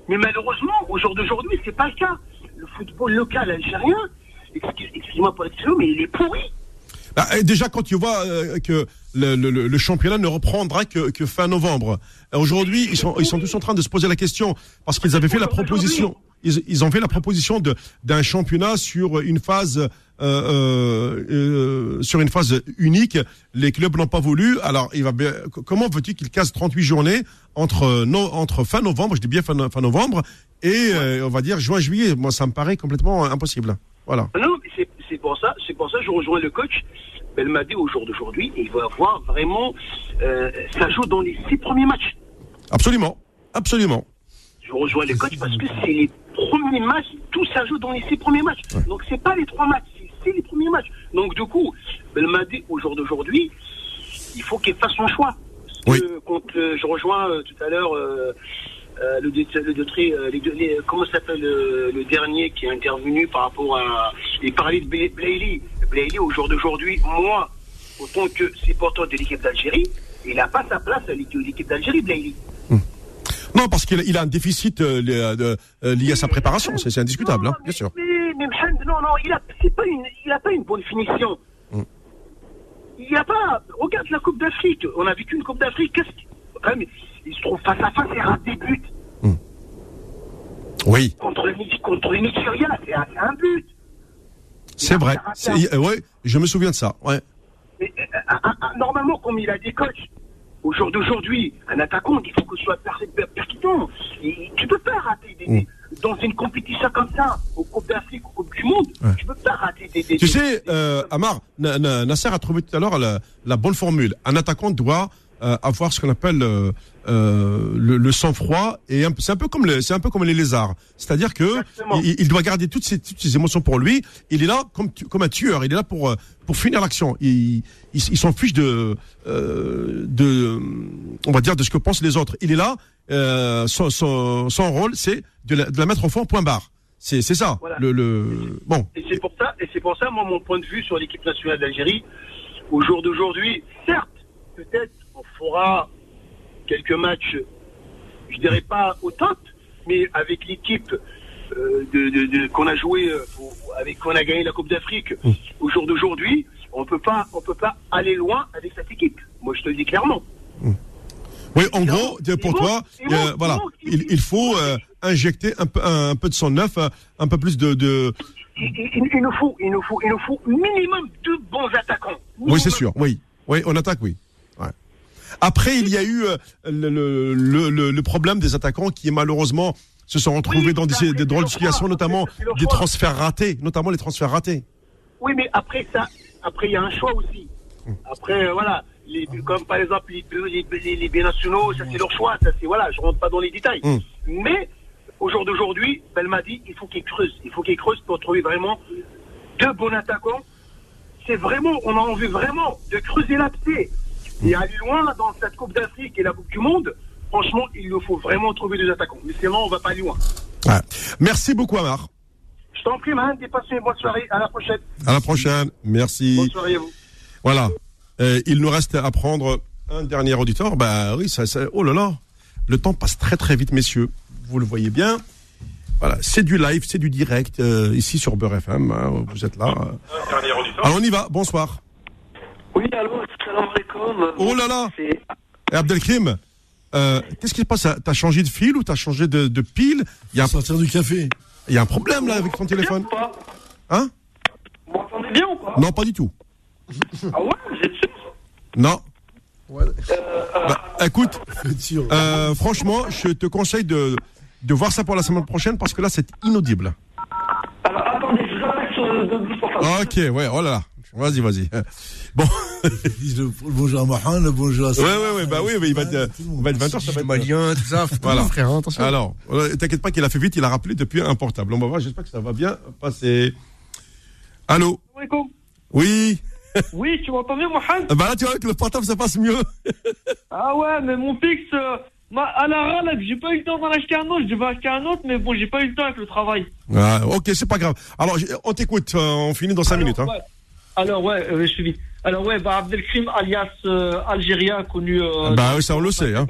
Mais malheureusement, au jour d'aujourd'hui, c'est pas le cas. Le football local algérien, excuse- excusez-moi pour l'expression, mais il est pourri. Et déjà, quand tu vois euh, que le, le- le- championnat ne reprendra que, que fin novembre, Euh, aujourd'hui, ils sont, ils sont tous en train de se poser la question parce qu'ils avaient fait la proposition. Ils, ils ont fait la proposition d'un championnat sur une phase euh, euh, euh, sur une phase unique. Les clubs n'ont pas voulu. Alors, il va bien, comment veux-tu qu'ils cassent 38 journées entre no, entre fin novembre, je dis bien fin, fin novembre, et euh, on va dire juin juillet? Moi, ça me paraît complètement impossible. Voilà. Non, mais c'est- c'est pour ça, c'est pour ça que je rejoins le coach Belmadi au jour d'aujourd'hui. et Il va avoir vraiment, euh, ça joue dans les six premiers matchs. Absolument. Absolument. Je rejoins les coachs parce que c'est les premiers matchs, tout ça joue dans les six premiers matchs. Donc c'est pas les trois matchs, c'est- les premiers matchs. Donc du coup, Belmadi, au jour d'aujourd'hui, il faut qu'il fasse son choix. Parce que quand euh, je rejoins euh, tout à l'heure euh, le, le euh, les deux- les- comment s'appelle euh, le dernier qui est intervenu par rapport à. Il parlait de Bla- Blaili. Blaili, au jour d'aujourd'hui, moi, autant que supporter de l'équipe d'Algérie, il n'a pas sa place à l'équipe d'Algérie, Blaili. Non, parce qu'il a- un déficit euh, lié à sa préparation, c'est indiscutable, hein, bien sûr. Mais, mais Mohamed, non, non, il a, c'est pas pas une bonne finition. Mm. Il n'y a pas. Regarde la Coupe d'Afrique. On a vécu une Coupe d'Afrique. Qu'est-ce qu'il- quand même, il se trouve face à face et rate des buts. Oui, Contre le, contre le Nigeria, c'est un, but. c'est vrai. Euh, ouais, je me souviens de ça. Ouais. Mais, euh, un- normalement, comme il a des coachs, au jour d'aujourd'hui, un attaquant, il faut que ce soit per- per- percutant. Tu peux pas rater des, Mm. dans une compétition comme ça, au Coupe d'Afrique, au Coupe du Monde, tu peux pas rater des. des- Tu sais, euh, Amar, Na- Na- Nasser a trouvé tout à l'heure la, la bonne formule. Un attaquant doit euh, avoir ce qu'on appelle euh, le, le sang-froid et c'est un peu comme c'est un peu comme les lézards. C'est-à-dire que il, il doit garder toutes ses, toutes ses émotions pour lui. Il est là comme comme un tueur. Il est là pour euh, pour finir l'action. Il, il, il s'en fiche de euh, de on va dire de ce que pensent les autres. Il est là. Euh, son, son, son rôle, c'est de la, de la mettre au fond, point barre. C'est c'est ça. Voilà. Le, le bon. Et c'est pour ça, et c'est pour ça, moi, mon point de vue sur l'équipe nationale d'Algérie, au jour d'aujourd'hui, certes, peut-être on fera quelques matchs, je dirais pas au top, mais avec l'équipe euh, de, de- de- qu'on a joué, euh, avec qu'on a gagné la Coupe d'Afrique, au jour d'aujourd'hui, on peut pas, on peut pas aller loin avec cette équipe. Moi, je te le dis clairement. Oui, en gros, pour toi, il euh, voilà, il manque- il, il faut injecter un peu, un, un peu de son neuf, un peu plus de. de... Il, il- il nous faut, il nous faut, il nous faut minimum deux bons attaquants. Oui, c'est sûr. Oui, oui, on attaque, oui. Après, il y a eu euh, le, le, le, le- le problème des attaquants qui malheureusement se sont retrouvés dans des, des drôles de situations, notamment des transferts ratés, notamment les transferts ratés. Oui, mais après ça, après il y a un choix aussi. Après, euh, voilà, les, comme par exemple les, les, les, les binationaux, ça c'est leur choix, ça c'est voilà, je rentre pas dans les détails. Mm. Mais au jour d'aujourd'hui, Belmadi, il faut qu'il creuse, il faut qu'il creuse pour trouver vraiment deux bons attaquants. C'est vraiment, on a envie vraiment de creuser l'abcès et aller loin dans cette Coupe d'Afrique et la Coupe du Monde. Franchement, il nous faut vraiment trouver deux attaquants. Mais sinon, on va pas aller loin. Ouais. Merci beaucoup, Amar. Je t'en prie, man, passez une bonne soirée. À la prochaine. À la prochaine. Merci. Bonne soirée à vous. Voilà. Euh, il nous reste à prendre un dernier auditeur. Bah oui, ça, ça- oh là là, le temps passe très très vite, messieurs. Vous le voyez bien. Voilà, c'est du live, c'est du direct euh, ici sur Beurre FM. hein, vous êtes là. euh. Alors on y va. Bonsoir. Oui, allô, salam alaikum. Oh là là. Et Abdelkrim, euh, qu'est-ce qui se passe? T'as changé de fil ou t'as changé de, de pile? Il y a un sortir du café. Il y a un problème là avec ton téléphone. Bien ou pas? Hein? Vous m'entendez bien ou pas? Non, pas du tout. Ah ouais, vous êtes sûr? Non. Euh, Bah, écoute, euh, franchement, je te conseille de, de voir ça pour la semaine prochaine parce que là, c'est inaudible. Alors attendez, je vous appelle sur le. Ok, ouais, oh là là. Vas-y, vas-y. Bon. le bonjour à Mahan, le bonjour à Ouais, ouais, ouais, bah oui, mais il va être, il va être 20h, ça va être malien, tout ça. *laughs* Voilà. frère, hein, attention. Alors, euh, t'inquiète pas qu'il a fait vite, il a rappelé depuis un portable. On va voir, j'espère que ça va bien passer. Allô. Oui Oui, tu m'entends bien, Mohamed Bah là, tu vois, avec le portable, ça passe mieux. *laughs* Ah ouais, mais mon fixe, euh, ma- à la râle, j'ai pas eu le temps d'en acheter un autre. Je devais acheter un autre, mais bon, j'ai pas eu le temps avec le travail. Ah, ok, c'est pas grave. Alors, on t'écoute, euh, on finit dans 5 minutes. Hein. Ouais. Alors ouais, euh, je suis vite. Alors ouais, bah Abdelkrim alias euh, Algérien connu. euh, Bah oui, ça on le sait. Hein.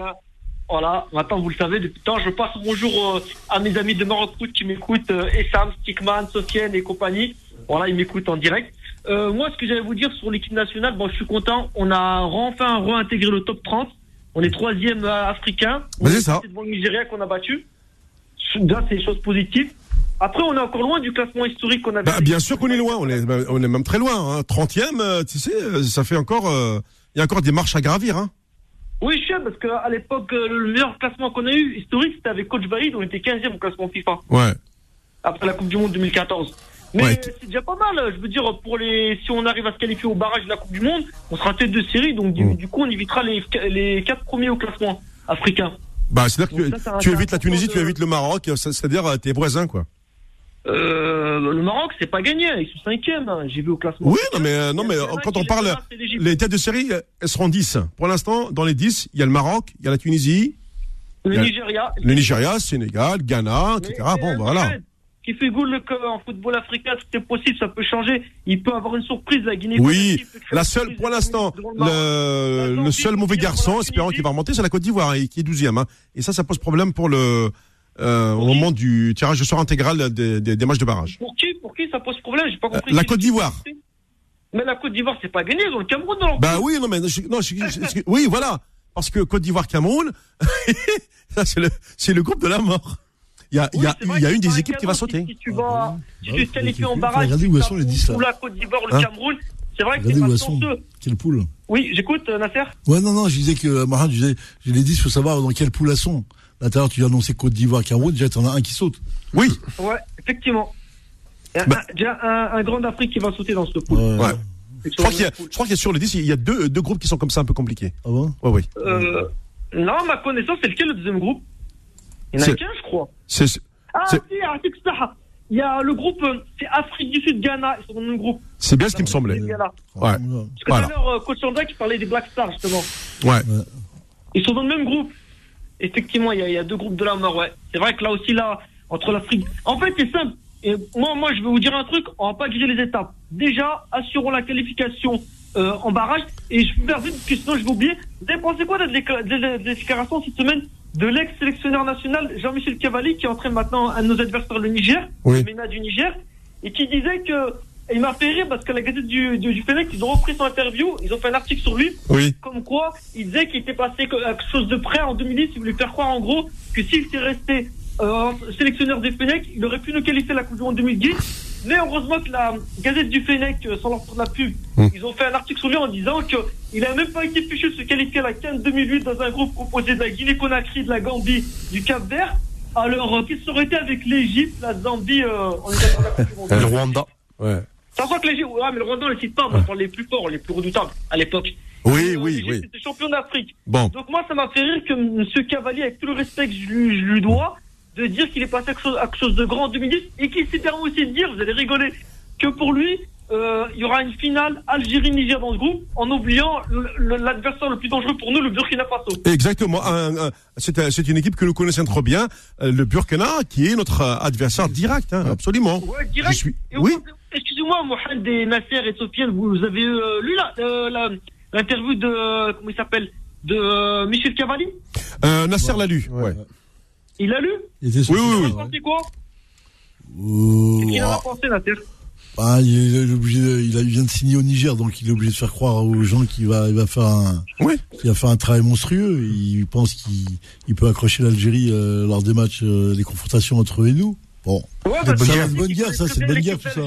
Voilà, maintenant vous le savez, depuis le temps, je passe bonjour euh, à mes amis de Maroc Foot qui m'écoutent, euh, Essam, Stickman, Sofiane et compagnie. Voilà, ils m'écoutent en direct. Euh, moi, ce que j'allais vous dire sur l'équipe nationale, bon, je suis content. On a enfin réintégré le top 30. On est troisième africain. Bah, c'est est ça. devant le Nigeria qu'on a battu. Déjà, c'est des choses positives. Après, on est encore loin du classement historique qu'on avait. Bah, bien sûr qu'on est loin, on est, on est même très loin. Hein. 30e, euh, tu sais, euh, ça fait encore. euh, Il y a encore des marches à gravir. Hein. Oui, je sais, parce qu'à l'époque, le meilleur classement qu'on a eu historique, c'était avec Coach Vaïd. On était 15e au classement FIFA. Ouais. après la Coupe du Monde 2014. Mais Ouais. c'est déjà pas mal. Je veux dire, pour les, si on arrive à se qualifier au barrage de la Coupe du Monde, on sera tête de série. Donc, du, Mm. du coup, on évitera les, les quatre premiers au classement africain. Bah, c'est-à-dire que ça, tu évites la Tunisie, de- tu évites le Maroc, c'est- c'est-à-dire tes voisins, quoi. Euh, le Maroc, c'est pas gagné. Ils sont cinquième. hein. J'ai vu au classement. Oui, non, mais, euh, non, mais euh, quand on parle, les têtes de série, elles seront 10. Pour l'instant, dans les 10, il y a le Maroc, il y a la Tunisie, Le Nigeria. le Nigeria, Sénégal, Ghana, etc. Mais, Bon, voilà. Qui fait goût le en football africain, c'est possible, ça peut changer. Il peut avoir une surprise, la Guinée. Oui, la seule, pour l'instant, le seul mauvais garçon, espérant qu'il va remonter, c'est la Côte d'Ivoire, et qui est 12e. Hein. Et ça, ça pose problème pour le, euh, au moment du tirage de sort intégral des, des, des matchs de barrage. Pour qui, pour qui ça pose problème? J'ai pas compris. Euh, la Côte d'Ivoire. Mais la Côte d'Ivoire, c'est pas gagné. Ils ont le Cameroun dans leur Bah oui, non, mais je- non, je- je- excuse- oui, voilà, parce que Côte d'Ivoire, Cameroun, *laughs* ça c'est le, c'est le groupe de la mort. Il y a, il y a, Oui, c'est il y a que une c'est des équipes qui va sauter. Si, si tu vas, si tu Ouais, te qualifies en barrage, regarder où sont les 10 là. ou la Côte d'Ivoire, le Hein Cameroun, c'est vrai que Regardez c'est où pas sont. Quelle poule Oui, j'écoute, euh, Nasser. Ouais, non, non, je disais que, Marin, je disais, les 10, faut savoir dans quelle poule elles sont. Là, tout à l'heure, tu as annoncé Côte d'Ivoire, Cameroun, déjà, t'en as un qui saute. Oui, Ouais, effectivement. Il y a Bah. un- déjà un, un grand d'Afrique qui va sauter dans ce pool. Ouais. ouais. Je crois qu'il y a, je crois qu'il y a sur les 10, il y a deux, deux groupes qui sont comme ça un peu compliqués. Ah bon? Ouais, oui. Euh, non, ma connaissance, c'est lequel le deuxième groupe? Il y en a C'est- qu'un, je crois. C'est, c'est- Ah, c'est- si, Artik Saha. Il y a le groupe, c'est Afrique du Sud, Ghana, ils sont dans le même groupe. c'est bien ce qui me semblait. Ouais. Parce que Voilà. tout à l'heure, euh, coach Sandra qui parlait des Black Stars, justement. Ouais. Ils sont dans le même groupe. Effectivement, il y, a- il y a deux groupes de la mort, ouais. C'est vrai que là aussi, là, entre l'Afrique. En fait, c'est simple. Et moi, moi, je vais vous dire un truc, on va pas griller les étapes. Déjà, assurons la qualification euh, en barrage. Et je vais faire vite, parce que sinon je vais oublier. Vous avez pensé quoi des décla- des- des déclarations cette semaine de l'ex-sélectionneur national Jean-Michel Cavalli, qui entraîne maintenant un de nos adversaires, le Niger, Oui. le MENA du Niger, et qui disait que. Et il m'a fait rire parce que la gazette du, du, du Fennec, ils ont repris son interview, ils ont fait un article sur lui, Oui. comme quoi il disait qu'il était passé à quelque chose de près en 2010, il voulait faire croire en gros? Que s'il était resté euh, sélectionneur des Fennec, il aurait pu nous qualifier la Coupe du Monde 2010. Mais heureusement que la Gazette du Fennec, euh, sans leur de la pub, Mm. ils ont fait un article sur lui en disant qu'il n'a même pas été fichu de se qualifier à la Cannes 2008 dans un groupe composé de la Guinée-Conakry, de la Gambie, du Cap-Vert. Alors, euh, qu'est-ce que ça aurait été avec l'Égypte, la Zambie, euh, en étant dans la Coupe du Monde? Le Rwanda. Ouais. Voit que l'Égypte, ouais, mais le Rwanda, on le cite pas, moi, parle les plus forts, les plus redoutables à l'époque. Oui, Euh, oui, oui. était champion d'Afrique. Bon. Donc moi, ça m'a fait rire que M. Cavalier, avec tout le respect que je lui, je lui dois, de dire qu'il est passé à quelque, chose, à quelque chose de grand en 2010 et qu'il s'est permis aussi de dire, vous allez rigoler, que pour lui, euh, il y aura une finale Algérie-Niger dans ce groupe en oubliant l'adversaire le plus dangereux pour nous, le Burkina Faso. Exactement. C'est un- c'est une équipe que nous connaissons trop bien, euh, le Burkina, qui est notre euh, adversaire direct, hein, absolument. Ouais, direct. Je suis. Et Oui. Excusez-moi, Mohamed et Nasser et Sofiane, vous avez euh, lu la- euh, la- l'interview de, euh, comment il s'appelle, de euh, Michel Cavalli Euh, Nasser l'a lu. Ouais. Il a lu Il était sur Oui, oui, oui. Quoi Qu'est-ce qu'il en a pensé, Nasser Ah, il, est obligé de- il, a- il vient de signer au Niger, donc il est obligé de faire croire aux gens qu'il va, il va faire un, Oui. va faire un travail monstrueux. Il pense qu'il il peut accrocher l'Algérie euh, lors des matchs, euh, des confrontations entre eux et nous. Bon, Ouais, C'est bonne guerre, a dit bonne guerre, ça, c'est bien bonne guerre, tout ça.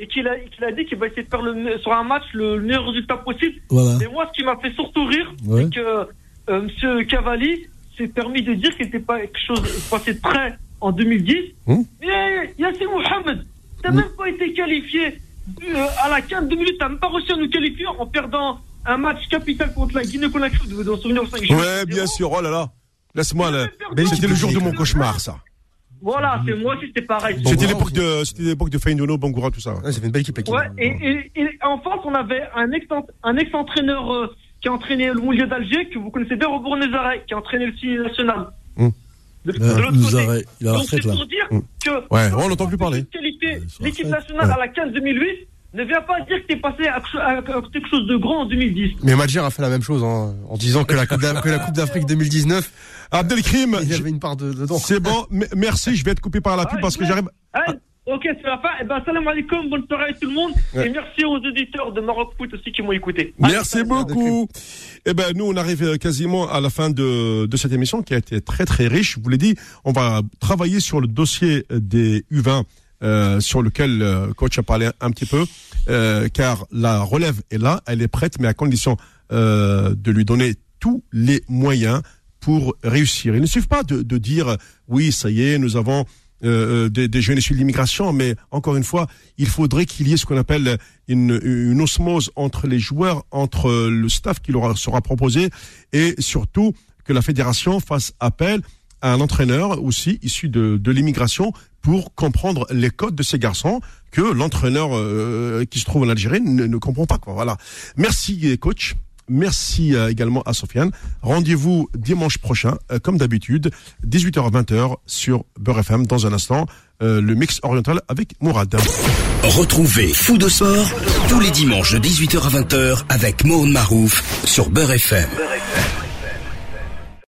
Et qu'il a, qu'il a dit qu'il va essayer de faire le, sur un match le meilleur résultat possible. voilà. Mais moi, ce qui m'a fait surtout rire, Ouais. c'est que euh, Monsieur Cavalli s'est permis de dire qu'il n'était pas quelque chose passé de près en 2010. Hum. Mais Yassine Mohamed, t'as même pas été qualifié euh, à la CAN 2008, t'as même pas réussi à nous qualifier en perdant un match capital contre la Guinée-Conakry. Vous vous en souvenir au 5 juillet. Ouais, bien sûr. Oh là là. Laisse-moi. là. C'était le jour de mon cauchemar, ça. Voilà, c'est moi aussi, c'était pareil. C'était l'époque de, c'était l'époque de Feindono, Bangoura, tout ça. Ouais, fait une belle équipe. Ouais, et, et, et en France, on avait un ex- un ex-entraîneur euh, qui a entraîné le Moulier d'Alger, que vous connaissez bien, Robert qui a entraîné le Cine national. Hum. De, de l'autre nous côté. Il a Donc c'est pour dire Hum. que Ouais, on n'entend plus parler. l'équipe nationale Ouais. à la 15 2008 ne vient pas dire que t'es passé à, à- à quelque chose de grand en 2010. Mais Madjer a fait la même chose hein, en disant que la Coupe d'Afrique 2019, Abdelkrim, avait une part de, dedans. c'est bon. Merci. Je vais être coupé par la pub Ah, parce que j'arrive. Hein ok, c'est la fin. Eh ben, salam alaikum, bonne soirée à tout le monde. Ouais. Et merci aux auditeurs de Maroc Foot aussi qui m'ont écouté. Merci beaucoup. Eh ben, nous, on arrive euh, quasiment à la fin de, de cette émission qui a été très très riche. Je vous l'ai dit, on va travailler sur le dossier des U20 euh, sur lequel le coach a parlé un petit peu, euh, car la relève est là, elle est prête, mais à condition euh, de lui donner tous les moyens pour réussir. Il ne suffit pas de, de dire oui, ça y est, nous avons euh, euh, des, des jeunes issus de l'immigration, mais encore une fois, il faudrait qu'il y ait ce qu'on appelle une, une osmose entre les joueurs, entre le staff qui leur sera proposé, et surtout que la fédération fasse appel à un entraîneur aussi issu de, de l'immigration pour comprendre les codes de ces garçons que l'entraîneur euh, qui se trouve en Algérie ne, ne comprend pas. Quoi. Voilà. Merci coach. Merci euh, également à Sofiane. Rendez-vous dimanche prochain, euh, comme d'habitude, 18h à 20h sur Beurre FM. Dans un instant, euh, le mix oriental avec Mourad. Retrouvez Fou de Sport tous les dimanches de 18h à 20h avec Mohamed Marouf sur Beurre FM.